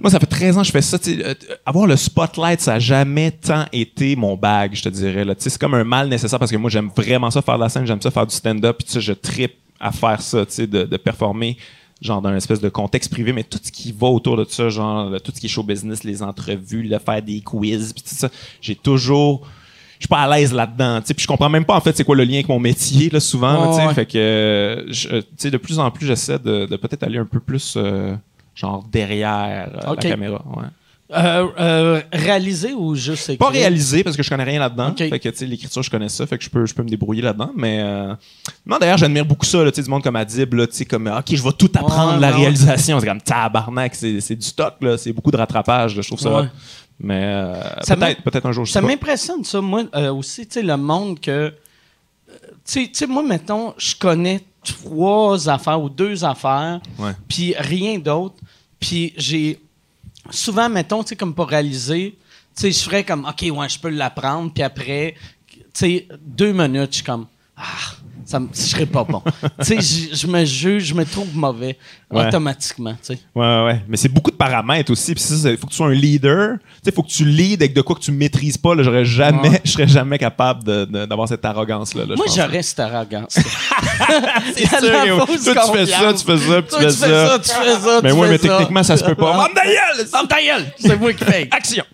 D: moi, ça fait 13 ans que je fais ça. euh, avoir le spotlight, ça a jamais tant été mon bag, je te dirais. là. C'est comme un mal nécessaire parce que moi, j'aime vraiment ça faire de la scène, j'aime ça faire du stand-up. Puis je tripe à faire ça, de, de performer genre dans une espèce de contexte privé, mais tout ce qui va autour de ça, genre tout ce qui est show business, les entrevues, le faire des quiz, puis tout ça, j'ai toujours je suis pas à l'aise là-dedans, tu puis je comprends même pas en fait c'est quoi le lien avec mon métier là souvent, là,
A: Ouais.
D: fait que euh, je- sais de plus en plus j'essaie de, de peut-être aller un peu plus euh, genre derrière euh, la caméra, ouais.
A: Euh, euh, réalisé ou juste écrit?
D: Pas réalisé parce que je connais rien là-dedans. Fait que tu sais l'écriture je connais ça, fait que je peux je peux me débrouiller là-dedans. Mais euh... non d'ailleurs j'admire beaucoup ça tu sais du monde comme Adib là, tu sais comme ok je vais tout apprendre
A: Ouais,
D: la réalisation, c'est comme tabarnak, c'est c'est du stock là, c'est beaucoup de rattrapage, là, je trouve ça.
A: Ouais.
D: Mais euh, peut-être peut-être un jour je
A: Ça m'impressionne, ça, moi aussi, tu sais, le monde que. Tu sais- tu sais, moi, mettons, je connais trois affaires ou deux affaires, puis rien d'autre. Puis j'ai. Souvent, mettons, tu sais, comme pour réaliser, tu sais, je ferais comme, OK, ouais, je peux l'apprendre, puis après, tu sais, deux minutes, je suis comme, ah, ça me- je serais pas bon. [laughs] tu sais, je me juge, je me trouve mauvais
D: Ouais.
A: automatiquement, tu sais.
D: Ouais, ouais. Mais c'est beaucoup de paramètres aussi. Puis ça, il faut que tu sois un leader. Tu sais, faut que tu leads avec de quoi que tu maîtrises pas. Là, j'aurais jamais,
A: Ouais. [laughs]
D: je serais jamais capable d'avoir cette arrogance-là. là,
A: Moi, j'aurais cette arrogance. [laughs]
D: C'est sûr, Toi, tu fais ça, tu fais ça, tu fais ça.
A: tu fais ça,
D: Mais ouais, mais techniquement, ça se peut pas. Gueule!
A: Ferme ta gueule! C'est moi qui fais.
D: Action!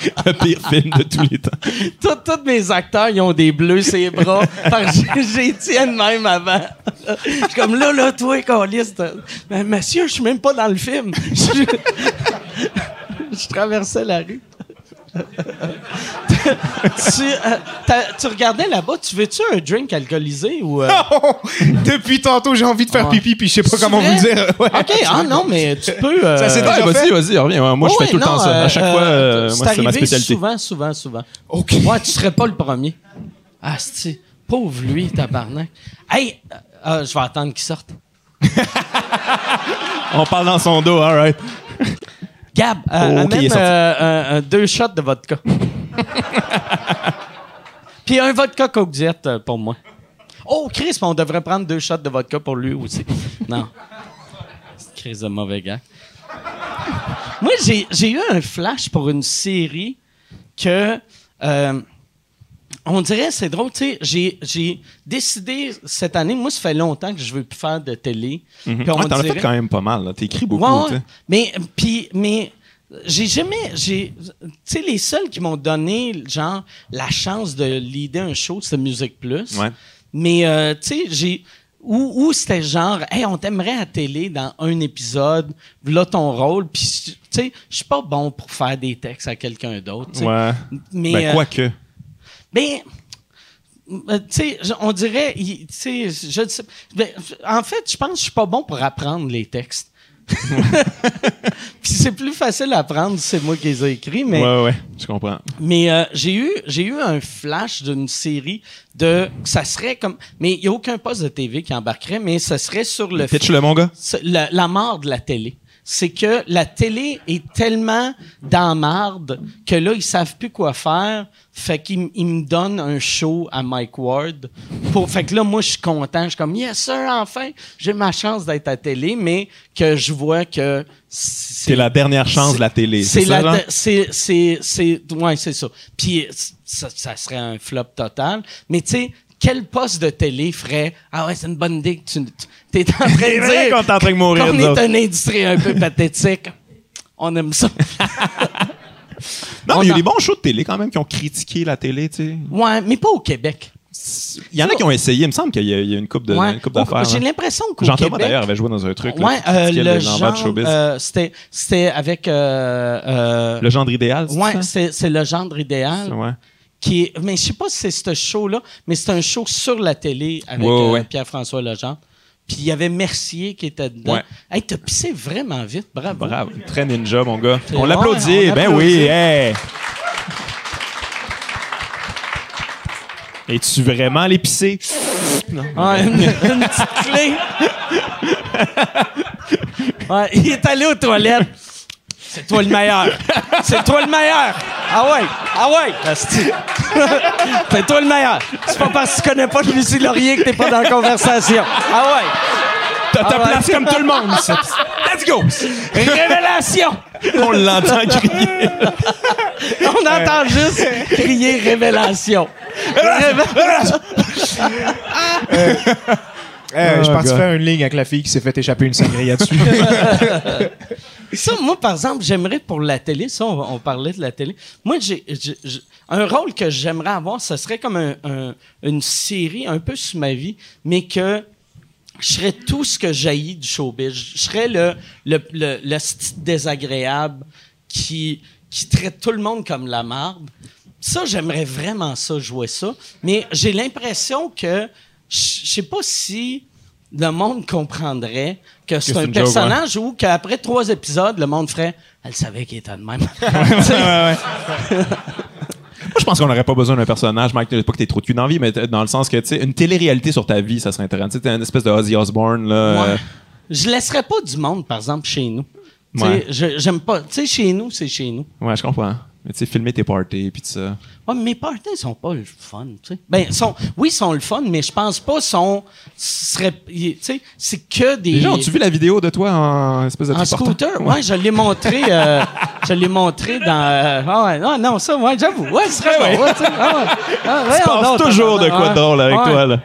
D: [laughs] Le pire film de tous les temps.
A: Tous mes acteurs, ils ont des bleus sur les bras. [laughs] J'ai- même avant. Je suis comme là, là, toi, Calis. t'as- Mais monsieur, je suis même pas dans le film. [laughs] Je traversais la rue. [laughs] tu, euh, tu regardais là-bas, tu veux-tu un drink alcoolisé ou. euh? [laughs]
E: Depuis tantôt, j'ai envie de faire pipi, puis je sais pas comment
A: vrai?
E: vous dire. Ouais.
A: Ok, ah [laughs] non, mais tu peux. euh,
E: Ça, c'est
D: Ouais,
E: déjà
D: vas-y,
E: fait?
D: vas-y, reviens. Ouais, Moi, je
A: Ouais,
D: fais tout le temps ça. À chaque
A: euh,
D: fois, euh, moi, c'est ma spécialité.
A: Souvent, souvent, souvent.
E: OK.
A: Ouais, tu serais pas le premier. Ah, c'est pauvre lui, tabarnak. Hey, euh, euh, je vais attendre qu'il sorte.
D: On parle dans son dos, alright.
A: Gab, euh,
D: Oh,
A: amène euh, un- deux shots de vodka. [laughs] Puis un vodka Coke Diet euh, pour moi. Oh, Chris, on devrait prendre deux shots de vodka pour lui aussi. [laughs] Non. C'est Chris de mauvais gars. Moi, j'ai j'ai eu un flash pour une série que. euh, on dirait, c'est drôle, tu sais, j'ai- décidé cette année, moi, ça fait longtemps que je veux plus faire de télé. On
D: Ouais, t'en as fait quand même pas mal. là. T'écris beaucoup.
A: Ouais, ouais. Mais, puis, mais j'ai jamais. j'ai Tu sais, les seuls qui m'ont donné, genre, la chance de leader un show, c'est Music Plus.
D: Ouais.
A: Mais, euh, tu sais, j'ai. Où, où c'était genre, hey, on t'aimerait à télé dans un épisode, là ton rôle, puis, tu sais, je suis pas bon pour faire des textes à quelqu'un d'autre.
D: Ouais.
A: Mais,
D: Ben,
A: euh,
D: quoique.
A: Ben, euh, tu sais, on dirait, il- tu sais, je ben, en fait, je pense que je suis pas bon pour apprendre les textes. [laughs] Puis c'est plus facile à apprendre si c'est moi qui les ai écrits, mais,
D: Ouais, ouais, je comprends.
A: mais euh, j'ai eu j'ai eu un flash d'une série de ça serait comme mais il y a aucun poste de TV qui embarquerait, mais ça serait sur le
D: Pitch le
A: la, la mort de la télé. C'est que la télé est tellement dans marde que là, ils savent plus quoi faire. Fait qu'ils me donnent un show à Mike Ward. Pour, fait que là, moi, je suis content. Je suis comme, yes, sir, enfin, j'ai ma chance d'être à télé, mais que je vois que
D: C'est la dernière chance de la télé.
A: c'est la de- c'est c'est ouais c'est ça puis ça, ça serait un flop total mais tu sais quel poste de télé ferait ah ouais c'est une bonne idée que tu es en train de dire
D: qu'on est en train de mourir,
A: qu'on est une industrie un peu pathétique on aime ça [laughs]
D: Non,
A: on
D: mais il y a
A: en-
D: des bons shows de télé quand même qui ont critiqué la télé, tu sais.
A: ouais mais pas au Québec
D: Il y en a qui ont essayé. Il me semble qu'il y a, il y a une coupe de,
A: ouais
D: une coupe
A: Au-
D: d'affaires.
A: j'ai
D: là.
A: l'impression qu'au
D: Jean Thomas d'ailleurs avait joué dans un truc. là,
A: ouais euh,
D: critiquait
A: le
D: l'envers de
A: genre
D: showbiz.
A: euh, c'était c'était avec euh, euh,
D: le genre idéal. c'est
A: ouais c'est le genre idéal
D: Ouais.
A: Qui est, mais je sais pas si c'est ce show-là, mais c'est un show sur la télé avec
D: Ouais, ouais,
A: euh. Pierre-François Legendre. Puis il y avait Mercier qui était dedans.
D: Ouais.
A: Hey, t'as pissé vraiment vite, bravo.
D: Bravo. Très ninja, mon gars. On l'applaudit. Ben oui. Hey. Es-tu vraiment allé pisser?
A: Ouais, une, une petite clé. [laughs] Ouais, il est allé aux toilettes. C'est toi le meilleur. C'est toi le meilleur. Ah ouais, ah ouais. [laughs] C'est toi le meilleur. C'est pas parce que tu connais pas Lucie Laurier que t'es pas dans la conversation. Ah ouais.
D: T'as ta
A: Ah ouais.
D: place comme tout le monde. Let's go!
A: Révélation.
D: On l'entend crier.
A: On entend juste crier révélation. Révé-
E: Euh, je suis parti
D: God.
E: faire une ligne avec la fille qui s'est fait échapper une sangria dessus. [laughs]
A: Ça, moi, par exemple, j'aimerais pour la télé, ça, on, on parlait de la télé. Moi, j'ai, un rôle que j'aimerais avoir, ce serait comme un- un- une série un peu sur ma vie, mais que je serais tout ce que jaillit du showbiz. Je serais le, le, le, le style désagréable qui, qui traite tout le monde comme la marde. Ça, j'aimerais vraiment ça, jouer ça. Mais j'ai l'impression que, je sais pas si le monde comprendrait que c'est
D: c'est
A: un
D: une joke,
A: personnage ou qu'après trois épisodes, le monde ferait « Elle savait qu'il était de même. [laughs]
D: Moi, je pense qu'on n'aurait pas besoin d'un personnage, Mike. Pas que t'es trop de cul dans la vie, mais dans le sens que, tu sais, une télé-réalité sur ta vie, ça serait intéressant. Tu sais, une espèce de Ozzy Osbourne, là.
A: Ouais.
D: euh,
A: Je laisserais pas du monde, par exemple, chez nous.
D: Ouais.
A: J'aime pas. Tu sais, chez nous, c'est chez nous.
D: Ouais, je comprends. Mais tu sais, filmer tes parties, puis tout ça.
A: Ouais, mais mes parties sont pas le fun, tu sais. Ben, sont, oui, sont le fun, mais je pense pas sont, seraient, tu sais, c'est que des.
D: Les gens, ont-tu vu la vidéo de toi en espèce de
A: en scooter, ouais, je l'ai montré, euh, [laughs] je l'ai montré dans, euh, ah ouais, non, non, ça, ouais, j'avoue, ouais, ce serait bon, ouais, tu sais, ah ouais. Ah, [laughs]
D: Tu penses
A: donc,
D: toujours de quoi
A: ouais.
D: de drôle avec
A: Ouais.
D: toi, là.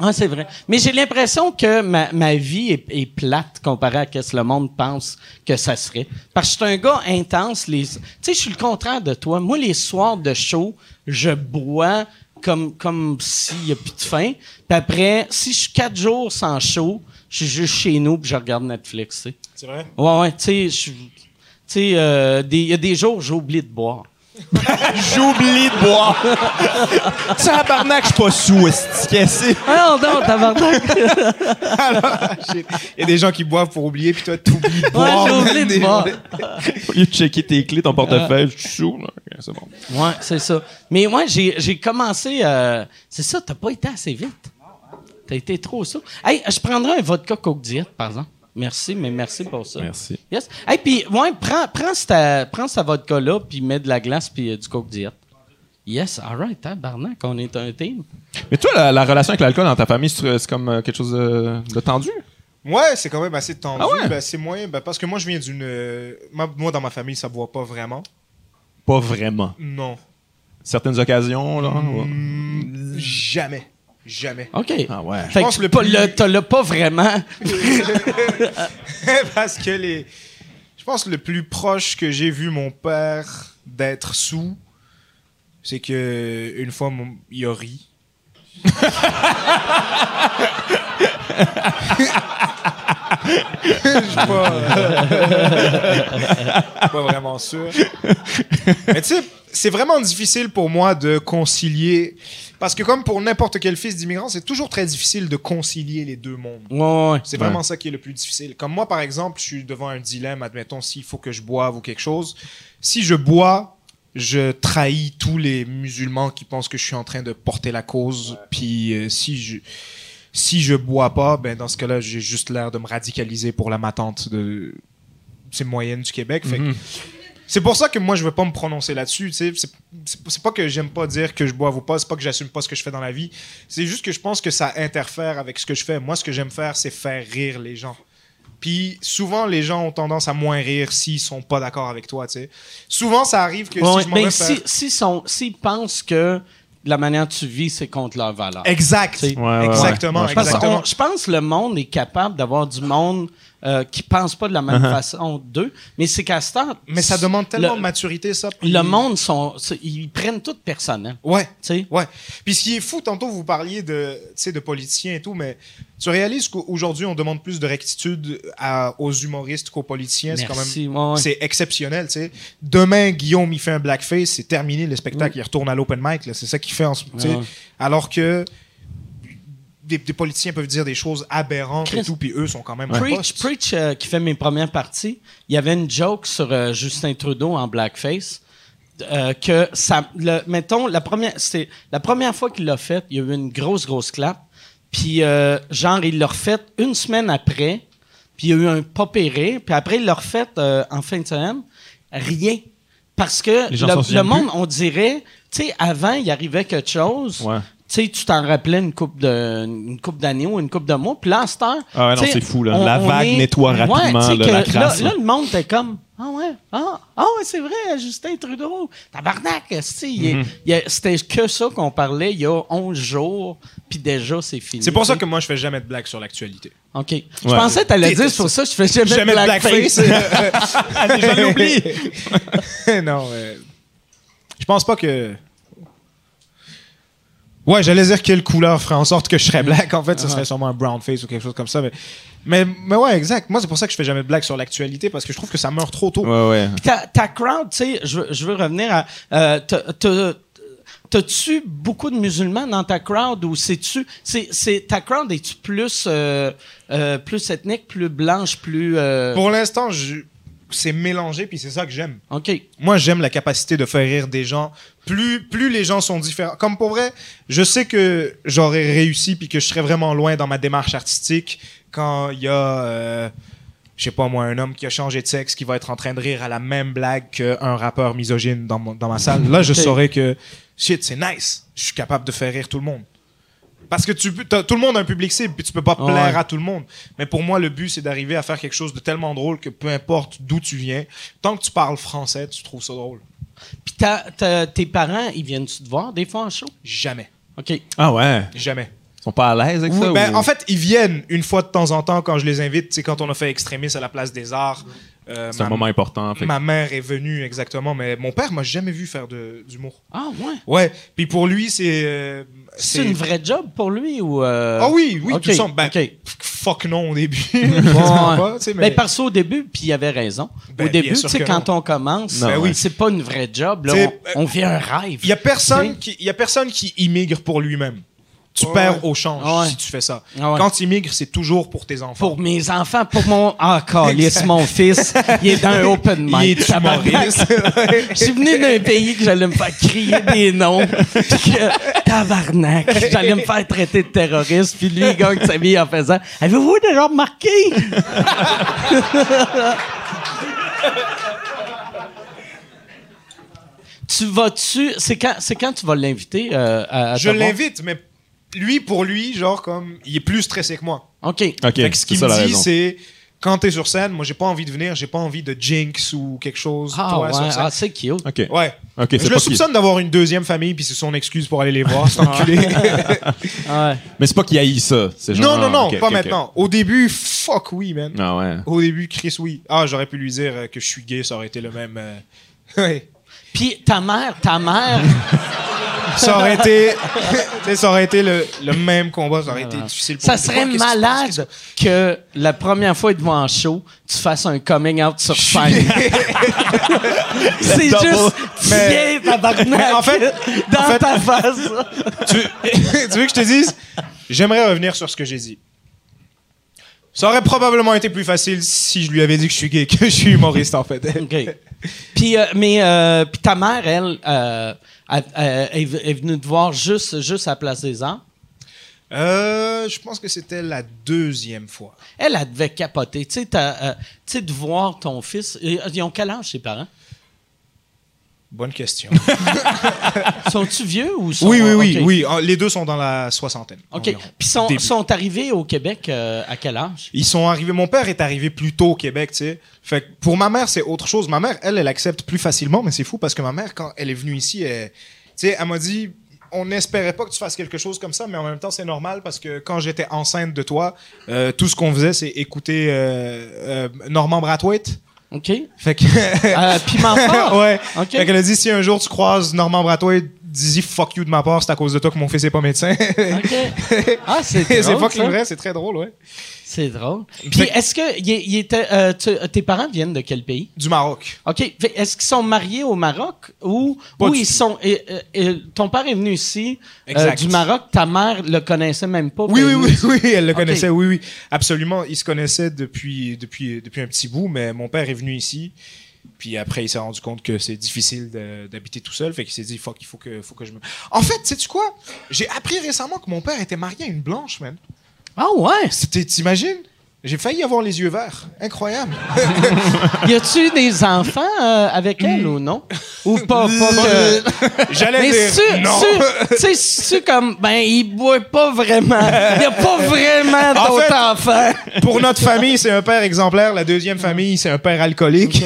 A: Ah, c'est vrai. Mais j'ai l'impression que ma, ma vie est, est plate comparée à ce que le monde pense que ça serait. Parce que je suis un gars intense. Les, tu sais, je suis le contraire de toi. Moi, les soirs de show, je bois comme, comme s'il n'y a plus de fin. Puis après, si je suis quatre jours sans show, je suis juste chez nous puis je regarde Netflix.
E: C'est vrai?
A: Ouais, ouais, tu sais, je- tu sais, euh, il y a des jours où j'ai oublié de boire. [laughs]
D: J'oublie de boire. [laughs] Tabarnak, je suis pas sous, c'est?
A: Ah non, tabarnak! [laughs]
E: Shit. Il y a des gens qui boivent pour oublier, puis toi, t'oublies de
A: Ouais,
E: boire.
A: j'ai oublié de boire.
D: Au lieu de checker tes clés, ton portefeuille, je suis sous, c'est bon.
A: Ouais, c'est ça. Mais moi, j'ai, j'ai commencé. euh, c'est ça, t'as pas été assez vite. T'as été trop ça. Hey, je prendrais un vodka Coke Diet, par exemple. Merci, mais merci pour ça.
D: Merci.
A: Yes. Hey, puis, ouais, prends, prends cette, prends cette vodka-là, puis mets de la glace, puis euh, du Coke Diet. Yes, all right, tabarnak, on est un team.
D: Mais toi, la, la relation avec l'alcool dans ta famille, c'est comme euh, quelque chose de, de tendu?
E: Ouais, c'est quand même assez tendu.
D: Ah ouais?
E: Ben, c'est moyen, ben, parce que moi, je viens d'une. euh, Moi, moi, dans ma famille, ça boit pas vraiment.
D: Pas vraiment.
E: Non.
D: Certaines occasions, là. ouais.
E: Mm, jamais. Jamais.
A: OK.
D: Ah ouais.
A: Fait
E: pense
A: que
E: le
A: pas-
E: plus-
A: le- t'as le pas vraiment. [laughs]
E: parce que les. Je pense que le plus proche que j'ai vu mon père d'être sous, c'est que une fois, mon- il a ri. [laughs] Je suis pas, euh, pas vraiment sûr. Mais tu sais, c'est vraiment difficile pour moi de concilier. Parce que comme pour n'importe quel fils d'immigrant, c'est toujours très difficile de concilier les deux mondes.
A: Ouais, ouais.
E: C'est vraiment ça qui est le plus difficile. Comme moi, par exemple, je suis devant un dilemme, admettons, s'il faut que je boive ou quelque chose. Si je bois, je trahis tous les musulmans qui pensent que je suis en train de porter la cause. Puis euh, si je si je bois pas, ben dans ce cas-là, j'ai juste l'air de me radicaliser pour la matante de ces moyennes du Québec. Fait que c'est pour ça que moi, je veux pas me prononcer là-dessus. tu sais. C'est c'est- pas que j'aime pas dire que je boive ou pas, c'est pas que j'assume pas ce que je fais dans la vie. C'est juste que je pense que ça interfère avec ce que je fais. Moi, ce que j'aime faire, c'est faire rire les gens. Puis souvent, les gens ont tendance à moins rire s'ils sont pas d'accord avec toi. tu sais. Souvent, ça arrive que
A: Ouais,
E: si je m'en
A: ben,
E: vais
A: si,
E: faire-
A: si sont, s'ils pensent que la manière dont tu vis, c'est contre leur valeur.
E: Exact.
D: Ouais, ouais,
E: exactement.
D: ouais. Ouais, je
A: Parce
E: exactement.
A: je pense que le monde est capable d'avoir du monde euh, qui pense pas de la même façon d'eux, mais c'est qu'à ce temps,
E: Mais ça demande tellement
A: le,
E: de maturité, ça. puis-
A: le monde sont, ils prennent tout personnel.
E: Ouais.
A: Tu sais?
E: Ouais. Puis ce qui est fou, tantôt vous parliez de, tu sais, de politiciens et tout, mais tu réalises qu'aujourd'hui on demande plus de rectitude à- aux humoristes qu'aux politiciens. C'est quand même,
A: Merci. Ouais, ouais.
E: c'est exceptionnel, tu sais. Demain, Guillaume il fait un blackface, c'est terminé le spectacle, il retourne à l'open mic, c'est ça qu'il fait en ce.
A: Ouais.
E: Alors que des, des politiciens peuvent dire des choses aberrantes et tout, puis eux sont quand même
A: Preach, euh, qui fait mes premières parties, il y avait une joke sur euh, Justin Trudeau en blackface. euh, que ça, le, mettons, la première, c'est la première fois qu'il l'a fait, il y a eu une grosse, grosse clap. Puis, euh, genre, il l'a refait une semaine après, puis il y a eu un pas péré, puis après, il l'a refait euh, en fin de semaine. Rien. Parce que le, monde, on dirait, tu sais, avant, il arrivait quelque chose.
D: Ouais.
A: Tu sais, tu t'en rappelais une coupe de une coupe d'années ou une coupe de mois. Puis là, à cette heure,
D: Ah ouais, non, c'est fou, là. La vague nettoie
A: Ouais,
D: rapidement,
A: tu sais
D: là,
A: que
D: la crasse,
A: Là,
D: là.
A: là, le monde était comme Ah ouais, ah, ah ouais, c'est vrai, Justin Trudeau. Tabarnak, y a- c'était que ça qu'on parlait il y a 11 jours, puis déjà, c'est fini.
E: C'est pour ça que moi je fais jamais de blagues sur l'actualité.
A: OK. Je
D: Ouais.
A: pensais que t'allais dire, pour ça que je fais jamais,
E: Jamais
A: de blackface.
E: blackface. J'en oublie. non, euh, je pense pas que. Ouais, j'allais dire quelle couleur ferait en sorte que je serais black. En fait, ce serait sûrement un brown face ou quelque chose comme ça. Mais, mais, mais ouais, exact. Moi, c'est pour ça que je fais jamais de blague sur l'actualité parce que je trouve que ça meurt trop tôt.
D: Ouais, ouais.
A: Puis ta, ta crowd, tu sais, je, veux- je veux revenir à. Euh, t'as- t'as- T'as-tu beaucoup de musulmans dans ta crowd ou c'est-tu. C'est, c'est, ta crowd est-tu plus, euh, euh, plus ethnique, plus blanche, plus. euh,
E: Pour l'instant, je- c'est mélangé, puis c'est ça que j'aime.
A: OK.
E: Moi, j'aime la capacité de faire rire des gens. Plus, plus les gens sont différents. Comme pour vrai, je sais que j'aurais réussi puis que je serais vraiment loin dans ma démarche artistique quand il y a, euh, je sais pas moi, un homme qui a changé de sexe qui va être en train de rire à la même blague qu'un rappeur misogyne dans, mon- dans ma salle. Là, je saurais que, shit, c'est nice. Je suis capable de faire rire tout le monde. Parce que tu tout le monde a un public cible, puis tu peux pas plaire à tout le monde. Mais pour moi, le but, c'est d'arriver à faire quelque chose de tellement drôle que peu importe d'où tu viens, tant que tu parles français, tu trouves ça drôle.
A: Puis tes parents, ils viennent-tu te voir des fois en show?
E: Jamais.
A: OK.
D: Ah ouais?
E: Jamais.
D: Ils sont pas à l'aise avec
E: Oui,
D: ça?
E: ben,
D: ou-
E: En fait, ils viennent une fois de temps en temps quand je les invite. C'est quand on a fait Extrémis à la place des arts. Euh,
D: c'est un moment important. fait
E: ma mère est venue exactement, mais mon père m'a jamais vu faire de- d'humour.
A: Ah, ouais?
E: Ouais, puis pour lui, c'est. euh,
A: C'est une vraie job pour lui ou. euh,
E: Ah oui, oui,
A: OK,
E: tout ça. Ben, fuck non au début. [laughs] Pas,
A: Ben,
E: mais-
A: parce au début, puis il avait raison.
E: Ben,
A: au début,
E: bien
A: tu sais, quand
E: non.
A: on commence, ben oui, c'est pas une vraie job. Là. On, on vit un rêve.
E: Il y a personne
A: Tu
E: qui, il y a personne qui immigre pour lui-même. Tu
A: Ouais.
E: perds au change
A: Ouais.
E: si tu fais ça.
A: Ah.
E: Quand tu immigres, c'est toujours pour tes enfants.
A: Pour mes enfants, pour mon. Ah, calice, mon fils, il est dans un open
E: Il
A: mic.
E: est
A: tabarnak.
E: humoriste. [laughs]
A: Je suis venu d'un pays que j'allais me faire crier des noms. Puis que, tabarnak, j'allais me faire traiter de terroriste. Puis lui, il gagne sa vie en faisant Avez-vous déjà remarqué Tu vas-tu. C'est quand, c'est quand tu vas l'inviter euh, à, à
E: Je l'invite, mais lui, pour lui, genre, comme, il est plus stressé que moi.
A: OK.
D: Ok,
E: Fait que ce
D: c'est
E: qu'il me dit, c'est quand t'es sur scène, moi j'ai pas envie de venir, j'ai pas envie de jinx ou quelque chose.
A: Ah,
E: toi,
A: ouais.
E: sur scène.
A: Ah, c'est cute.
D: Ok.
E: Ouais.
D: Ok,
E: Je
D: c'est
E: le
D: pas qu'il-
E: soupçonne d'avoir une deuxième famille, puis c'est son excuse pour aller les voir, enculé.
A: Ah, [laughs] ouais.
D: Mais c'est pas qu'il haït ça. c'est
E: non,
D: genre,
E: non, non,
D: ok,
E: pas
D: ok, ok.
E: maintenant. Au début, fuck oui, man.
D: Ah ouais.
E: Au début, Chris, oui. Ah, j'aurais pu lui dire euh, que je suis gay, ça aurait été le même. euh, [laughs] ouais.
A: Puis ta mère, ta mère.
E: Ça aurait été, tu sais, ça aurait été le, le même combat, ça aurait été difficile pour
A: Ça serait malade que la première fois devant un show, tu fasses un coming out sur scène. [laughs] C'est juste, tu
E: Mais-
A: viens,
E: mais en fait-
A: dans
E: en fait-
A: ta face. [laughs]
E: tu, [laughs] tu veux que je te dise? J'aimerais revenir sur ce que j'ai dit. Ça aurait probablement été plus facile si je lui avais dit que je suis gay, que je suis humoriste, en fait.
A: OK. Puis, euh, mais, euh, puis ta mère, elle, euh, elle, elle- elle est venue te voir juste, juste à la Place des Arts?
E: Euh, je pense que c'était la deuxième fois.
A: Elle, elle devait capoter. Tu sais, euh, de voir ton fils. Ils ils ont quel âge, ses parents?
E: Bonne question. [laughs]
A: Sont-tu vieux ou sont...
E: oui, oui, oui, oui. Ah, Les deux sont dans la soixantaine.
A: OK. Puis sont, sont arrivés au Québec euh, à quel âge?
E: Ils sont arrivés. Mon père est arrivé plus tôt au Québec, tu sais. Fait que pour ma mère, c'est autre chose. Ma mère, elle, elle accepte plus facilement, mais c'est fou parce que ma mère, quand elle est venue ici, elle, tu sais, elle m'a dit. On n'espérait pas que tu fasses quelque chose comme ça, mais en même temps, c'est normal parce que quand j'étais enceinte de toi, euh, tout ce qu'on faisait, c'est écouter euh, Norman Brathwaite.
A: OK.
E: Fait que.
A: Euh, Piment fort? [laughs]
E: ouais.
A: OK.
E: Fait qu'elle a dit si un jour tu croises Norman Brathwaite, dis-y fuck you de ma part, c'est à cause de toi que mon fils est pas médecin.
A: OK. [laughs] Ah, c'est
E: c'est
A: drôle,
E: fucking
A: ça.
E: vrai, c'est très drôle, ouais.
A: C'est drôle. Puis est-ce que était, euh, tu- tes parents viennent de quel pays?
E: Du Maroc.
A: OK. Est-ce qu'ils sont mariés au Maroc ou, ils
E: tout.
A: sont. et- et- et ton père est venu ici euh, du Maroc, ta mère le connaissait même pas.
E: Oui, oui, oui, [laughs] oui, elle le connaissait, oui, oui. Absolument. Ils se connaissaient depuis, depuis, depuis un petit bout, mais mon père est venu ici. Puis après, il s'est rendu compte que c'est difficile d'habiter tout seul. Fait qu'il s'est dit, fuck, il faut que, faut que je me. En fait, sais-tu quoi? J'ai appris récemment que mon père était marié à une blanche, man.
A: Ah ouais?
E: C'était, t'imagines? J'ai failli avoir les yeux verts. Incroyable. [laughs]
A: Y a-tu des enfants euh, avec elle ou non? Ou pas? pas [laughs] que...
E: J'allais
A: Mais
E: dire
A: c'est
E: non.
A: tu sais, comme, ben, il boit pas vraiment. Il y a pas vraiment
E: En
A: d'autres
E: fait-
A: enfants.
E: Pour notre famille, c'est un père exemplaire. La deuxième famille, c'est un père alcoolique.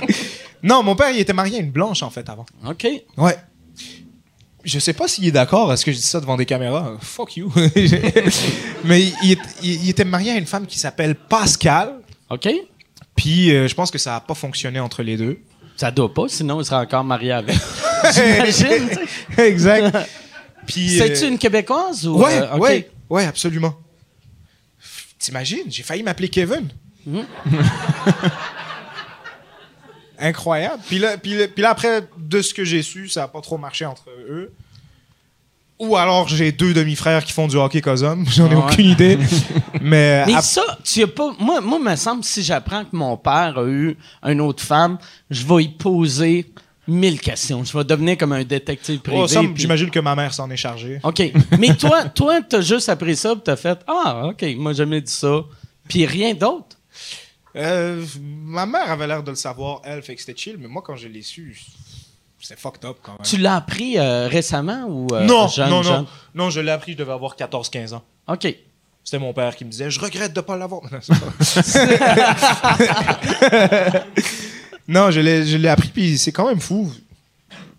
E: [laughs] non, mon père, il était marié à une blanche, en fait, avant.
A: OK.
E: Ouais. Je sais pas s'il est d'accord à ce que je dis ça devant des caméras. Fuck you. [laughs] Mais il, il est- il était marié à une femme qui s'appelle Pascal.
A: OK.
E: Puis euh, je pense que ça a pas fonctionné entre les deux.
A: Ça doit pas, sinon il serait encore marié avec. [laughs] J'imagine.
E: exact. Puis,
A: C'est-tu
E: euh,
A: une Québécoise ou.
E: Ouais,
A: euh, ok.
E: ouais, ouais, absolument. T'imagines, j'ai failli m'appeler Kevin.
A: Hmm. [laughs]
E: Incroyable. Puis là, puis, là, puis là, après, de ce que j'ai su, ça n'a pas trop marché entre eux. Ou alors j'ai deux demi-frères qui font du hockey cosum. [laughs] J'en ai
A: ouais.
E: aucune idée. [laughs] Mais,
A: ça, tu as pas. Moi, moi, me semble, si j'apprends que mon père a eu une autre femme, je vais y poser mille questions. Je vais devenir comme un détective privé.
E: oh,
A: puis-
E: j'imagine que ma mère s'en est chargée.
A: OK. Mais toi, toi, t'as juste appris ça, puis t'as fait Ah, OK, moi, j'ai jamais dit ça. Puis rien d'autre?
E: Euh, ma mère avait l'air de le savoir, elle, fait que c'était chill, mais moi, quand je l'ai su, c'était fucked up quand même.
A: Tu l'as appris euh, récemment ou. euh,
E: non,
A: jeune,
E: non,
A: jeune?
E: non. Non, je l'ai appris, je devais avoir 14-15 ans.
A: OK.
E: C'était mon père qui me disait Je regrette de pas l'avoir. C'est pas- [laughs] non, je l'ai, appris, puis c'est quand même fou.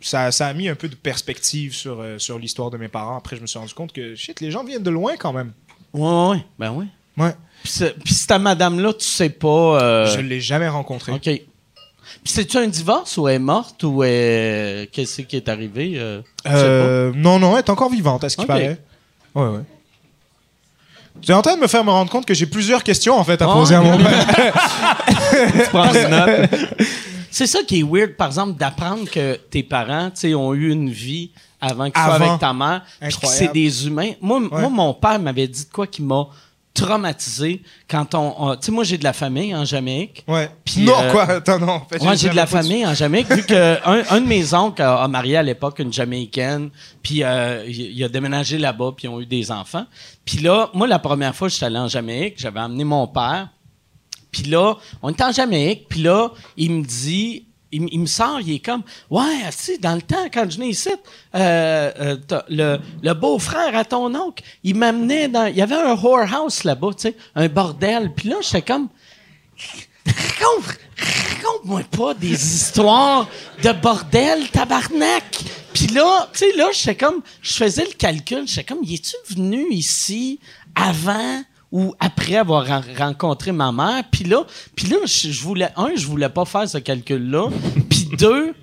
E: Ça, ça a mis un peu de perspective sur, euh, sur l'histoire de mes parents. Après, je me suis rendu compte que shit, les gens viennent de loin quand même.
A: Ouais, ouais. Ben oui.
E: Ouais.
A: Puis, cette madame-là, tu sais pas. euh,
E: Je l'ai jamais rencontrée.
A: OK. Puis c'est-tu un divorce ou elle est morte ou elle- qu'est-ce qui est arrivé? euh, sais
E: Euh, non, non, elle est encore vivante, à ce qui
A: Ok.
E: paraît. Ouais, ouais. J'étais en train de me faire me rendre compte que j'ai plusieurs questions en fait à poser à mon [laughs] père.
D: Prends des notes. [laughs]
A: C'est ça qui est weird, par exemple, d'apprendre que tes parents, tu sais, ont eu une vie avant que tu sois avec ta mère, puis que
E: Incroyable.
A: c'est des humains. Moi, moi, mon père m'avait dit de quoi qui m'a traumatisé quand on... on- tu sais, moi, j'ai de la famille en Jamaïque.
E: Ouais. Non,
A: euh,
E: quoi? Attends, non. en fait,
A: Moi, j'ai de la famille en Jamaïque, vu [laughs] que un, de mes oncles a, a marié à l'époque une Jamaïcaine, puis euh, il, a déménagé là-bas, puis ils ont eu des enfants. Puis là, moi, la première fois je suis allé en Jamaïque, j'avais amené mon père, puis là, on était en Jamaïque, puis là, il me dit, il, il me sort, il est comme, ouais, si, dans le temps, quand je venais ici, euh, euh, le, beau-frère à ton oncle, il m'amenait dans, il y avait un whorehouse là-bas, tu sais, un bordel. Puis là, j'étais comme, raconte, raconte-moi pas des histoires de bordel, tabarnak. Puis là, tu sais, là, j'étais comme, je faisais le calcul, j'étais comme, y es-tu venu ici avant ou après avoir ren- rencontré ma mère? Puis là, puis là, je voulais, un, je voulais pas faire ce calcul-là. [laughs] Puis deux,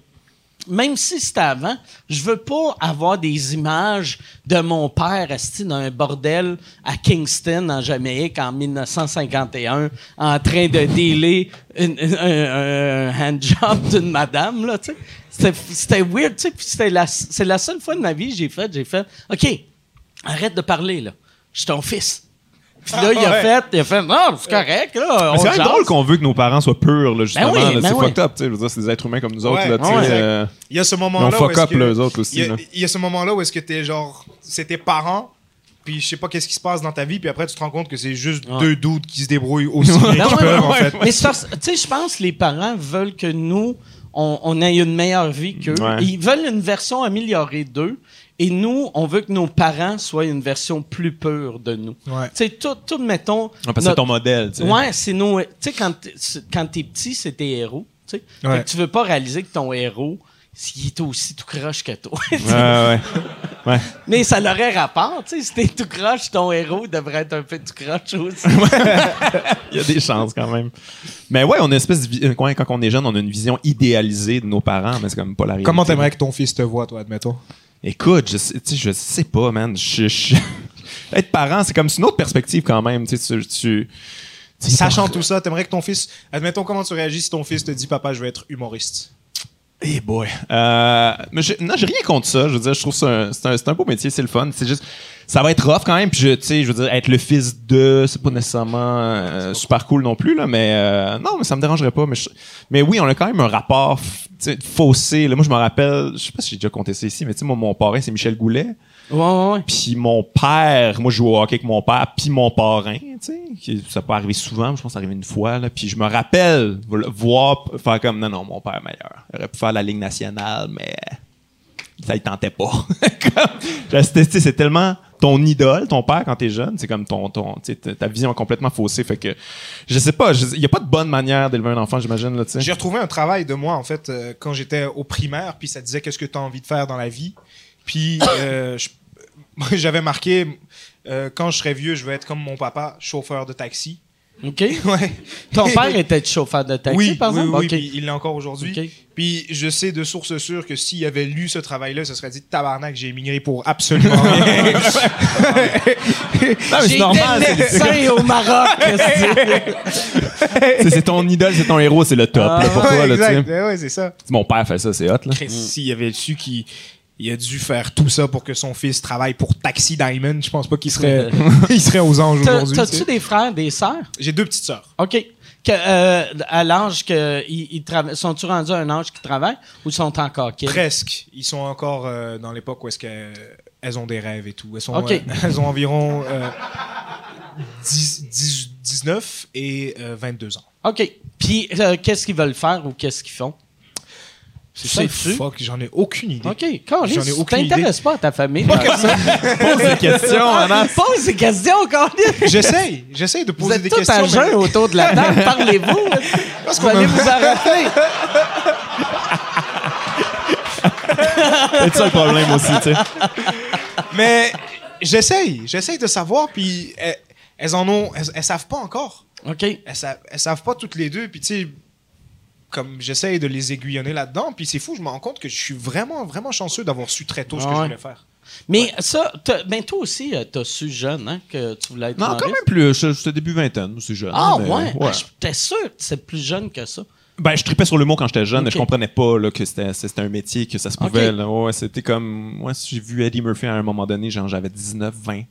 A: même si c'était avant, je veux pas avoir des images de mon père resté dans un bordel à Kingston, en Jamaïque, en 1951, en train de une- une- un, un handjob d'une madame, là, tu sais. C'était, weird, tu sais, c'était la, c'est la seule fois de ma vie que j'ai fait, j'ai fait, OK, arrête de parler, là. Je suis ton fils. Puis là, il a
E: Ouais.
A: fait, il a fait, non, c'est correct, là.
D: C'est quand même
A: jase.
D: drôle qu'on veut que nos parents soient purs, là, justement.
A: Ben oui,
D: là.
A: ben
D: c'est
A: oui.
D: fucked up, tu sais. Je veux dire, c'est des êtres humains comme nous autres,
E: Ouais,
D: là, tu sais. euh,
E: Il y a ce moment-là. où
D: fuck
E: est-ce
D: up,
E: que-
D: là, eux autres aussi,
E: Il y a,
D: là.
E: il y a ce moment-là où est-ce que t'es genre. C'est tes parents, puis je sais pas qu'est-ce qui se passe dans ta vie, puis après tu te rends compte que c'est juste
A: Ouais.
E: deux dudes qui se débrouillent aussi bien qu'ils
A: ouais,
E: peuvent, en fait.
A: Mais tu sais, je pense que les parents veulent que nous, on, on ait une meilleure vie qu'eux. Ils veulent une version améliorée d'eux. Et nous, on veut que nos parents soient une version plus pure de nous.
E: Ouais.
A: Tu sais, tout, tout, mettons...
D: ouais, parce que c'est ton modèle, tu sais.
A: Ouais, c'est nos... Tu sais, quand, quand t'es petit, c'est tes héros. Tu sais.
E: Ouais.
A: Fait que tu veux pas réaliser que ton héros, il est aussi tout croche que toi. [laughs]
D: Ouais, ouais. ouais.
A: Mais ça l'aurait rapport, tu sais. Si t'es tout croche, ton héros devrait être un peu tout croche aussi. [laughs]
D: Il y a des chances quand même. Mais ouais, on a une espèce de quand on est jeune, on a une vision idéalisée de nos parents, mais c'est comme pas la réalité.
E: Comment t'aimerais que ton fils te voit, toi, admettons?
D: Écoute, je sais, je sais pas, man. Je, je- [laughs] Être parent, c'est comme c'est une autre perspective quand même. Tu,
E: Sachant tout ça, t'aimerais que ton fils. Admettons comment tu réagis si ton fils te dit Papa, je veux être humoriste?
D: Eh boy. Euh, mais j'ai- non, j'ai rien contre ça. Je veux dire, je trouve ça un- c'est un, c'est un beau métier, c'est le fun. C'est juste, ça va être rough quand même. Puis je, tu sais, je veux dire, être le fils de, c'est pas nécessairement euh, super cool non plus là. Mais euh, non, mais ça me dérangerait pas. Mais, je- mais oui, on a quand même un rapport faussé. Là, moi, je me rappelle, je sais pas si j'ai déjà compté ça ici, mais tu sais, moi, mon parrain, c'est Michel Goulet.
A: ouais, ouais, ouais.
D: Puis mon père, moi je joue au hockey avec mon père, puis mon parrain, tu sais, ça peut arriver souvent, je pense que ça arrive une fois là, puis je me rappelle vo- voir faire comme non non, mon père est meilleur. Il aurait pu faire la ligue nationale mais ça il tentait pas. [laughs] C'est tellement ton idole, ton père quand t'es jeune, c'est comme ton ton ta vision est complètement faussée fait que je sais pas, il y a pas de bonne manière d'élever un enfant, j'imagine là.
E: J'ai retrouvé un travail de moi, en fait, euh, quand j'étais au primaire, puis ça disait qu'est-ce que tu as envie de faire dans la vie? Puis [laughs] euh, [laughs] j'avais marqué euh, quand je serai vieux, je veux être comme mon papa, chauffeur de taxi.
A: OK. [laughs]
E: Ouais.
A: Ton [laughs] père était chauffeur de taxi,
E: Oui,
A: par
E: oui,
A: exemple?
E: oui,
A: OK.
E: puis il l'est encore aujourd'hui.
A: OK.
E: Puis je sais de source sûre que s'il avait lu ce travail-là, ce serait dit tabarnak, j'ai émigré pour absolument [laughs] rien.
A: J'ai été médecin au Maroc.
D: C'est- c'est ton idole, c'est ton héros, c'est le top là, pour toi. Là, sais.
E: exact. Ouais, ouais, c'est ça.
D: Mon père fait ça, c'est hot.
E: S'il avait su qu'il il a dû faire tout ça pour que son fils travaille pour Taxi Diamond, je pense pas qu'il serait, [laughs] [laughs] il serait aux anges aujourd'hui. tu
A: T'as-tu des frères, des sœurs?
E: J'ai deux petites sœurs.
A: OK. Que, euh, à l'âge que ils, ils trava- sont-tu rendus à un âge qu'ils travaillent ou sont encore kids?
E: Presque. Ils sont encore euh, dans l'époque où est-ce qu'elles ont des rêves et tout. Elles, sont, euh, [laughs] elles ont environ euh, 10, 10, 19 et euh, 22 ans.
A: OK. Puis, qu'est-ce qu'ils veulent faire ou qu'est-ce qu'ils font?
E: C'est
A: Sais-tu?
E: Fuck, j'en ai aucune idée.
A: OK. Carlis,
E: J'en ai
A: tu
E: aucune idée.
A: t'intéresses pas à ta famille. [laughs]
D: Pose des questions, Anna.
A: Pose des questions, Carlis.
E: J'essaye, j'essaye de
A: Vous
E: poser
A: êtes
E: des
A: tous
E: questions.
A: à
E: mais-
A: jeun autour de la [laughs] table. Parlez-vous.
E: Parce
A: Vous
E: qu'on
A: allez vous arrêter.
D: C'est ça le problème aussi, tu sais.
E: Mais j'essaye, j'essaye de savoir, puis elles, elles en ont, elles, elles savent pas encore.
A: OK.
E: Elles, sa- elles savent pas toutes les deux, puis tu sais, comme j'essaye de les aiguillonner là-dedans, puis c'est fou, je me rends compte que je suis vraiment, vraiment chanceux d'avoir su très tôt ce que je
A: ouais.
E: voulais faire.
A: Mais ça, t'as- ben toi aussi, euh, t'as su jeune hein, que tu voulais être
D: Non, quand même plus. je- J'étais début vingtaine, c'est jeune.
A: Ah
D: mais-
A: ouais? Ah, J'étais sûr que c'est plus jeune que ça.
D: Ben, je tripais sur l'humour quand j'étais jeune, mais
A: Ok.
D: je comprenais pas là, que c'était c'était un métier, que ça se pouvait. Ouais, c'était comme. Moi, j'ai vu Eddie Murphy à un moment donné, genre j'avais 19, 20.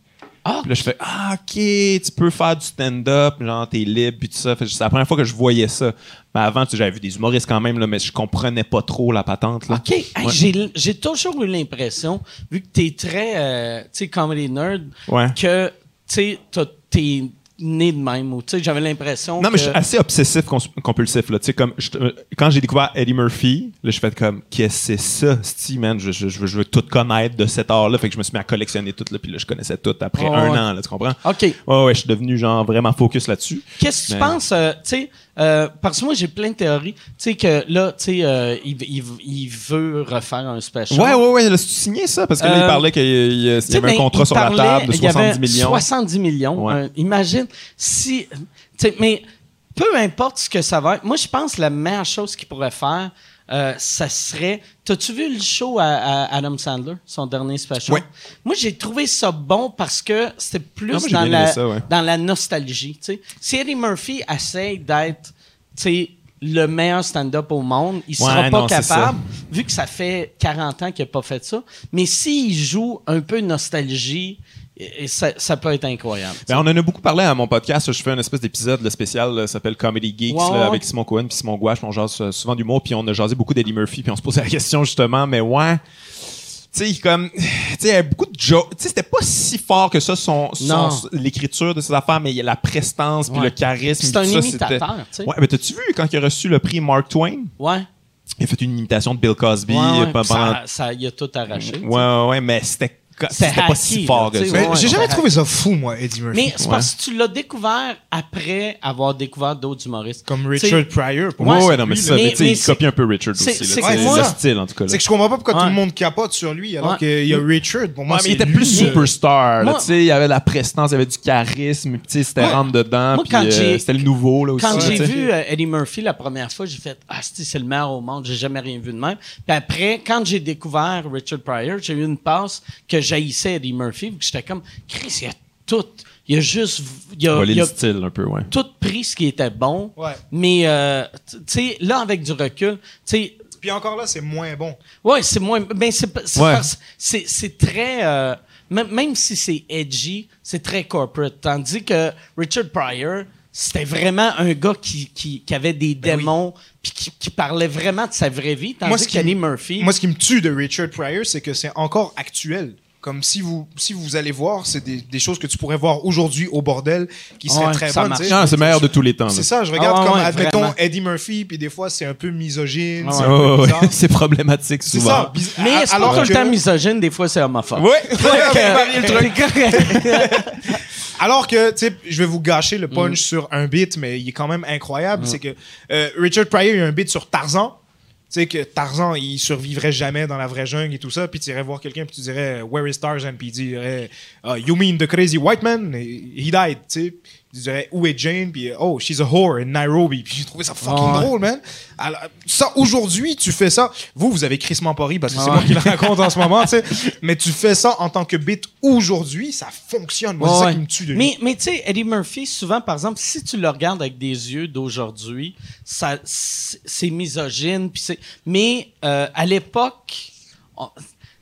A: Ah!
D: Puis là, je fais Ah, ok, tu peux faire du stand-up, genre t'es libre, puis tout ça. Fait C'est la première fois que je voyais ça. Mais avant, tu sais, j'avais vu des humoristes quand même, là, mais je comprenais pas trop la patente. Là.
A: OK. Hey, j'ai- J'ai toujours eu l'impression, vu que t'es très, euh, tu sais, comedy nerd,
D: Ouais.
A: que, tu sais, t'es né de même. ou Tu sais, j'avais l'impression
D: Non, mais je suis assez obsessif compulsif. Là. Tu sais, Comme, je- quand j'ai découvert Eddie Murphy, là, je fais comme, qu'est-ce que c'est ça, Steve, man? Je, je- je veux, tout connaître de cet art-là. Fait que je me suis mis à collectionner tout, là, puis là, je connaissais tout après
A: Oh,
D: un
A: ouais.
D: an, là, tu comprends?
A: OK.
D: Ouais, ouais, je suis devenu, genre, vraiment focus là-dessus.
A: Qu'est-ce que tu penses, euh, tu sais, euh, parce que moi, j'ai plein de théories. Tu sais, que là, tu sais, euh, il, il- il veut refaire un special.
D: Ouais, ouais, ouais, là, tu signé ça? Parce que là,
A: Euh,
D: il parlait qu'il y, avait un
A: ben,
D: contrat sur la table de
A: il y avait
D: 70 millions.
A: 70 millions.
D: Ouais.
A: Imagine si. tu sais, mais peu importe ce que ça va être, moi, je pense que la meilleure chose qu'il pourrait faire, euh, ça serait. T'as-tu vu le show à, à Adam Sandler, son dernier special?
E: Ouais.
A: Moi, j'ai trouvé ça bon parce que c'était plus
D: Ah, moi,
A: dans, la,
D: ça, ouais.
A: dans la nostalgie. tu sais. Si Eddie Murphy essaye d'être le meilleur stand-up au monde, il sera
D: Ouais,
A: pas
D: non,
A: capable, vu que ça fait 40 ans qu'il n'a pas fait ça. Mais s'il joue un peu nostalgie, et- et ça, ça peut être incroyable.
D: Ben, on en a beaucoup parlé à mon podcast. Je fais une espèce d'épisode spécial, s'appelle Comedy Geeks, là, avec Simon Cohen puis Simon Gouache. On jase euh, souvent d'humour, puis on a jasé beaucoup d'Eddie Murphy, puis on se posait la question justement, mais ouais. Tu sais, comme, tu sais, il beaucoup de jokes. Tu sais, c'était pas si fort que ça, son, l'écriture de ses affaires, mais il y a la prestance, puis
A: Ouais.
D: le charisme.
A: C'est un
D: tout
A: imitateur, tu sais.
D: Ouais, mais t'as-tu vu quand il a reçu le prix Mark Twain?
A: Ouais.
D: Il a fait une imitation de Bill Cosby
A: Ouais, ouais.
D: pendant.
A: Ça, ça y a tout arraché.
D: ouais, ouais, mais c'était,
A: C'était
D: pas si fort
A: là,
D: que ça.
A: sais,
E: Mais
A: ouais,
E: j'ai jamais trouvé ça fou, moi, Eddie Murphy.
A: Mais c'est parce que tu l'as découvert après avoir découvert d'autres humoristes.
E: Comme Richard Pryor. Pour
A: Ouais,
D: Ouais,
E: moi,
D: ouais,
E: c'est
D: non, mais ça.
A: Mais-
D: il
A: c'est-
D: copie un peu Richard
A: c'est-
D: aussi. là.
A: c'est
D: le style, en tout cas.
E: C'est que je comprends pas pourquoi tout le monde capote sur lui, alors qu'il y a Richard. Pour moi,
D: il était plus superstar. il y avait la prestance, il y avait du charisme, puis tu sais, c'était rentre dedans, euh,
A: j'ai-
D: c'était le nouveau là aussi.
A: Quand j'ai vu euh, Eddie Murphy la première fois, j'ai fait Ah, c'est c'est le meilleur au monde, j'ai jamais rien vu de même. Puis après, quand j'ai découvert Richard Pryor, j'ai eu une passe que j'haïssais Eddie Murphy, vu que j'étais comme Chris, il y a tout. Il y a juste. Il y a,
D: Voler
A: il y a
D: le style un peu, ouais.
A: tout pris ce qui était bon.
E: Ouais.
A: Mais, euh, tu sais, là, avec du recul, tu sais,
E: Puis encore là, c'est moins bon.
A: Ouais, c'est moins. Ben c'est
D: Ouais.
A: très. euh, même, si c'est edgy, c'est très corporate. Tandis que Richard Pryor, c'était vraiment un gars qui, qui, qui avait des
E: Ben
A: démons puis qui, qui parlait vraiment de sa vraie vie. Tandis
E: Moi, ce
A: Murphy.
E: Moi, ce qui me tue de Richard Pryor, c'est que c'est encore actuel. Comme si vous, si vous allez voir, c'est des, des choses que tu pourrais voir aujourd'hui au bordel qui seraient
A: Ouais,
E: très
A: ça
E: bonnes.
A: marche.
E: tu sais.
D: Non, c'est le meilleur de tous les temps. là.
E: C'est ça, je regarde
A: Ah ouais,
E: comme,
A: ouais,
E: admettons,
A: vraiment.
E: Eddie Murphy, puis des fois, c'est un peu misogyne,
A: Ah
E: c'est
A: ouais.
E: un peu
D: Ouais, ouais,
E: bizarre. [laughs]
D: c'est problématique
E: C'est
D: souvent.
E: ça. biz-
A: mais c'est pas
E: alors
A: tout le
E: que-
A: temps misogyne, des fois c'est homophobe.
E: Ouais. [laughs] Alors que, tu sais, je vais vous gâcher le punch
A: Mm.
E: sur un beat, mais il est quand même incroyable. C'est que euh, Richard Pryor, il y a un beat sur Tarzan. Tu sais que Tarzan, il survivrait jamais dans la vraie jungle et tout ça. Puis tu irais voir quelqu'un, puis tu dirais Where is Tarzan? Puis il dirait Ah, You mean the crazy white man? He died. Tu sais. Il dirait où est Jane? Puis oh she's a whore in Nairobi puis j'ai trouvé ça fucking
A: Ouais.
E: drôle man Alors, ça aujourd'hui tu fais ça vous vous avez crissement pas ri parce que c'est
A: Ouais.
E: moi qui le raconte en ce moment tu sais mais tu fais ça en tant que beat aujourd'hui ça fonctionne moi c'est ça qui me tue de lui.
A: Mais, mais tu sais, Eddie Murphy, souvent, par exemple, si tu le regardes avec des yeux d'aujourd'hui, ça, c'est misogyne. puis c'est- mais euh, à l'époque,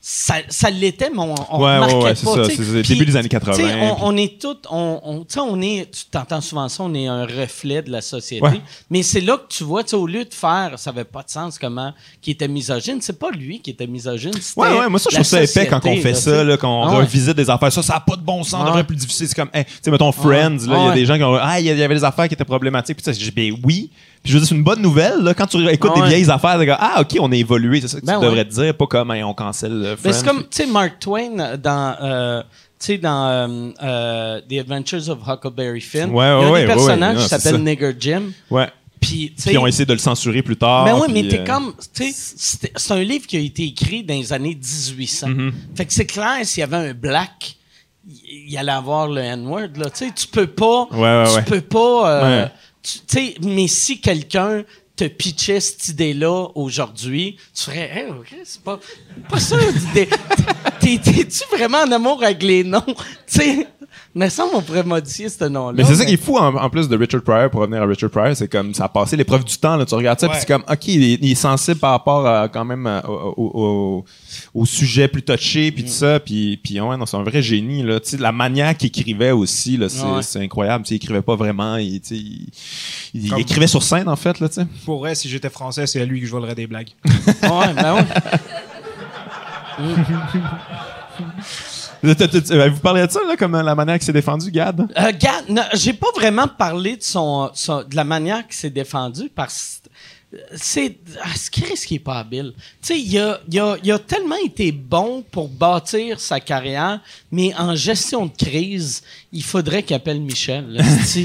A: ça, ça l'était, mais on, on
D: Ouais, ouais, ouais, c'est ça,
A: tu sais.
D: c'est début des années 80,
A: tu sais, On, est tous, on, on, tu sais, on est, tu t'entends souvent ça, on est un reflet de la société.
D: Ouais.
A: Mais c'est là que tu vois, tu sais, au lieu de faire, ça avait pas de sens comment, qui était misogyne, c'est pas lui qui était misogyne, c'était
D: Ouais, ouais, moi ça, je trouve ça épais quand on fait
A: là,
D: ça,
A: tu sais.
D: là, quand on
A: Ah
D: revisite des affaires. Ça, ça n'a pas de bon sens,
A: Ouais.
D: plus difficile. C'est comme, hey, tu sais, mettons Friends, là, il y a
A: Ouais.
D: des gens qui ont, ah, il y avait des affaires qui étaient problématiques. Puis j'ai dit, ben oui. Puis je veux dire, c'est une bonne nouvelle, là, quand tu écoutes des vieilles affaires, comme, ah, ok, on a évolué, c'est ça que
A: Ben
D: tu
A: ouais.
D: devrais te dire, pas comme, on cancelle euh,
A: Ben,
D: Friends.
A: c'est comme, tu sais, Mark Twain dans, euh, tu sais, dans euh, euh, The Adventures of Huckleberry Finn.
D: Ouais,
A: il y a
D: ouais,
A: des
D: ouais,
A: personnages
D: ouais,
A: qui s'appellent. Nigger Jim.
D: Ouais.
A: Puis,
D: ils ont essayé de le censurer plus tard.
A: Ben oui, mais t'es
D: euh,
A: comme, tu sais, c'est un livre qui a été écrit dans les années 1800.
D: Mm-hmm.
A: Fait que c'est clair, s'il y avait un black, il allait avoir le N-word, là. Tu sais, tu peux pas.
D: Ouais, ouais,
A: tu
D: ouais.
A: peux pas. euh,
D: Ouais.
A: tu sais, mais si quelqu'un te cette idée-là aujourd'hui, tu ferais, hey, ok, c'est pas, pas ça l'idée. T'es- T'es-tu vraiment en amour avec les noms? [laughs] mais ça, on pourrait modifier ce nom-là.
D: Mais c'est ça qui est fou en, en plus de Richard Pryor pour revenir à Richard Pryor, c'est comme ça a passé l'épreuve du temps là, tu regardes ça puis c'est comme OK, il est, il est sensible par rapport à, quand même à- au, au, sujet plus touché puis tout ça puis puis ouais non, c'est un vrai génie là, tu sais la manière qu'il écrivait aussi là, c'est,
A: Ouais.
D: c'est incroyable, tu sais, il écrivait pas vraiment, il, tu sais, il, écrivait sur scène en fait là, tu sais.
E: pour vrai si j'étais français c'est à lui que je volerais des blagues
A: Ouais, ben ouais. [laughs]
D: T'as- Vous parlez de ça là comme la manière qu'il s'est défendu Gad?
A: Euh, Gad, j'ai pas vraiment parlé de son, son- de la manière qu'il s'est défendu parce que c'est ah, Chris qui est pas habile. Tu sais, il a, il a, il a tellement été bon pour bâtir sa carrière, mais en gestion de crise, il faudrait qu'il appelle Michel. là, Tu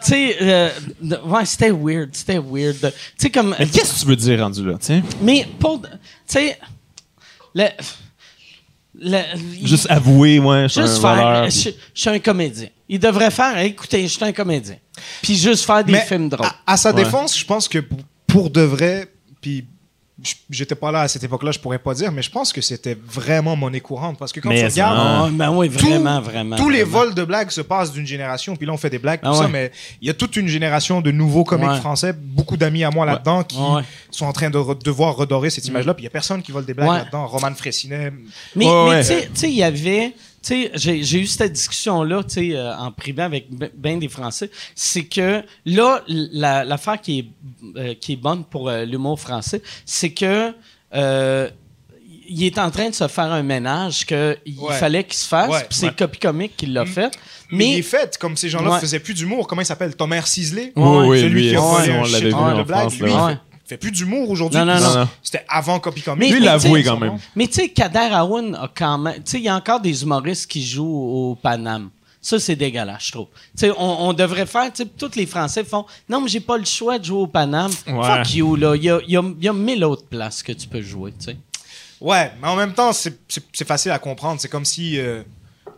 A: sais, [laughs] euh, ouais, c'était weird, c'était weird. Tu sais, comme.
D: Mais qu'est-ce que tu veux dire rendu là, tu sais?
A: Mais pour. Tu sais, le. le- il-
D: Juste avouer ouais, je suis
A: Juste
D: un
A: faire.
D: voleur,
A: Je, je suis un comédien. Il devrait faire. Écoutez, je suis un comédien. Puis juste faire des
E: Mais
A: films drôles.
E: À, à sa
D: Ouais.
E: défense, je pense que pour, de vrai, puis j'étais pas là à cette époque-là, je pourrais pas dire, mais je pense que c'était vraiment monnaie courante parce que quand
D: Mais
E: tu regardes,
D: ça,
A: Ah, ben oui,
E: tout-
A: vraiment, vraiment.
E: tous les vols de blagues se passent d'une génération, puis là on fait des blagues, tout
A: Ah
E: ça,
A: ouais.
E: mais il y a toute une génération de nouveaux comiques
A: Ouais.
E: français, beaucoup d'amis à moi là-dedans qui
A: Ouais.
E: sont en train de re- devoir redorer cette image-là, puis il y a personne qui vole des blagues
A: Ouais.
E: là-dedans. Roman Fressinet,
A: Mais,
D: Ouais,
A: mais tu sais, il y avait. Tu sais, j'ai j'ai eu cette discussion-là, tu sais, euh, en privé avec bien des Français. C'est que là, la- l'affaire qui est euh, qui est bonne pour euh, l'humour français, c'est que euh, il est en train de se faire un ménage qu'il
E: Ouais.
A: fallait qu'il se fasse.
E: Ouais.
A: puis c'est
E: Ouais.
A: Copy Comique qui l'a fait.
E: mais il est fait, comme ces gens-là
A: Ouais.
E: faisaient plus d'humour. Comment il s'appelle? Thomas Cisley
D: Oui, oui,
E: Celui
D: lui,
E: qui a
D: on
E: volé un shit de Fait- plus d'humour aujourd'hui.
A: Non, non,
D: non.
E: ça,
D: Non.
E: C'était avant Copy Comic.
A: Mais-
D: Lui, il l'a
A: tu
D: avoué
A: sais,
D: quand même.
A: Mais tu sais, Kader Aoun a quand même. Tu sais, il y a encore des humoristes qui jouent au Paname. Ça, c'est dégueulasse, je trouve. Tu sais, on, on devrait faire, tu sais, tous les Français font Non, mais j'ai pas le choix de jouer au Paname.
D: Ouais.
A: Fuck you, là. Il y a, y, a, il y a mille autres places que tu peux jouer, tu sais.
E: Ouais, mais en même temps, c'est- facile à comprendre. C'est comme si euh,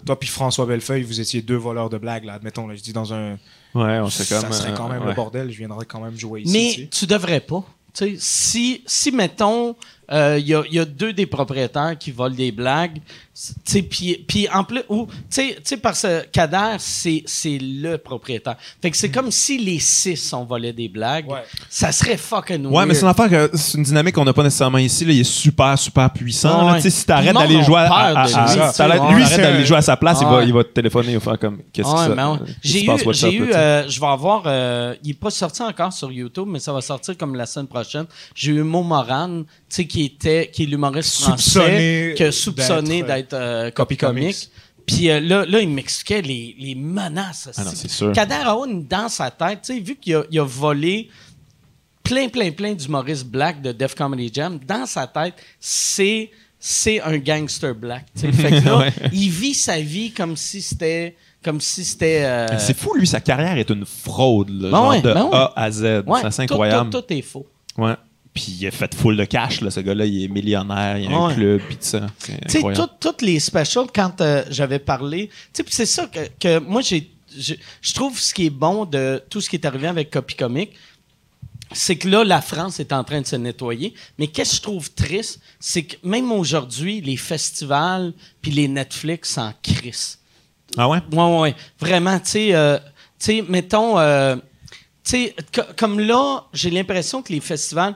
E: toi puis François Bellefeuille, vous étiez deux voleurs de blagues, là. Admettons, là, je dis dans un.
D: Ouais, on sait
E: Ça
D: comme
E: serait quand
D: euh,
E: même
D: ouais.
E: le bordel. Je viendrais quand même jouer ici.
A: Mais
E: tu sais.
A: tu devrais pas. Si, si, mettons, euh, il y, a, il y a deux des propriétaires qui volent des blagues, tu sais, puis puis en plus, ou, tu sais, tu sais, parce que Kader, c'est c'est le propriétaire. Fait que c'est comme si les six ont volé des blagues.
E: Ouais.
A: Ça serait fucking
D: Ouais, mais c'est une
A: weird.
D: affaire que c'est une dynamique qu'on n'a pas nécessairement ici. Là. Il est super, super puissant.
A: Ouais.
D: là. Tu sais, si t'arrêtes d'aller jouer à,
A: Ouais.
D: d'aller jouer à sa place, il, va,
A: Ouais.
D: il va te téléphoner, il va faire comme qu'est-ce que
A: Ouais,
D: ça?
A: ouais. J'ai eu, j'ai eu euh, je vais avoir, euh, il est pas sorti encore sur YouTube, mais ça va sortir comme la semaine prochaine. J'ai eu Mo Moran, tu sais, qui était, qui est l'humoriste
E: Soupçonné
A: français, qui a soupçonné
E: d'être,
A: d'être euh,
E: Copy. Comics.
A: Puis euh, là, là, il m'expliquait les, les menaces.
D: Ah non, c'est sûr.
A: Kader Aoun, dans sa tête, tu sais, vu qu'il a, il a volé plein, plein, plein d'humoristes black de Def Comedy Jam, dans sa tête, c'est c'est un gangster black. tu sais. [laughs] Fait que là,
D: Ouais.
A: il vit sa vie comme si c'était comme si c'était euh,
D: C'est fou, lui, sa carrière est une fraude, là,
A: Ben
D: genre
A: ouais,
D: de
A: ben ouais.
D: A à Z.
A: ouais,
D: c'est
A: tout-
D: incroyable.
A: Tout, tout est faux.
D: Ouais. Puis il a fait full de cash, là. Ce gars-là, il est millionnaire, il a un club, puis tout ça.
A: Tu sais, toutes les specials, quand euh, j'avais parlé, tu sais, c'est ça que, que moi, j'ai, je trouve ce qui est bon de tout ce qui est arrivé avec Copy Comic, c'est que là, la France est en train de se nettoyer. Mais qu'est-ce que je trouve triste, c'est que même aujourd'hui, les festivals puis les Netflix s'en crissent.
D: Ah ouais?
A: Ouais, ouais. Vraiment, tu sais, euh, mettons, euh, tu sais, co- comme là, j'ai l'impression que les festivals,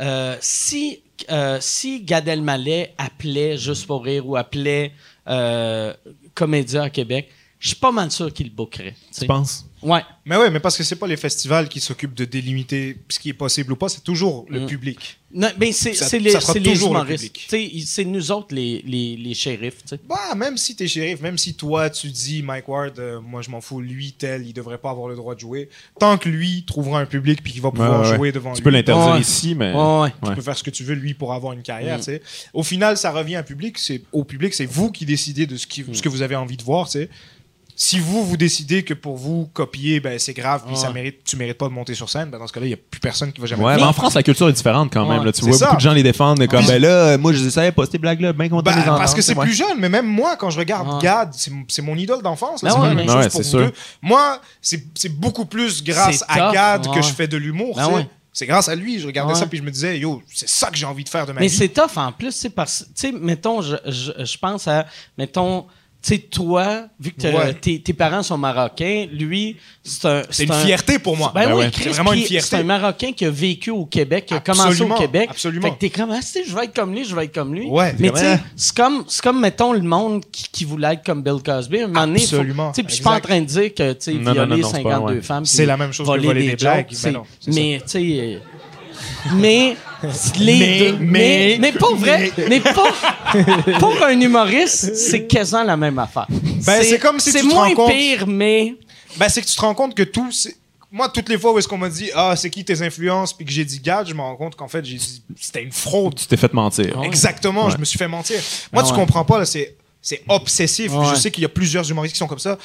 A: euh, si, euh, si Gad Elmaleh appelait Juste pour rire ou appelait euh, Comédia à Québec, je suis pas mal sûr qu'il le bookerait. Tu
D: penses?
A: Ouais.
E: Mais ouais, mais parce que c'est pas les festivals qui s'occupent de délimiter ce qui est possible ou pas, c'est toujours le
A: Mm.
E: public.
A: Non, mais c'est les, les
E: toujours le
A: humoristes.
E: public.
A: Tu sais, ils- C'est nous autres, les, les, les shérifs. tu.
E: Bah, même si t'es shérif, même si toi tu dis Mike Ward, euh, moi je m'en fous, lui tel, il devrait pas avoir le droit de jouer. Tant que lui trouvera un public puis qu'il va pouvoir
D: Ouais, ouais.
E: jouer devant
D: Tu
E: lui.
D: peux l'interdire
A: Ouais.
D: ici, mais.
A: Ouais, ouais.
E: Tu
D: Ouais.
E: peux faire ce que tu veux lui pour avoir une carrière,
A: Mm.
E: tu sais. Au final, ça revient au public, c'est au public, c'est vous qui décidez de ce, qui,
A: Mm.
E: ce que vous avez envie de voir, tu sais. Si vous vous décidez que pour vous copier, ben c'est grave, puis ça
A: Ouais.
E: mérite, tu mérites pas de monter sur scène, ben dans ce cas-là, il y a plus personne qui va jamais.
D: Ouais, mais en France, la culture est différente quand même.
A: Ouais.
D: Là. Tu vois
E: ça.
D: beaucoup de gens les défendre comme,
E: Puis-
D: ben là, euh, moi, je savais pas ces blagues-là, bien content
E: Ben,
D: de les entendre.
E: parce que c'est
D: Ouais.
E: plus jeune, mais même moi, quand je regarde
A: Ouais.
E: Gad, c'est c'est mon idole d'enfance.
A: Ben
E: c'est la même chose pour vous
D: sûr.
E: Moi, c'est c'est beaucoup plus grâce à Gad que je fais de l'humour.
A: Ben.
E: C'est grâce à lui, je regardais
A: Ouais.
E: ça puis je me disais, yo, c'est ça que j'ai envie de faire de ma
A: Mais
E: vie.
A: c'est tough en plus, c'est parce tu sais, mettons, je, je, je pense à, mettons, sais, toi, vu que
E: Ouais.
A: tes, tes parents sont marocains, lui, c'est un.
E: C'est une
A: un-
E: fierté pour moi.
A: Ben,
D: Ben
A: oui,
D: ouais.
E: C'est vraiment une fierté.
A: C'est un Marocain qui a vécu au Québec, qui a commencé au Québec.
E: absolument.
A: Fait que t'es comme, ah, si, je vais être comme lui, je vais être comme lui.
E: Ouais,
A: Mais tu sais, c'est comme, c'est comme, mettons, le monde qui, qui voulait être comme Bill Cosby. À un moment donné,
E: Absolument,
A: Tu sais, puis je suis pas en train de dire que, tu sais, violer
D: non, non, c'est pas,
A: 52
D: ouais.
A: femmes.
E: C'est la même chose que voler des blagues.
A: mais, tu sais. euh, Mais,
E: Mais,
A: deux-
E: mais,
A: mais, mais pour vrai, mais pour, [laughs] pour un humoriste, c'est quasiment la même affaire.
E: Ben, c'est comme si
A: c'est
E: tu te
A: moins
E: rends compte-
A: pire, mais
E: Ben, c'est que tu te rends compte que tout. c'est- Moi, toutes les fois où est-ce qu'on m'a dit, ah, c'est qui tes influences, puis que j'ai dit Gad, je me rends compte qu'en fait, j'ai dit, c'était une fraude.
D: Tu t'es fait mentir.
E: Exactement,
D: Ouais.
E: je me suis fait mentir. Moi,
A: Ah
E: tu
A: ouais.
E: comprends pas, là, c'est. C'est obsessif.
A: Ouais. Mm.
E: Je sais qu'il y a plusieurs humoristes qui sont comme ça.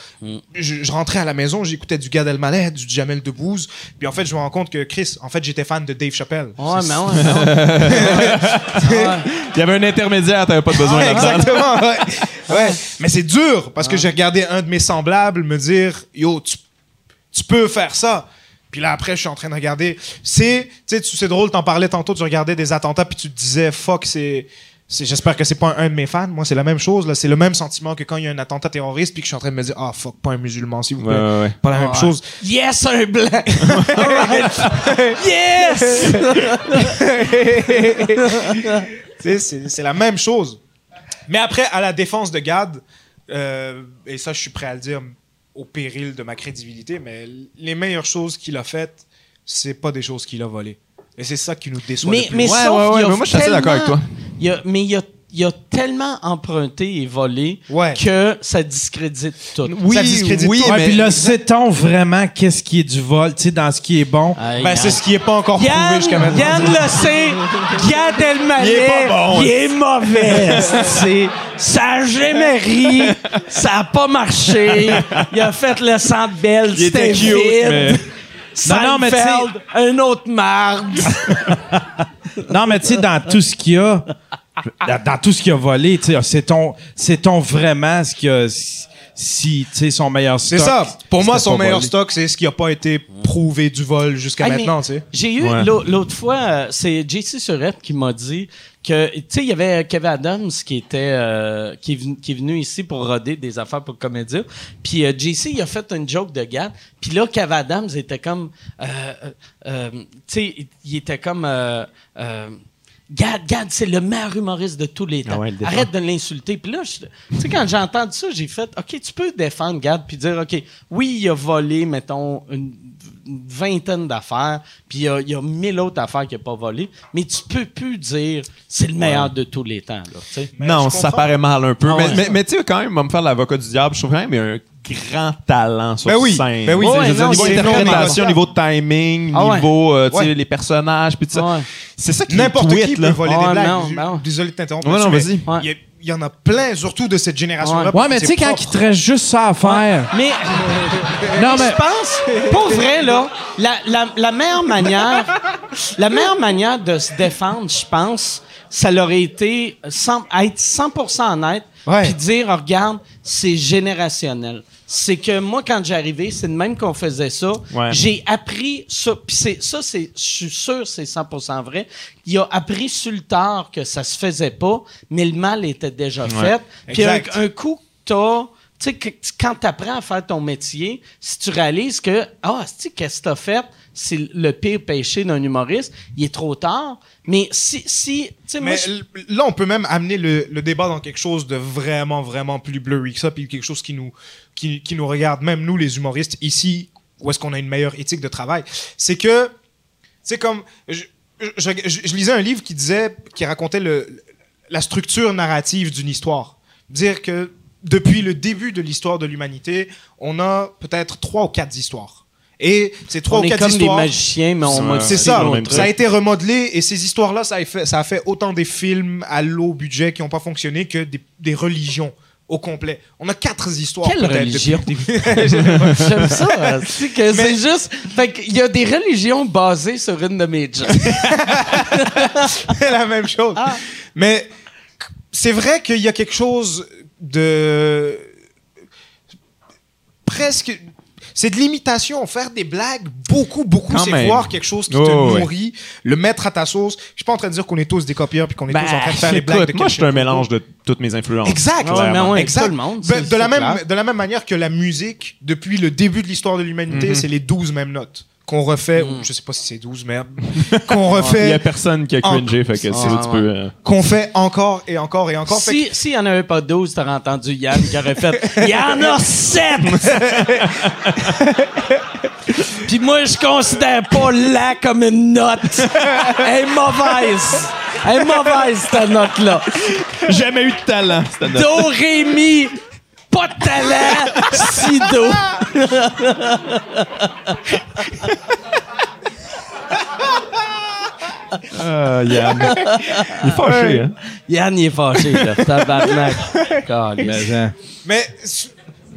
E: Je, je rentrais à la maison, j'écoutais du Gad Elmaleh, du Jamel Debbouze. Puis en fait, je me rends compte que Chris, en fait, j'étais fan de Dave Chappelle.
A: Ouais, mais ouais, mais [laughs] ouais.
D: Il y avait un intermédiaire, t'avais pas de besoin
E: Ouais, exactement. Ouais. Ouais. Mais c'est dur parce que j'ai regardé un de mes semblables me dire Yo, tu, tu peux faire ça. Puis là, après, je suis en train de regarder. C'est tu sais, c'est drôle, t'en parlais tantôt, tu regardais des attentats, puis tu te disais Fuck, c'est. C'est- J'espère que c'est pas un, un de mes fans. Moi, c'est la même chose. là. C'est le même sentiment que quand il y a un attentat terroriste, puis que je suis en train de me dire Ah, fuck, pas un musulman, s'il vous plaît.
D: Ouais, ouais, ouais.
E: Pas la même chose.
A: Yes, un blanc! [laughs] Yes!
E: C'est la même chose. Mais après, à la défense de Gad, euh, et ça, je suis prêt à le dire au péril de ma crédibilité, mais les meilleures choses qu'il a faites, c'est pas des choses qu'il a volées. Et c'est ça qui nous déçoit
A: mais,
E: le plus.
A: mais
D: Ouais,
A: sauf,
D: ouais, ouais,
A: il a
D: mais moi, je suis assez d'accord avec
A: tellement-
D: toi.
A: a- mais il a, il a tellement emprunté et volé
E: Ouais.
A: que ça discrédite tout.
D: Oui,
E: Ça discrédite
D: oui,
E: tout.
C: Ouais,
D: mais-
C: puis là, sait-on vraiment qu'est-ce qui est du vol, tu sais, dans ce qui est bon?
A: Hey,
E: Ben, c'est ce qui est pas encore prouvé
A: Yann,
E: jusqu'à maintenant.
A: Yann le sait, Gad Elmaleh,
E: Il est pas bon.
A: il est mauvais. [laughs] c'est- ça a jamais ri, ça a pas marché. Il a fait le centre belle, c'était vide.
D: mais-
C: Non, non, mais tu sais-
A: Seinfeld, un autre marde. [laughs]
C: Non, mais tu sais, dans tout ce qu'il y a, dans, dans tout ce qu'il a volé, tu sais, sait-on, sait-on vraiment ce qu'il a, si, tu sais, son meilleur stock?
E: C'est ça. Pour moi, son meilleur
C: volé.
E: stock, c'est ce qui a pas été prouvé du vol jusqu'à
A: Hey,
E: maintenant, tu sais.
A: J'ai eu
D: Ouais.
A: l'autre fois, euh, c'est JC Surette qui m'a dit que, tu sais, il y avait Kevin Adams qui était, euh, qui, est venu, qui est venu ici pour roder des affaires pour Comédia. Puis euh, JC, il a fait une joke de Gad. Puis là, Kevin Adams était comme, euh, euh, euh, tu sais, il- était comme, Gad, Gad, c'est le meilleur humoriste de tous les temps.
D: Ah ouais, défend.
A: Arrête de l'insulter. Puis là, tu sais, quand j'ai entendu ça, j'ai fait, OK, tu peux défendre Gad puis dire, OK, oui, il a volé, mettons, une vingtaine d'affaires, puis il y a, y a mille autres affaires qu'il n'a pas volées, mais tu peux plus dire, c'est le meilleur de tous les temps, là,
D: non, ça paraît mal un peu.
A: Ah
D: mais
A: ouais.
D: mais, mais tu sais, quand même, on va me faire l'avocat du diable. Je trouve quand même qu'il y a un grand talent sur
E: Ben oui,
D: scène.
E: ben oui.
A: Ouais,
D: je veux dire,
A: non,
D: niveau
A: c'est non
D: interprétation, niveau timing,
A: Ah ouais.
D: niveau euh,
E: Ouais.
D: les personnages, puis tout ça.
A: Ouais.
D: C'est ça qui
E: N'importe
D: tweet,
E: qui
D: là.
E: peut voler
A: Ouais,
E: des blagues.
A: non, non.
E: Désolé de t'interrompre.
D: Ouais, non, vas-y.
E: Il y en a plein, surtout de cette génération-là.
C: Ouais, mais tu sais, quand il te reste juste ça à faire.
A: Mais
C: Non, mais.
A: je pense, pour vrai, là, la, la, la meilleure manière, La meilleure manière de se défendre, je pense, ça leur aurait été sans- être 100% honnête, puis dire, oh, regarde, c'est générationnel. C'est que moi, quand j'arrivais, c'est de même qu'on faisait ça.
D: Ouais.
A: J'ai appris ça, puis c'est ça, c'est, je suis sûr, c'est 100% vrai. Il a appris sur le tard que ça se faisait pas, mais le mal était déjà fait. Puis un, coup t'as tu sais, quand tu apprends à faire ton métier, si tu réalises que, ah, tu sais, qu'est-ce que tu as fait, c'est le pire péché d'un humoriste, il est trop tard. Mais si, si moi, je-
E: là, on peut même amener le, le débat dans quelque chose de vraiment, vraiment plus blurry que ça, puis quelque chose qui nous, qui, qui nous regarde, même nous, les humoristes, ici, où est-ce qu'on a une meilleure éthique de travail. C'est que, c'est comme, je, je, je- je lisais un livre qui disait, qui racontait le, la structure narrative d'une histoire. Dire que depuis le début de l'histoire de l'humanité, on a peut-être trois ou quatre histoires. Et ces trois
A: on
E: ou
A: est
E: quatre
A: comme des
E: histoires.
A: magiciens, mais on
D: C'est-
A: modifie
E: C'est ça,
D: le même
E: ça a été remodelé et ces histoires-là, ça, a fait- ça a fait autant des films à low budget qui n'ont pas fonctionné que des, des religions au complet. On a quatre histoires.
A: Quelle religion? [laughs] [laughs] J'aime ça. C'est que c'est juste. Fait qu'il y a des religions basées sur une de mes jokes. [laughs]
E: C'est la même chose.
A: Ah.
E: Mais c'est vrai qu'il y a quelque chose de presque. C'est de l'imitation. Faire des blagues, beaucoup, beaucoup,
D: Quand
E: c'est
D: même.
E: voir quelque chose qui
D: Oh,
E: te
D: ouais.
E: nourrit, le mettre à ta sauce. Je suis pas en train de dire qu'on est tous des copieurs puis qu'on est
A: Ben,
E: tous en train de faire les blagues de
D: moi, je suis un mélange de toutes mes influences.
E: Exact.
A: Ouais,
E: exact.
A: tout le monde,
E: Ben, de, la même,
A: clair.
E: de la même manière que la musique, depuis le début de l'histoire de l'humanité, c'est les 12 mêmes notes qu'on refait, ou je sais pas si c'est 12, merde, [laughs] qu'on
D: Il y
E: refait,
D: a personne qui a
E: En-
D: cringé, fait que tu
A: Ah,
D: tu
A: ouais.
D: peux. euh,
E: qu'on fait encore et encore et encore. Fait
A: Si, s'il y en avait pas 12, t'aurais entendu Yann qui aurait fait [laughs] Il y en a 7! [laughs] Puis moi, je considère pas là comme une note. Elle est mauvaise. Elle est mauvaise, cette note-là.
D: Jamais eu de talent, cette note.
A: Do, ré, mi, pas de talent, si, do.
D: Ah, Yann. Il est fâché, hein?
A: Yann, il est fâché, là. Tabarnak.
E: Mais tu-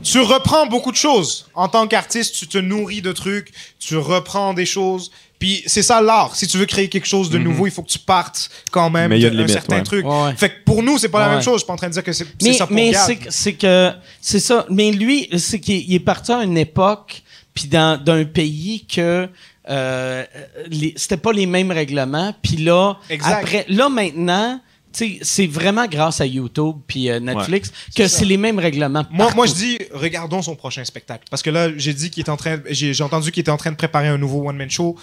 E: tu reprends beaucoup de choses. En tant qu'artiste, tu te nourris de trucs, tu reprends des choses. Puis c'est ça l'art. Si tu veux créer quelque chose de nouveau, il faut que tu partes quand même
D: Mhm. Mais il y a de limites,
E: certain
D: ouais.
E: truc.
A: Ouais.
E: Fait que pour nous, c'est pas la même chose. Je suis pas en train de dire que c'est ça pour
A: mais c'est que- c'est que c'est ça. Mais lui, c'est qu'il il est parti à une époque puis dans d'un pays que euh, les- c'était pas les mêmes règlements. Puis là,
E: Exact.
A: après, là maintenant. tu sais, C'est vraiment grâce à YouTube puis euh, Netflix que c'est les mêmes règlements.
E: Moi, moi, je dis, regardons son prochain spectacle. Parce que là, j'ai dit qu'il est en train, j'ai j'ai entendu qu'il était en train de préparer un nouveau one-man show.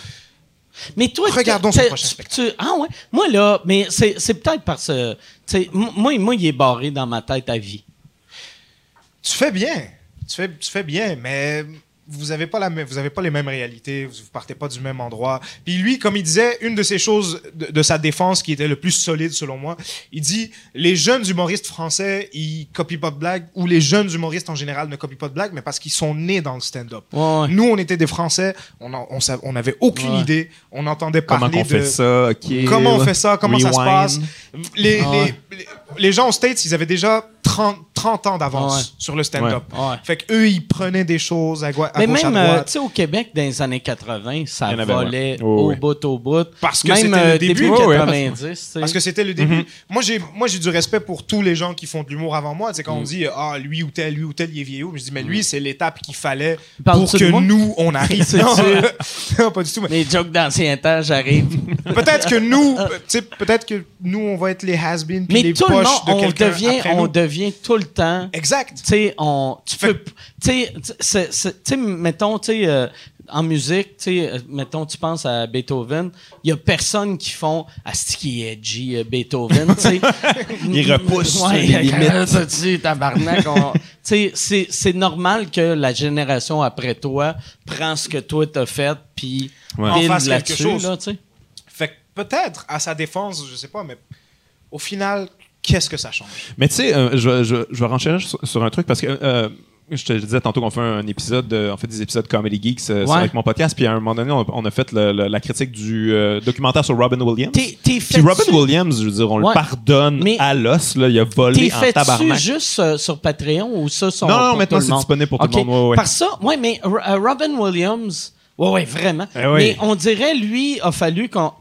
A: Mais toi,
E: Regardons son prochain spectacle.
A: ah ouais. Moi là, mais c'est peut-être parce que moi, moi, il est barré dans ma tête à vie.
E: Tu fais bien. Tu fais, tu fais bien, mais vous avez pas la même- vous avez pas les mêmes réalités, vous partez pas du même endroit. Puis lui, comme il disait, une de ces choses de, de sa défense qui était le plus solide selon moi, il dit les jeunes humoristes français, ils copient pas de blagues ou les jeunes humoristes en général ne copient pas de blagues, mais parce qu'ils sont nés dans le stand-up.
A: Ouais, ouais.
E: Nous, on était des Français, on en- on, on avait aucune
A: Ouais.
E: idée, on entendait
D: Comment
E: parler
D: fait ça,
E: comment on fait ça, comment ça se passe? Les,
A: Ah ouais.
E: les, les- les gens aux States, ils avaient déjà 30, 30 ans d'avance
A: ouais.
E: sur le stand-up.
A: Ouais. Ouais.
E: Fait qu'eux, ils prenaient des choses à, à
A: Mais
E: gauche,
A: même,
E: à
A: euh,
E: droite.
A: tu sais, au Québec, dans les années 80, ça
D: avait,
A: volait
D: ouais.
A: Au
D: oui.
A: bout, au bout.
E: Parce que c'était
A: euh,
E: le début.
A: début
D: Ouais, ouais,
A: 90, tu sais.
E: Parce que c'était le début. Moi, j'ai, moi, j'ai du respect pour tous les gens qui font de l'humour avant moi. C'est quand on dit, ah, lui ou tel, lui ou tel, il est vieillot. Je dis, mais lui, c'est l'étape qu'il fallait pour que nous, on arrive. [laughs] [laughs] Non, pas du tout. mais
A: Les jokes d'ancien temps, j'arrive.
E: peut-être que nous, [laughs] peut-être que nous, on va être les has-been puis
A: Mais
E: les
A: tout
E: poches de
A: on
E: quelqu'un
A: devient,
E: après
A: on
E: nous.
A: devient tout le temps.
E: Exact.
A: Tu sais, on. Tu
E: Fait-
A: peux. Tu sais, mettons, tu sais, euh, en musique, tu sais, euh, mettons, tu penses à Beethoven, il y a personne qui font Asti qui est edgy, euh, Beethoven, tu sais? [laughs]
D: Il repousse
A: Ouais,
D: les limites.
A: Tu tabarnak. on- Tu sais, c'est- normal que la génération après toi prend ce que toi t'as fait, puis
D: Ouais.
E: Fasse quelque chose.
A: là.
E: Fait que peut-être, à sa défense, je sais pas, mais au final, qu'est-ce que ça change?
D: Mais tu sais, euh, je, je, je vais renchérir sur, sur un truc parce que euh, je te disais tantôt qu'on fait un épisode, de- on fait des épisodes Comedy Geeks euh,
A: Ouais.
D: avec mon podcast, puis à un moment donné, on, on a fait le- le- la critique du euh, documentaire sur Robin Williams.
A: T'es t'es
D: Puis Robin Williams, je veux dire, on
A: Ouais.
D: le pardonne
A: Mais-
D: à l'os, là, il a
A: T'es
D: volé en
A: fait
D: tabarnak.
A: juste euh, sur Patreon ou ça sur
D: Non, non, maintenant, c'est disponible pour tout le monde, ouais.
A: Par ça, ouais, mais Robin Williams, Ouais, ouais, vraiment.
C: Eh oui.
A: Mais on dirait, lui, a fallu qu'on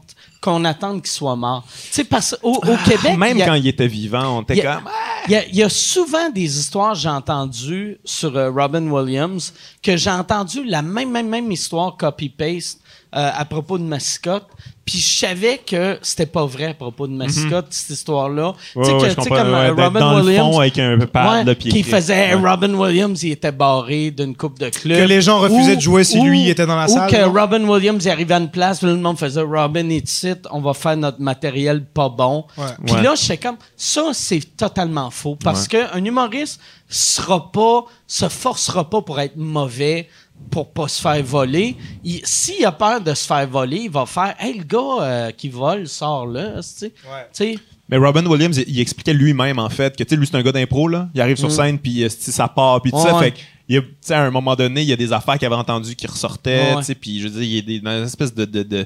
A: qu'on attende qu'il soit mort. Tu sais, parce qu'au au Québec,
D: Même
A: a-
D: quand il était vivant, on était comme.
A: il y, a, il y a souvent des histoires, j'ai entendu sur euh, Robin Williams, que j'ai entendu la même, même, même histoire copy-paste euh, à propos de Mascotte. Puis je savais que c'était pas vrai à propos de Mascotte, cette histoire-là.
D: Ouais,
A: tu sais,
D: ouais,
A: que- comme
D: ouais,
A: euh, Robin
D: dans le
A: Williams.
D: fond avec un pad,
A: ouais,
D: là, puis
A: qui faisait
D: Ouais.
A: Robin Williams, il était barré d'une coupe de club.
E: Que les gens refusaient de jouer si lui était dans la
A: ou
E: salle,
A: que
E: non?
A: Robin Williams il arrivait à une place, là, le monde faisait Robin est ici, on va faire notre matériel pas bon. Puis
D: Ouais.
A: là, je sais comme ça, c'est totalement faux parce qu'un humoriste sera pas, se forcera pas pour être mauvais pour pas se faire voler. Il- S'il a peur de se faire voler, il va faire Hey, le gars euh, qui vole sort là. Tu sais.
E: Ouais.
D: Mais Robin Williams, il, il expliquait lui-même, en fait, que, lui, c'est un gars d'impro, là. Il arrive sur scène, puis euh, ça part, puis tout ça.
A: Mm. Ouais.
D: Fait que, il a, tu sais, à un moment donné, il y a des affaires qu'il avait entendues qui ressortaient,
A: Ouais.
D: puis je veux dire, il y a des, dans une espèce de, de, de-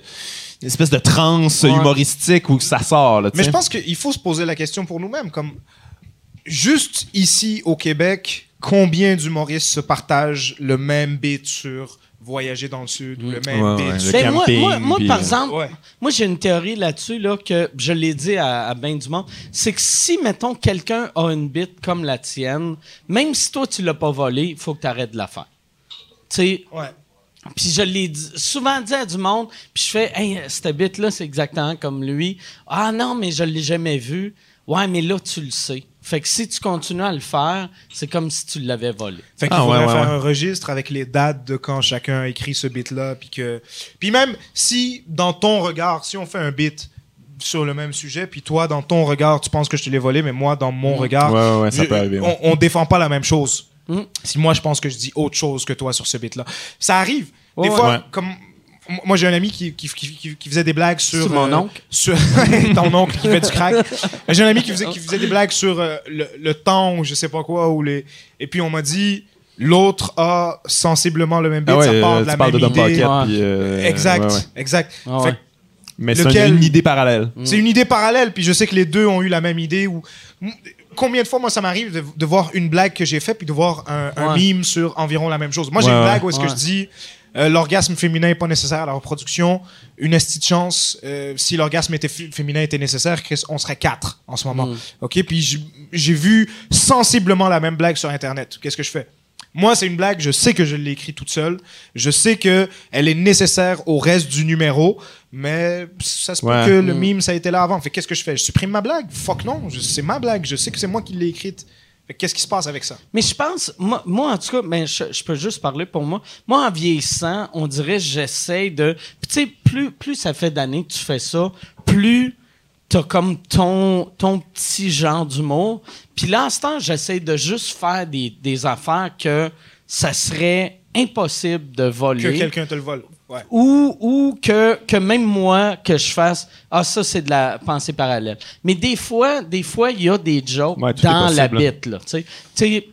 D: une espèce de transe
A: Ouais.
D: humoristique où ça sort, là,
E: Mais je pense qu'il faut se poser la question pour nous-mêmes. Comme juste ici au Québec, combien d'humoristes se partagent le même beat sur voyager dans le sud ou le même
D: Ouais,
E: beat
D: ouais,
E: sur-
D: le
A: Ben, moi,
D: camping,
A: moi, moi,
D: puis,
A: par exemple,
E: Ouais.
A: moi j'ai une théorie là-dessus là, que je l'ai dit à, à ben du monde. C'est que si, mettons, quelqu'un a une bite comme la tienne, même si toi tu l'as pas volée, il faut que tu arrêtes de la faire. Tu sais,
E: Ouais.
A: puis je l'ai souvent dit à du monde, puis je fais, hey, cette bite-là, c'est exactement comme lui. Ah non, mais je l'ai jamais vu. Ouais, mais là, tu le sais. Fait que si tu continues à le faire, c'est comme si tu l'avais volé.
E: Fait qu'il
D: Ah,
E: faudrait
D: ouais, ouais,
E: faire
D: ouais.
E: un registre avec les dates de quand chacun a écrit ce beat-là. Puis que... Puis même si, dans ton regard, si on fait un beat sur le même sujet, puis toi, dans ton regard, tu penses que je te l'ai volé, mais moi, dans mon regard,
D: Ouais, ouais, ouais, ça
E: je-
D: peut arriver, ouais.
E: on, on défend pas la même chose.
A: Mm.
E: Si moi, je pense que je dis autre chose que toi sur ce beat-là. Ça arrive. Des
A: Ouais,
E: fois,
D: ouais.
E: comme... Moi, j'ai un ami qui, qui, qui, qui- qui faisait des blagues sur...
A: C'est mon
E: euh,
A: oncle.
E: sur [laughs] ton oncle qui fait du crack. [laughs] J'ai un ami qui faisait, qui faisait des blagues sur euh, le, le temps ou je sais pas quoi. Ou les... Et puis on m'a dit, l'autre a sensiblement le même beat,
D: Ah ouais,
E: ça part
D: euh,
E: de la même
D: de
E: idée.
D: Pocket,
A: Ouais.
D: puis, euh,
E: Exact,
D: ouais, ouais.
E: exact.
A: Ah
E: Fait
D: Mais c'est une, idée parallèle.
E: C'est une idée parallèle, puis je sais que les deux ont eu la même idée. Ou combien de fois moi ça m'arrive de, de voir une blague que j'ai faite puis de voir un, un meme sur environ la même chose. Moi j'ai une
D: ouais.
E: blague où est-ce que je dis euh, l'orgasme féminin n'est pas nécessaire à la reproduction. Une estie de chance. euh, si l'orgasme était féminin était nécessaire, Chris, on serait quatre en ce moment. Ok, puis j'ai vu sensiblement la même blague sur internet. Qu'est-ce que je fais? Moi, c'est une blague, je sais que je l'ai écrite toute seule. Je sais que elle est nécessaire au reste du numéro, mais ça se peut
D: Ouais.
E: que le mime, ça a été là avant. Fait qu'est-ce que je fais? Je supprime ma blague? Fuck non, c'est ma blague. Je sais que c'est moi qui l'ai écrite. Qu'est-ce qui se passe avec ça?
A: Mais je pense, moi, moi, en tout cas, ben, je, je peux juste parler pour moi. Moi, en vieillissant, on dirait j'essaie de. Tu sais, plus, plus ça fait d'années que tu fais ça, plus t'as comme ton, ton petit genre d'humour. Puis là, en ce temps, j'essaie de juste faire des, des affaires que ça serait impossible de voler
E: Que quelqu'un te le vole. Ouais.
A: ou, ou que, que même moi, que je fasse Ah, ça, c'est de la pensée parallèle. Mais des fois, des fois, il y a des jokes
D: Ouais,
A: dans la bite, là. tu sais. Tu sais,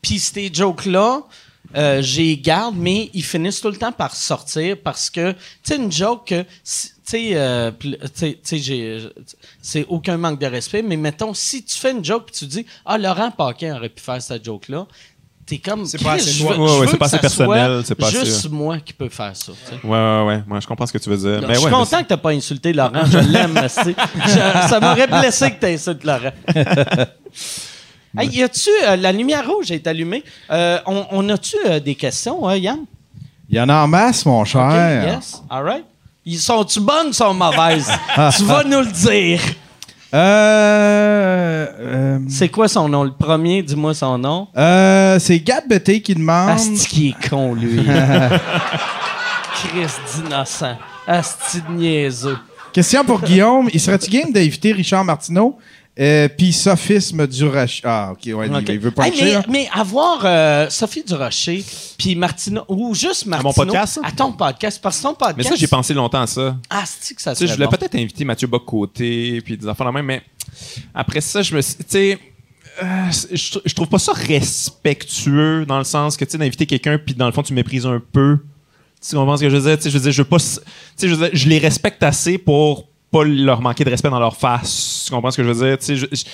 A: Puis ces jokes-là, euh, j'y garde, mais ils finissent tout le temps par sortir parce que, tu sais, une joke, que, tu sais, euh, j'ai- c'est aucun manque de respect, mais mettons, si tu fais une joke puis tu dis, ah, Laurent Paquin aurait pu faire cette joke-là, t'es comme,
E: C'est pas assez
A: je
E: moi.
A: veux-
D: Ouais,
A: je
D: ouais,
A: veux
D: c'est
A: que
D: pas assez
A: ça
D: personnel, c'est pas assez-
A: juste moi qui peux faire ça. tu sais.
D: Ouais, ouais, ouais. Moi, je comprends ce que tu veux dire. Mais
A: je suis
D: ouais, mais
A: content que t'as pas insulté Laurent. Je l'aime. [laughs] Je- Ça m'aurait blessé que t'insultes Laurent. [laughs] hey, y a-tu euh, la lumière rouge est allumée Euh, on, on a-tu euh, des questions, hein, Yann?
C: Il y en a en masse, mon cher.
A: yes, all right. Ils sont-tu bonnes, sont mauvaises? [laughs] Tu vas nous le dire.
C: Euh, euh,
A: C'est quoi son nom? Le premier, dis-moi son nom.
C: euh, c'est Gab Betté qui demande.
A: Asti qui est con, lui. [laughs] Christ d'innocent. Asti de niaiseux.
C: Question pour Guillaume. Il serait-tu game d'inviter Richard Martineau? Euh, Puis sophisme du Rach- Ah, ok, ouais, il, veut
A: Hey,
C: puncher,
A: mais,
C: là.
A: mais avoir euh, Sophie Durocher puis Martino ou juste Martino
D: podcast, ça?
A: à ton podcast parce que ton podcast
D: Mais ça, j'ai pensé longtemps à ça.
A: ah c'est que ça
D: Tu sais,
A: serait
D: je voulais
A: bon?
D: peut-être inviter Mathieu Bock-Côté, puis des affaires de même, mais après ça, je me suis. Tu sais. euh, je, je trouve pas ça respectueux dans le sens que tu sais d'inviter quelqu'un puis dans le fond tu méprises un peu tu comprends ce que je veux dire? Tu sais je veux dire je veux pas s- tu sais je veux dire, je les respecte assez pour pas leur manquer de respect dans leur face tu comprends ce que je veux dire? Tu sais je- je-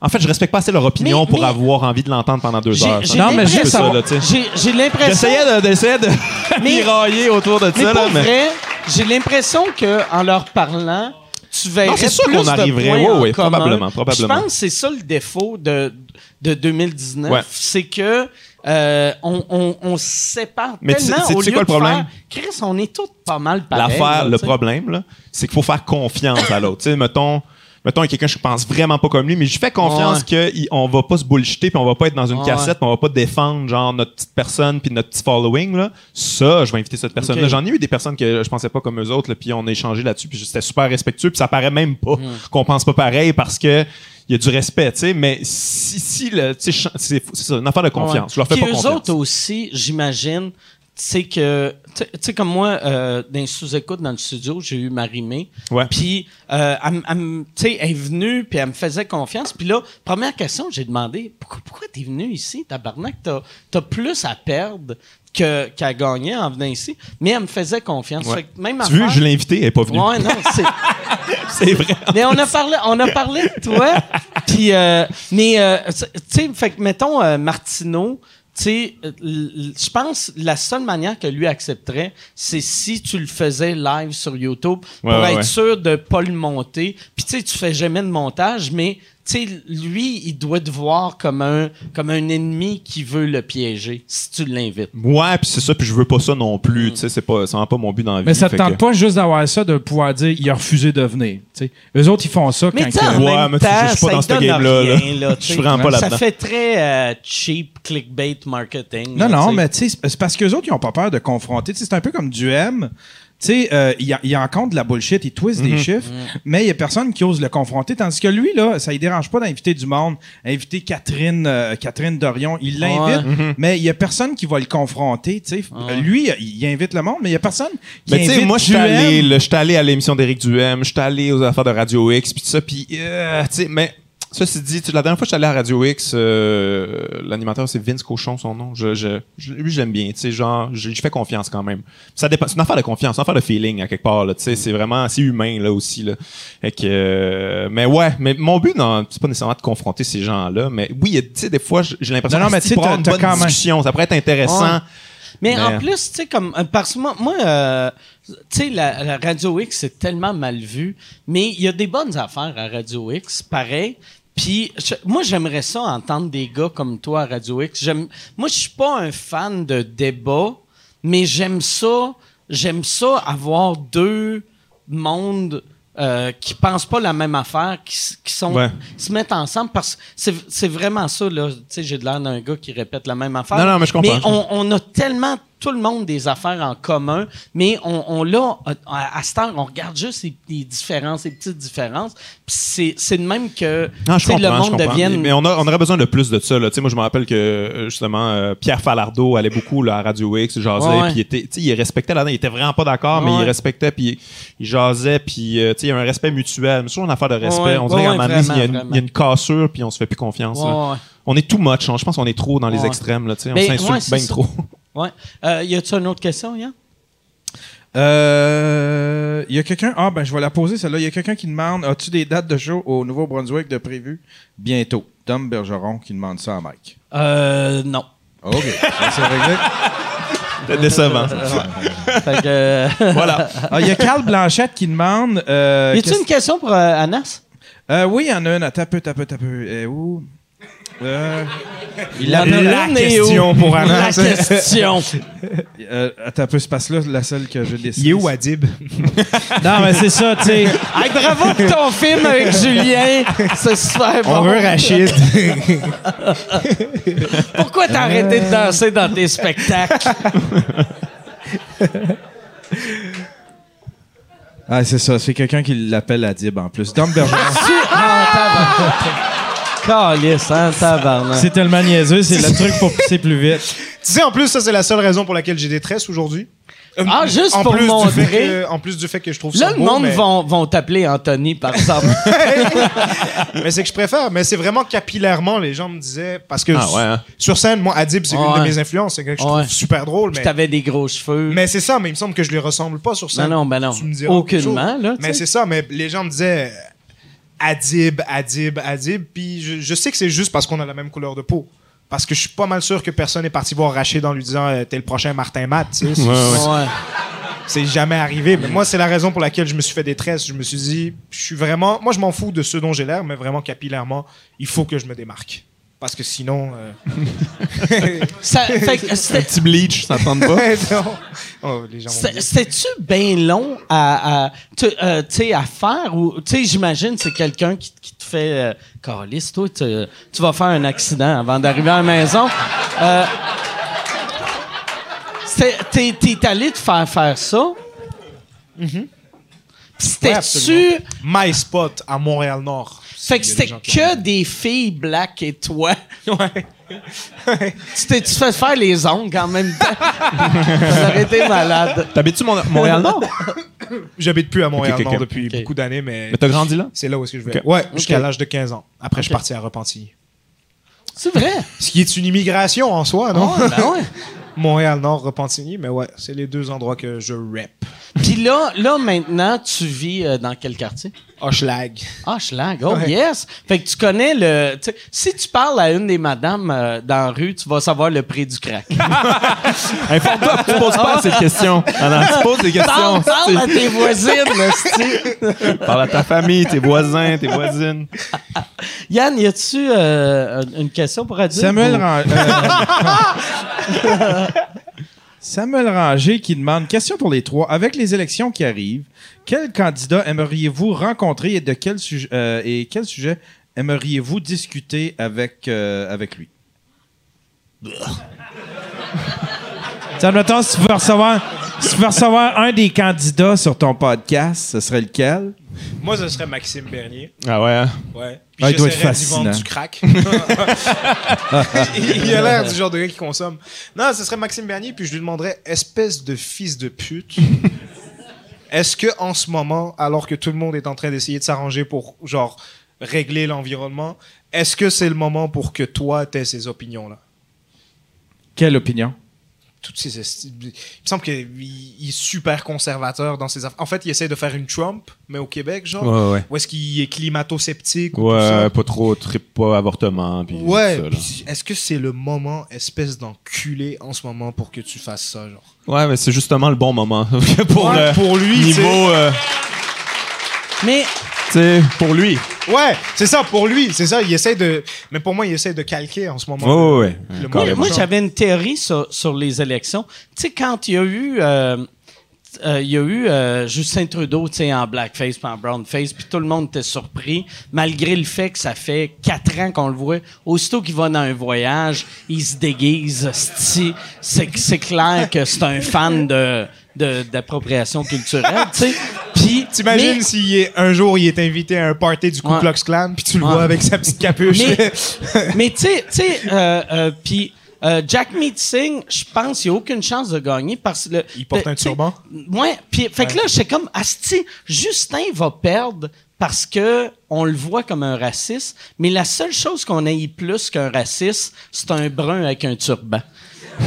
D: En fait, je respecte pas assez leur opinion
A: Mais-
D: pour
A: mais-
D: avoir envie de l'entendre pendant deux
A: J'ai-
D: heures.
B: Non, mais juste
D: ça,
B: savoir-
D: là, tu sais.
A: J'ai l'impression.
D: J'essayais de, d'essayer de [laughs]
A: Mais-
D: mirailler autour de
A: Mais
D: ça, là, mais-
A: vrai, j'ai l'impression que en leur parlant, tu verrais
D: c'est sûr
A: plus
D: qu'on
A: de
D: arriverait.
A: commun.
D: probablement, probablement.
A: Je pense que c'est ça le défaut de, de 2019,
D: Ouais.
A: c'est que euh, on, on, on se sépare
D: Mais tu sais-
A: tellement
D: tu sais-
A: au
D: tu sais
A: lieu
D: quoi le
A: de
D: problème?
A: faire, Chris, on est tous pas mal pareils.
D: L'affaire,
A: là,
D: le problème, là, c'est qu'il faut faire confiance à l'autre. Mettons, mettons, il y a quelqu'un que je pense vraiment pas comme lui, mais je fais confiance qu'on va pas se bullshiter puis on va pas être dans une
A: Ouais.
D: cassette puis on va pas défendre, genre, notre petite personne puis notre petit following, là. Ça, je vais inviter cette personne-là.
A: Ok.
D: J'en ai eu des personnes que je pensais pas comme eux autres, là, puis on a échangé là-dessus puis c'était super respectueux puis ça paraît même pas
A: Hmm.
D: qu'on pense pas pareil parce que il y a du respect, tu sais, mais si, si le, tu c'est c'est ça, une affaire de confiance. Je leur fais
A: Puis
D: pas
A: eux
D: confiance.
A: autres aussi, j'imagine, c'est que, tu sais- comme moi, euh, dans les sous-écoutes dans le studio, j'ai eu Marimé.
D: Ouais.
A: Puis, euh, elle, elle m- tu sais, elle est venue, puis elle me faisait confiance. Puis là, première question, j'ai demandé, pourquoi, pourquoi t'es venu ici, tabarnak? T'as as plus à perdre que- qu'à gagner en venant ici. Mais elle me faisait confiance.
D: Ouais.
A: Fait que même
D: Tu veux, je l'ai invité, elle est pas venue.
A: Ouais, non, c'est... [laughs]
D: C'est vrai.
A: Mais on a parlé, on a parlé de toi. [laughs] Puis, euh, mais, euh, tu sais, fait que, mettons, euh, Martineau, sais, euh, je pense la seule manière que lui accepterait, c'est si tu le faisais live sur YouTube pour
D: Ouais,
A: être
D: ouais.
A: sûr de pas le monter. Puis, tu sais, tu fais jamais de montage, mais, tu sais, lui, il doit te voir comme un, comme un ennemi qui veut le piéger si tu l'invites.
D: Ouais, puis c'est ça, puis je veux pas ça non plus. Tu sais, c'est pas, c'est vraiment pas mon but dans la vie.
C: Mais ça te
D: fait
C: tente
D: que-
C: pas juste d'avoir ça, de pouvoir dire il a refusé de venir. tu sais. Eux autres, ils font ça
A: Mais
C: quand
A: tu sais, en
C: que-
D: Ouais,
A: même
D: mais tu sais,
A: temps,
D: je suis pas
A: ça
D: dans ce
A: donne
D: game-là, là.
A: rien, là, tu [laughs]
D: Je suis
A: sais.
D: vraiment pas
A: Ça
D: là-dedans.
A: fait très euh, cheap clickbait marketing.
C: Non,
A: là,
C: non,
A: tu sais.
C: mais tu sais, c'est c'est parce qu'eux autres, ils ont pas peur de confronter. Tu sais, c'est un peu comme du M. Tu sais, euh, il, il en compte de la bullshit, il twist
D: Mhm.
C: des chiffres, mais il y a personne qui ose le confronter. Tandis que lui, là, ça ne dérange pas d'inviter du monde, inviter Catherine, euh, Catherine Dorion, il l'invite,
D: Mhm.
C: mais il y a personne qui va le confronter. Tu sais,
A: Ouais.
C: lui, il invite le monde, mais il y a personne qui
D: Mais tu sais,
C: invite
D: moi, je suis allé, allé à l'émission d'Éric Duhem, j'étais allé aux affaires de Radio X, puis tout ça, puis, euh, tu sais, mais, ceci dit, tu sais, la dernière fois que j'étais allé à Radio X, euh, l'animateur, c'est Vince Cochon, son nom. Je, je, je- lui, j'aime bien, tu sais, genre, je, je fais confiance quand même. Ça dépend, c'est une affaire de confiance, une affaire de feeling, à quelque part, là, tu sais, c'est vraiment, c'est humain, là, aussi, là. Fait que, euh, mais ouais, mais mon but, non, c'est pas nécessairement de confronter ces gens-là, mais oui, tu sais, des fois, j'ai l'impression
C: Non, non,
D: que
C: t'as-
D: une bonne
C: quand même-
D: discussion, ça pourrait être intéressant.
A: Ouais. Mais,
D: Mais-
A: en plus, tu sais, comme. euh, Parce que moi, moi euh, tu sais, la, la Radio X, c'est tellement mal vu, mais il y a des bonnes affaires à Radio X, pareil. Puis, moi, j'aimerais ça entendre des gars comme toi à Radio X. Moi, je suis pas un fan de débat, mais j'aime ça. J'aime ça avoir deux mondes euh, qui pensent pas la même affaire, qui, s- qui sont
D: Ouais.
A: se mettent ensemble parce que c'est c'est vraiment ça là. Tu sais, j'ai de l'air d'un gars qui répète la même affaire.
D: Non, non, mais je comprends.
A: Mais on, on a tellement tout le monde des affaires en commun, mais on, on l'a à, à cette heure, on regarde juste les, les différences, les petites différences. Puis c'est de même que
D: Non,
A: le monde devienne.
D: Mais on, a- on aurait besoin de plus de ça. Là. Moi, je me rappelle que euh, justement euh, Pierre Falardeau allait beaucoup là, à Radio X, il jasait, puis il, il respectait là-dedans. Il était vraiment pas d'accord, mais il respectait, puis il, il jasait, puis euh, il y a un respect mutuel. Mais c'est toujours une affaire de respect.
A: Ouais,
D: on dirait
A: ouais,
D: qu'à un moment donné, il y, a une- cassure, puis on se fait plus confiance. On est too much. on- Je pense qu'on est trop dans les extrêmes. Là, on
A: Ben,
D: s'insulte bien trop.
A: Ouais. Euh, y a-tu une autre question, Yann?
C: Euh, Il y a quelqu'un? Ah, ben, je vais la poser, celle-là. Il y a quelqu'un qui demande As-tu des dates de show au Nouveau-Brunswick de prévu bientôt Tom Bergeron qui demande ça à Mike.
A: Euh, non.
C: OK, ça c'est réglé.
D: C'est [laughs] décevant. ça.
A: Fait que, euh, [laughs]
D: voilà.
C: Ah, Il y a Carl Blanchette qui demande. Euh,
A: y a-tu une question pour euh, Anas?
C: Euh, oui, il y en a une. Attends un peu, attends un peu, attends un peu. Euh, où? Euh,
A: Il a
C: la question
A: où?
C: pour
A: La
C: Anas.
A: question? [laughs]
C: Euh, attends un peu, c'est parce que là, la seule que je décide.
E: Il est où Adib? [laughs]
C: Non, mais c'est ça, tu sais.
A: Hey, bravo pour ton film avec Julien. C'est super bon.
E: On veut Rachid. [laughs]
A: Pourquoi t'as arrêté de danser dans tes spectacles?
C: Ah, c'est ça, c'est quelqu'un qui l'appelle Adib en plus. Tom Bergeron.
A: Ah. Calice, hein, tabarnak.
C: c'est tellement niaiseux, c'est le truc pour pousser plus vite.
E: tu sais, en plus, ça, c'est la seule raison pour laquelle j'ai des tresses aujourd'hui. Euh,
A: Ah, juste
E: en
A: pour
E: plus
A: montrer.
E: Du fait que, en plus du fait que je trouve ça
A: Là, le
E: beau,
A: monde
E: mais,
A: vont, vont t'appeler Anthony, par exemple. [laughs]
E: mais c'est que je préfère. Mais c'est vraiment capillairement, les gens me disaient... Parce que
D: Ah ouais, hein.
E: sur scène, moi, Adib, c'est une
A: Ouais.
E: de mes influences. C'est quelqu'un que je
A: Ouais.
E: trouve super drôle.
A: Puis
E: Mais,
A: t'avais des gros cheveux.
E: mais c'est ça, mais il me semble que je lui ressemble pas sur scène.
A: non, non, ben non.
E: Tu me diras autre
A: Aucunement, là. tu
E: Mais
A: sais.
E: c'est ça, mais les gens me disaient... Adib, Adib, Adib. Puis je, je sais que c'est juste parce qu'on a la même couleur de peau. Parce que je suis pas mal sûr que personne n'est parti voir Rachid en lui disant euh, T'es le prochain Martin Matt. tu sais.
A: Ouais.
E: C'est jamais arrivé. Mais moi, c'est la raison pour laquelle je me suis fait des tresses. Je me suis dit Je suis vraiment. Moi, je m'en fous de ce dont j'ai l'air, mais vraiment capillairement, il faut que je me démarque. Parce que sinon. euh, [laughs]
A: Ça- fait que
D: Un petit bleach, ça tente pas. [laughs]
E: non. Oh.
A: C'était-tu bien long à, à, tu euh, tu sais, à faire? Ou, tu sais, j'imagine c'est quelqu'un qui, qui te fait... Euh, Carlis, toi, tu, tu vas faire un accident avant d'arriver à la maison. Euh, T'es allé te faire faire ça?
E: Ouais,
A: C'était-tu...
E: My spot à Montréal-Nord.
A: fait que c'était que des filles black et toi. [laughs]
E: Ouais.
A: Tu t'es-tu fait faire les ongles en même temps? [laughs] Ça aurait été malade.
D: T'habites-tu Mon- Montréal-Nord? [laughs]
E: J'habite plus à Montréal-Nord depuis beaucoup d'années, mais,
D: Mais t'as grandi là?
E: c'est là où est-ce que je vais. Ouais, jusqu'à l'âge de 15 ans. Après, je suis parti à Repentigny.
A: C'est vrai?
E: Ce qui est une immigration en soi, non?
A: Ouais, ben ouais.
E: Montréal-Nord, Repentigny, mais ouais, c'est les deux endroits que je rep.
A: Puis là, là, maintenant, tu vis euh, dans quel quartier?
E: Hochelag.
A: Ah, Schlag. Oh,
E: Ouais.
A: yes! Fait que tu connais le. Si tu parles à une des madames euh, dans la rue, tu vas savoir le prix du crack. [laughs]
D: Informe-toi, tu poses pas cette question. Tu poses des questions.
A: Parle, parle à tes voisines. [laughs]
D: Parle à ta famille, tes voisins, tes voisines. [laughs]
A: Yann, y a-tu euh, une question pour Adil?
C: Samuel
A: Ou-
C: Ran- euh, Samuel Ranger qui demande question pour les trois. Avec les élections qui arrivent, quel candidat aimeriez-vous rencontrer et de quel sujet euh, et quel sujet aimeriez-vous discuter avec euh, avec lui? Tiens, admettons, si tu veux recevoir tu veux recevoir un des candidats sur ton podcast, ce serait lequel?
E: Moi, ce serait Maxime Bernier.
D: Ah ouais? hein?
E: Ouais. Puis
C: Ah, il doit être fascinant.
E: du crack. [laughs] [laughs] il a l'air du genre de gars qui consomme. Non, ce serait Maxime Bernier, puis je lui demanderais, espèce de fils de pute, [laughs] est-ce que en ce moment, alors que tout le monde est en train d'essayer de s'arranger pour, genre, régler l'environnement, est-ce que c'est le moment pour que toi, t'aies ces opinions-là?
C: Quelle opinion?
E: Toutes ces esti- Il me semble qu'il il est super conservateur dans ses affaires. En fait, il essaie de faire une Trump, mais au Québec, genre.
D: Ouais, ouais.
E: Ou est-ce qu'il est climato-sceptique ou tout ça?
D: Ouais, pas trop, trip pas avortement. Puis
E: Ouais,
D: tout ça, là.
E: puis est-ce que c'est le moment, espèce d'enculé en ce moment pour que tu fasses ça, genre?
D: Ouais, mais c'est justement le bon moment. [laughs] pour,
E: Ouais,
D: euh,
E: pour lui,
D: niveau, euh,
A: Mais
D: sais, pour lui.
E: Ouais, c'est ça, pour lui, c'est ça, il essaie de... Mais pour moi, il essaie de calquer en ce moment.
D: Ouais.
E: Le
A: moi, j'avais une théorie sur, sur les élections. Tu sais, quand il y a eu. euh, euh, il y a eu euh, Justin Trudeau tu sais, en blackface puis en brownface, puis tout le monde était surpris, malgré le fait que ça fait quatre ans qu'on le voit. Aussitôt qu'il va dans un voyage, il se déguise. C'est c'est clair que c'est un fan de de- d'appropriation culturelle, tu sais.
E: T'imagines
A: mais-
E: est, un jour, il est invité à un party du Ku
A: Ouais.
E: Klux Klan, puis tu le
A: Ouais.
E: vois avec sa petite capuche.
A: Mais, [laughs] mais tu sais, euh, euh, puis euh, Jack Meat Singh, je pense qu'il n'y a aucune chance de gagner parce que le,
E: Il porte un turban?
A: Ouais, puis fait que là, j'étais comme asti, Justin va perdre parce que on le voit comme un raciste, mais la seule chose qu'on ait plus qu'un raciste, c'est un brun avec un turban. [laughs]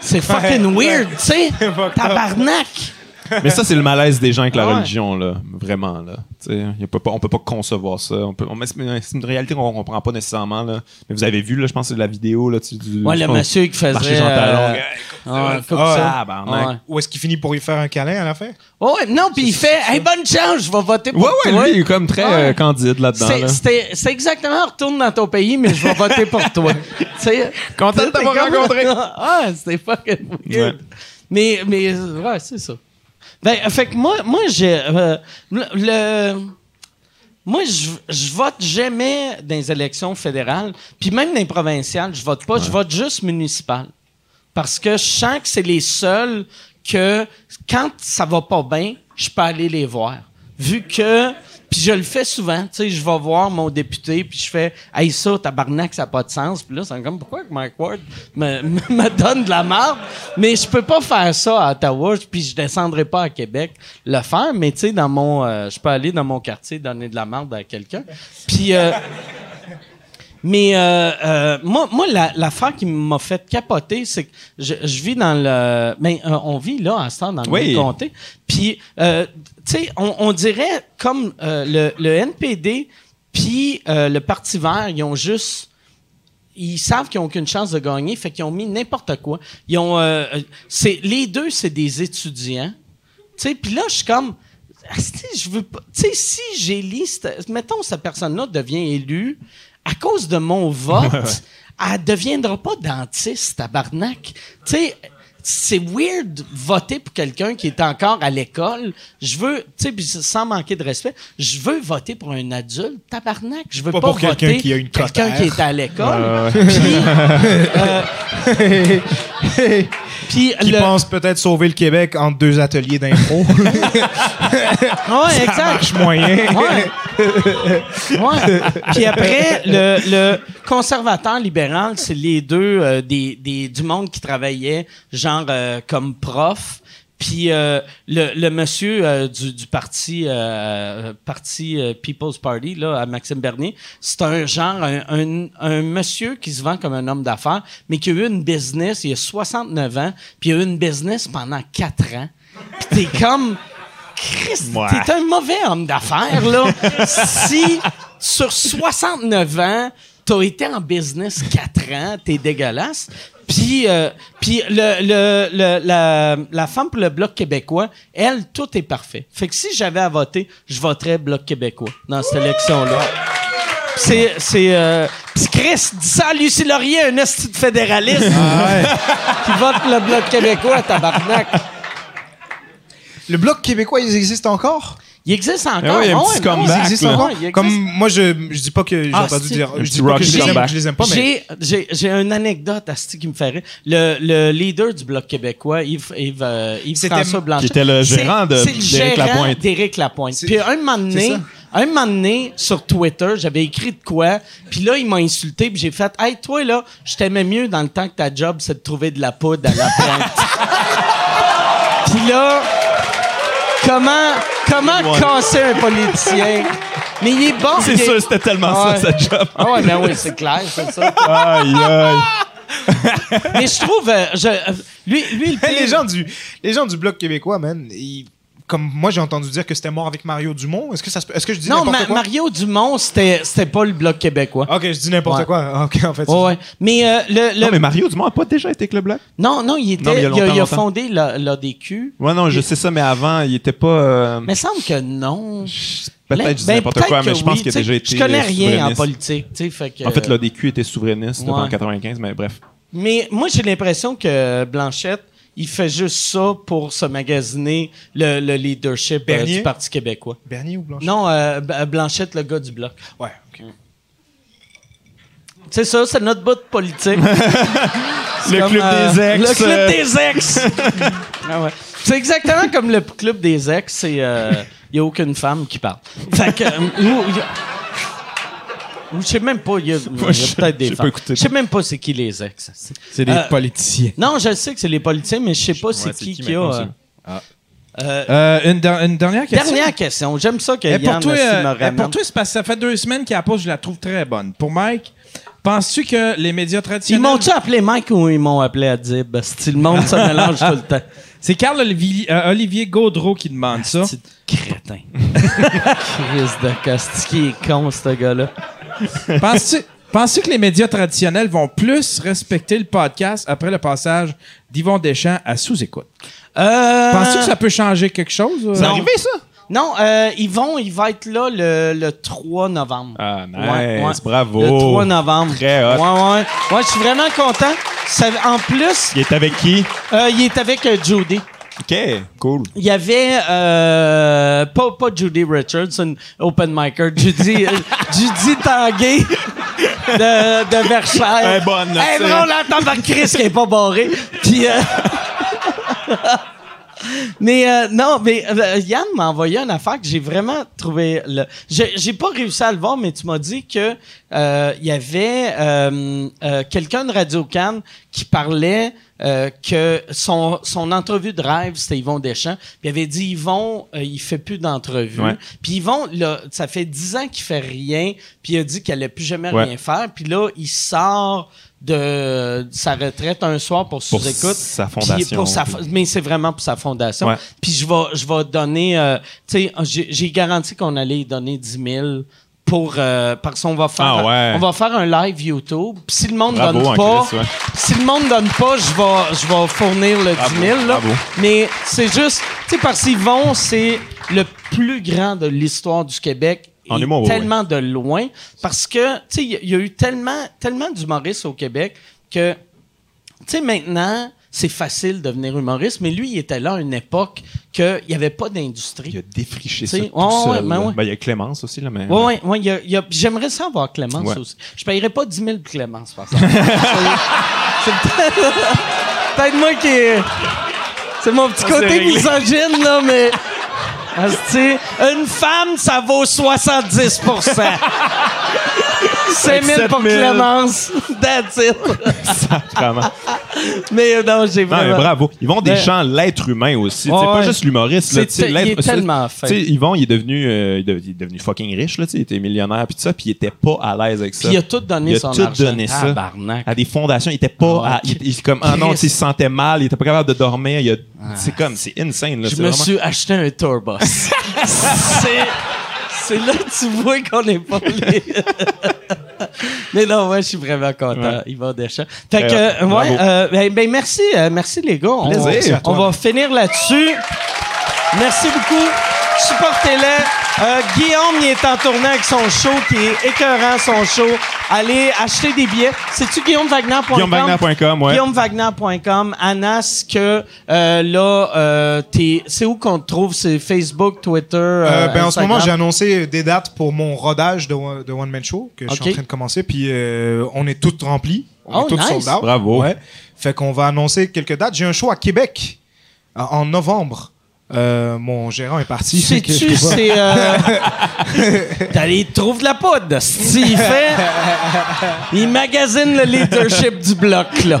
A: C'est fucking
E: Ouais,
A: weird, tu sais. [laughs] Tabarnak.
D: Mais ça, c'est le malaise des gens avec la
A: Ouais.
D: religion, là. Vraiment, là. Tu sais, y a pas, on peut pas concevoir ça. On peut, on- mais c'est une réalité qu'on comprend pas nécessairement, là. Mais vous avez vu, là, je pense, c'est la vidéo, là, tu, du,
A: Ouais, le
D: pense,
A: monsieur qui faisait.
D: marché Jean
A: euh, ouais, coupe
E: Ah,
A: ça. Ouais.
E: Ou est-ce qu'il finit pour lui faire un câlin à la fin?
A: Ouais, non, puis il fait Hey, bonne chance, je vais voter pour
D: Ouais, ouais,
A: toi.
D: lui, il est comme très
A: Ouais.
D: euh, candide là-dedans,
A: C'est-
D: là.
A: C'était c'est exactement retourne dans ton pays, mais je vais voter pour toi. [laughs]
D: Content de t'avoir
A: comme-
D: rencontré. [laughs]
A: ah, c'était fucking weird. Mais, mais, ouais, c'est ça. Ben, fait que moi, moi j'ai. euh, le. le- moi, je, je vote jamais dans les élections fédérales, puis même dans les provinciales, je vote pas, je vote juste municipal. Parce que je sens que c'est les seuls que, quand ça va pas bien, je peux aller les voir. Vu que, puis je le fais souvent, tu sais, je vais voir mon député, puis je fais « Hey, ça, tabarnak, ça n'a pas de sens. » Puis là, c'est comme « Pourquoi que Mike Ward me, [laughs] me, donne de la marde? » Mais je peux pas faire ça à Ottawa, puis je descendrai pas à Québec le faire, mais tu sais, dans mon... euh, je peux aller dans mon quartier donner de la marde à quelqu'un. Puis... euh, Mais euh, euh, moi, moi la- l'affaire qui m'a fait capoter, c'est que je, je vis dans le... Ben, euh, on vit là, à ce temps, dans le
D: Oui.
A: même comté. Puis, euh, tu sais, on, on dirait comme euh, le, le NPD puis euh, le Parti vert, ils ont juste ils savent qu'ils n'ont aucune chance de gagner, fait qu'ils ont mis n'importe quoi. Ils ont, euh, c'est les deux, c'est des étudiants. Tu sais, puis là, je suis comme, je veux pas. Tu sais, si j'élis, mettons cette personne-là devient élue à cause de mon vote, [laughs] elle deviendra pas dentiste, tabarnak. Tu sais. C'est weird voter pour quelqu'un qui est encore à l'école. Je veux, tu sais, sans manquer de respect, je veux voter pour un adulte, tabarnak. Je veux
E: Pas
A: pas,
E: pour quelqu'un
A: voter
E: qui a une
A: quelqu'un qui est à l'école. [laughs] [laughs] Puis, euh, puis
E: Qui
A: le-
E: pense peut-être sauver le Québec en deux ateliers d'impro. [laughs]
A: Ouais,
E: ça
A: exact.
E: marche moyen.
A: Ouais. Ouais. Puis après, le, le conservateur libéral, c'est les deux euh, des, des, du monde qui travaillait genre euh, comme prof. Puis euh, le, le monsieur euh, du, du parti euh, parti People's Party là à Maxime Bernier, c'est un genre un, un, un monsieur qui se vend comme un homme d'affaires, mais qui a eu une business, il a 69 ans, puis il a eu une business pendant 4 ans. Puis t'es comme Christ, t'es un mauvais homme d'affaires, là. si sur 69 ans, t'as été en business 4 ans, t'es dégueulasse. Puis, euh, puis le, le, le- la, la femme pour le Bloc québécois, elle, tout est parfait. Fait que si j'avais à voter, je voterais Bloc québécois dans cette élection-là. C'est. c'est euh, Chris, dis ça à Lucie Laurier, un esti de fédéraliste [laughs] qui vote le Bloc québécois, tabarnak.
E: Le Bloc québécois, ils existent encore?
A: Il existe encore.
D: Oui, il y a un
A: Ouais,
D: petit
A: ouais,
D: comeback,
A: ouais,
E: Ils existent encore?
A: Ouais, il existe.
E: Comme moi, je, je dis pas que j'ai
A: Ah,
E: entendu dire. Je dis pas que
D: Rocky
E: je les, aime,
D: comeback.
E: je les aime pas, mais.
A: J'ai, j'ai, j'ai une anecdote à ce qui me rire. Le, le leader du Bloc québécois, Yves, Yves, euh, Yves François Blanchet.
D: Qui était le gérant de- d'Éric Lapointe.
A: d'Éric Lapointe. Puis un moment donné, un moment donné, sur Twitter, j'avais écrit de quoi, puis là, il m'a insulté, puis j'ai fait « Hey, toi, là, je t'aimais mieux dans le temps que ta job, c'est de trouver de la poudre à la pointe. [laughs] » Puis là, comment, comment casser un politicien? Mais il est bon.
D: C'est sûr, c'était tellement
A: Ouais.
D: ça, sa job.
A: Ah ouais, ben oui, c'est clair, c'est ça.
D: Aïe, aïe.
A: Mais je trouve, euh, je, euh, lui, lui, le pire-
E: les, gens du, les gens du Bloc québécois, man, ils- comme moi, j'ai entendu dire que c'était mort avec Mario Dumont. Est-ce que, ça se est-ce que je dis
A: Non,
E: n'importe
A: Ma-
E: quoi?
A: Mario Dumont, c'était, c'était pas le bloc québécois.
E: Ok, je dis n'importe
A: Ouais.
E: quoi. [laughs] Ok, en fait.
A: Ouais, ouais. Mais, euh, le, le-
D: Non, mais Mario Dumont a pas déjà été avec le Bloc?
A: non, non, il était,
D: Non, il y a
A: il, a,
D: longtemps,
A: il a
D: longtemps.
A: fondé la- l'ADQ.
D: Ouais, non, je sais ça, mais avant, il était pas. euh,
A: Mais il semble que non.
D: Peut-être
A: Ben,
D: je dis
A: ben,
D: n'importe quoi, mais je pense
A: oui,
D: qu'il a déjà été.
A: Je connais rien en politique, fait que.
D: En fait, l'ADQ était souverainiste
A: Ouais.
D: en 95, mais bref.
A: Mais moi, j'ai l'impression que Blanchette, il fait juste ça pour se magasiner le, le leadership euh, du Parti québécois.
E: Bernier ou Blanchard?
A: Non, euh, Blanchette, le gars du bloc.
E: Ouais, ok.
A: C'est ça, c'est notre bout de politique. [laughs]
D: Le
A: Comme,
D: club
A: euh,
D: des ex.
A: Le club
D: euh,
A: des ex. [laughs] Ah ouais. C'est exactement comme le club des ex. Il y a aucune femme qui parle. Fait que euh, ou- je sais même pas. Il y a, peut-être des
D: écouté.
A: Je sais même pas c'est qui les ex.
C: C'est des
A: Euh,
C: politiciens.
A: Non, je sais que c'est les politiciens, mais je sais pas c'est
D: c'est
A: qui
D: qui
A: qui a. euh, euh,
C: Euh, une, der- une dernière question?
A: dernière question. J'aime ça que
C: Eh,
A: Yann
C: pour toi, euh,
A: me
C: eh, pour toi, c'est parce que ça fait deux semaines qu'il la pose, je la trouve très bonne. Pour Mike, penses-tu que les médias
A: Ils
C: traditionnels.
A: m'ont-tu appelé Mike ou ils m'ont appelé Adib? Si le monde se mélange tout le temps. [laughs]
C: C'est Carl Olivier, Olivier Gaudreau qui demande ça.
A: Petit crétin. [laughs] Chris de Costi, qui est con, ce gars-là.
C: Penses-tu penses-tu que les médias traditionnels vont plus respecter le podcast après le passage d'Yvon Deschamps à sous-écoute?
A: Euh,
C: Penses-tu que ça peut changer quelque chose? euh?
D: C'est
A: Non.
D: arrivé, ça?
A: Non, euh, vont, il va être là le, le 3 novembre.
D: Ah, nice.
A: Ouais, ouais.
D: Bravo.
A: Le 3 novembre.
D: Très hot.
A: Ouais, ouais. Ouais, je suis vraiment content. Ça- en plus,
D: Il est avec qui?
A: euh, il est avec euh, Judy.
D: OK, cool.
A: Il y avait euh, pas, pas Judy Richardson, open micer, Judy, [laughs] Judy Tanguay de, de Versailles.
D: Elle est bonne,
A: Elle drôle, attends, par Chris qui est pas barré. Puis, euh, [laughs] Mais euh, non, mais euh, Yann m'a envoyé une affaire que j'ai vraiment trouvé. Le... J'ai j'ai pas réussi à le voir, mais tu m'as dit que euh, il y avait euh, euh, quelqu'un de Radio Cannes qui parlait euh, que son, son entrevue de rêve, c'était Yvon Deschamps. Puis il avait dit Yvon, euh, il fait plus d'entrevues.
D: Ouais.
A: Puis Yvon, là, ça fait dix ans qu'il fait rien. Puis il a dit qu'il allait plus jamais
D: Ouais.
A: rien faire. Puis là, il sort de sa retraite un soir pour
D: Pour
A: sous-écoute.
D: sa fondation.
A: pour sa fo- mais c'est vraiment pour sa fondation.
D: Ouais.
A: Puis je vais, je vais donner, euh, tu sais, j'ai j'ai garanti qu'on allait y donner 10 000 pour, euh, parce qu'on va faire,
D: Ah ouais.
A: on va faire un live YouTube. Si le monde
D: Bravo,
A: donne pas,
D: Chris, ouais.
A: si le monde donne pas, je vais, je vais fournir le
D: Bravo,
A: 10 000 là.
D: bravo.
A: Mais c'est juste, tu sais, parce qu'ils vont, c'est le plus grand de l'histoire du Québec.
D: En
A: et
D: humour, ouais,
A: tellement de loin parce que tu sais il y a- il y, a eu tellement tellement d'humoristes au Québec que tu sais, maintenant, c'est facile de devenir humoriste, mais lui, il était là à une époque qu'il n'y avait pas
D: Il a
A: d'industrie.
D: défriché
A: T'sais,
D: ça tout
A: ouais, ouais,
D: seul.
A: ben ouais.
D: Ben, il y a Clémence aussi, là, mais...
A: Oui, oui, ouais, a- a- j'aimerais ça avoir Clémence
D: Ouais.
A: aussi. Je paierais pas 10 000 pour Clémence, par exemple. [laughs] c'est peut-être [laughs] peut-être moi qui. C'est mon petit côté misogyne, là, mais. Une femme, ça vaut 70 [laughs] 5 000 pour
D: 7 000.
A: Clémence. That's it. Mais euh, non, j'ai
D: Non,
A: vraiment.
D: mais bravo. Yvon
A: Mais-
D: Deschamps, l'être humain aussi. C'est pas
A: ouais.
D: juste l'humoriste.
A: C'est il est tellement
D: sais, Yvon, il est devenu, euh, il est devenu fucking riche, là, il était millionnaire, puis tout ça, puis il était pas à l'aise avec ça.
A: Puis il a tout donné
D: Il a
A: son
D: tout
A: argent.
D: donné ça.
A: Tabarnak.
D: à des fondations, il était pas
A: Ouais.
D: à- il, il comme ah non, il se sentait mal, il était pas capable de dormir, il a- c'est comme c'est insane là,
A: Je me
D: vraiment-
A: suis acheté un tourbus. [laughs] c'est, c'est là que tu vois qu'on n'est pas [laughs] les... Mais non, ouais, je suis vraiment content.
D: Ouais.
A: Yvon Deschamps. Fait que, euh, ouais, euh, ben, ben, merci, euh, merci les gars. On, on va finir là-dessus. Merci beaucoup. Supportez-les. Euh, Guillaume, il est en tournée avec son show qui est écœurant, son show. Allez acheter des billets. C'est-tu guillaumewagner.com?
D: GuillaumeWagner.com, ouais.
A: guillaumewagner.com. Anas, que euh, là, euh, t'es- c'est où qu'on te trouve? C'est Facebook, Twitter, euh,
E: Euh, ben, en ce moment, j'ai annoncé des dates pour mon rodage de, One- de One Man Show que je suis en train de commencer. Puis euh, on est toutes remplis. On
A: Oh,
E: est toutes
A: nice.
E: sold out.
D: Bravo.
E: Ouais. Fait qu'on va annoncer quelques dates. J'ai un show à Québec en novembre. Euh, mon gérant est parti.
A: Sais-tu, c'est... Euh... [laughs] T'allais, trouve de la poudre. Si, il fait... Il magasine le leadership du bloc, là.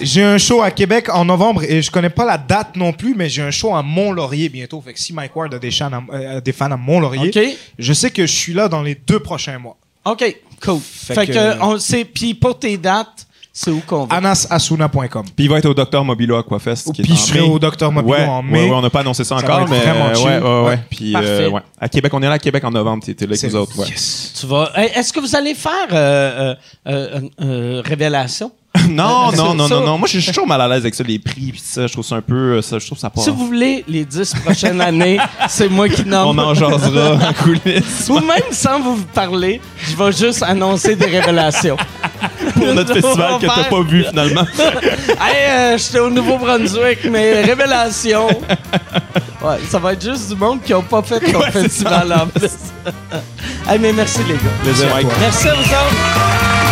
E: J'ai un show à Québec en novembre et je connais pas la date non plus, mais j'ai un show à Mont-Laurier bientôt. Fait que si Mike Ward a des, fans à, euh, des fans à Mont-Laurier, je sais que je suis là dans les deux prochains mois.
A: OK, cool. Fait,
E: Fait
A: que,
E: que-
A: on sait... Puis pour tes dates, c'est où qu'on va?
E: anasasuna.com.
D: Puis il va être au Docteur Mobilo Aquafest
E: Puis je serai au Dr Mobilo
D: ouais,
E: en mai.
D: Ouais, ouais, on n'a pas annoncé ça,
E: Ça
D: encore,
E: va être
D: mais
E: vraiment
D: euh,
E: chill.
D: ouais, ouais, ouais. Puis euh, ouais. à Québec, on est là à Québec en novembre, t'étais là avec
E: C'est-
D: nous autres, ouais.
E: Yes.
A: Tu vas... Hey, Est-ce que vous allez faire euh, euh, euh, euh, Révélation? [laughs] [laughs]
D: Non, non, non, non, non. Moi, je suis toujours mal à l'aise avec ça, les prix, puis ça. Je trouve ça un peu, ça, je trouve ça pas.
A: Si vous voulez, les dix prochaines années, [laughs] c'est moi qui nomme.
D: On en jasera en coulisses
A: Ou même sans vous parler, je vais juste annoncer des révélations. [laughs]
D: pour notre festival que t'as pas vu finalement. [laughs]
A: hey, euh, j'étais au Nouveau-Brunswick, mais révélation. Ouais, ça va être juste du monde qui n'a pas fait [laughs] ton festival en plus. hey, mais merci les gars.
D: Plaisir.
A: Merci à vous autres.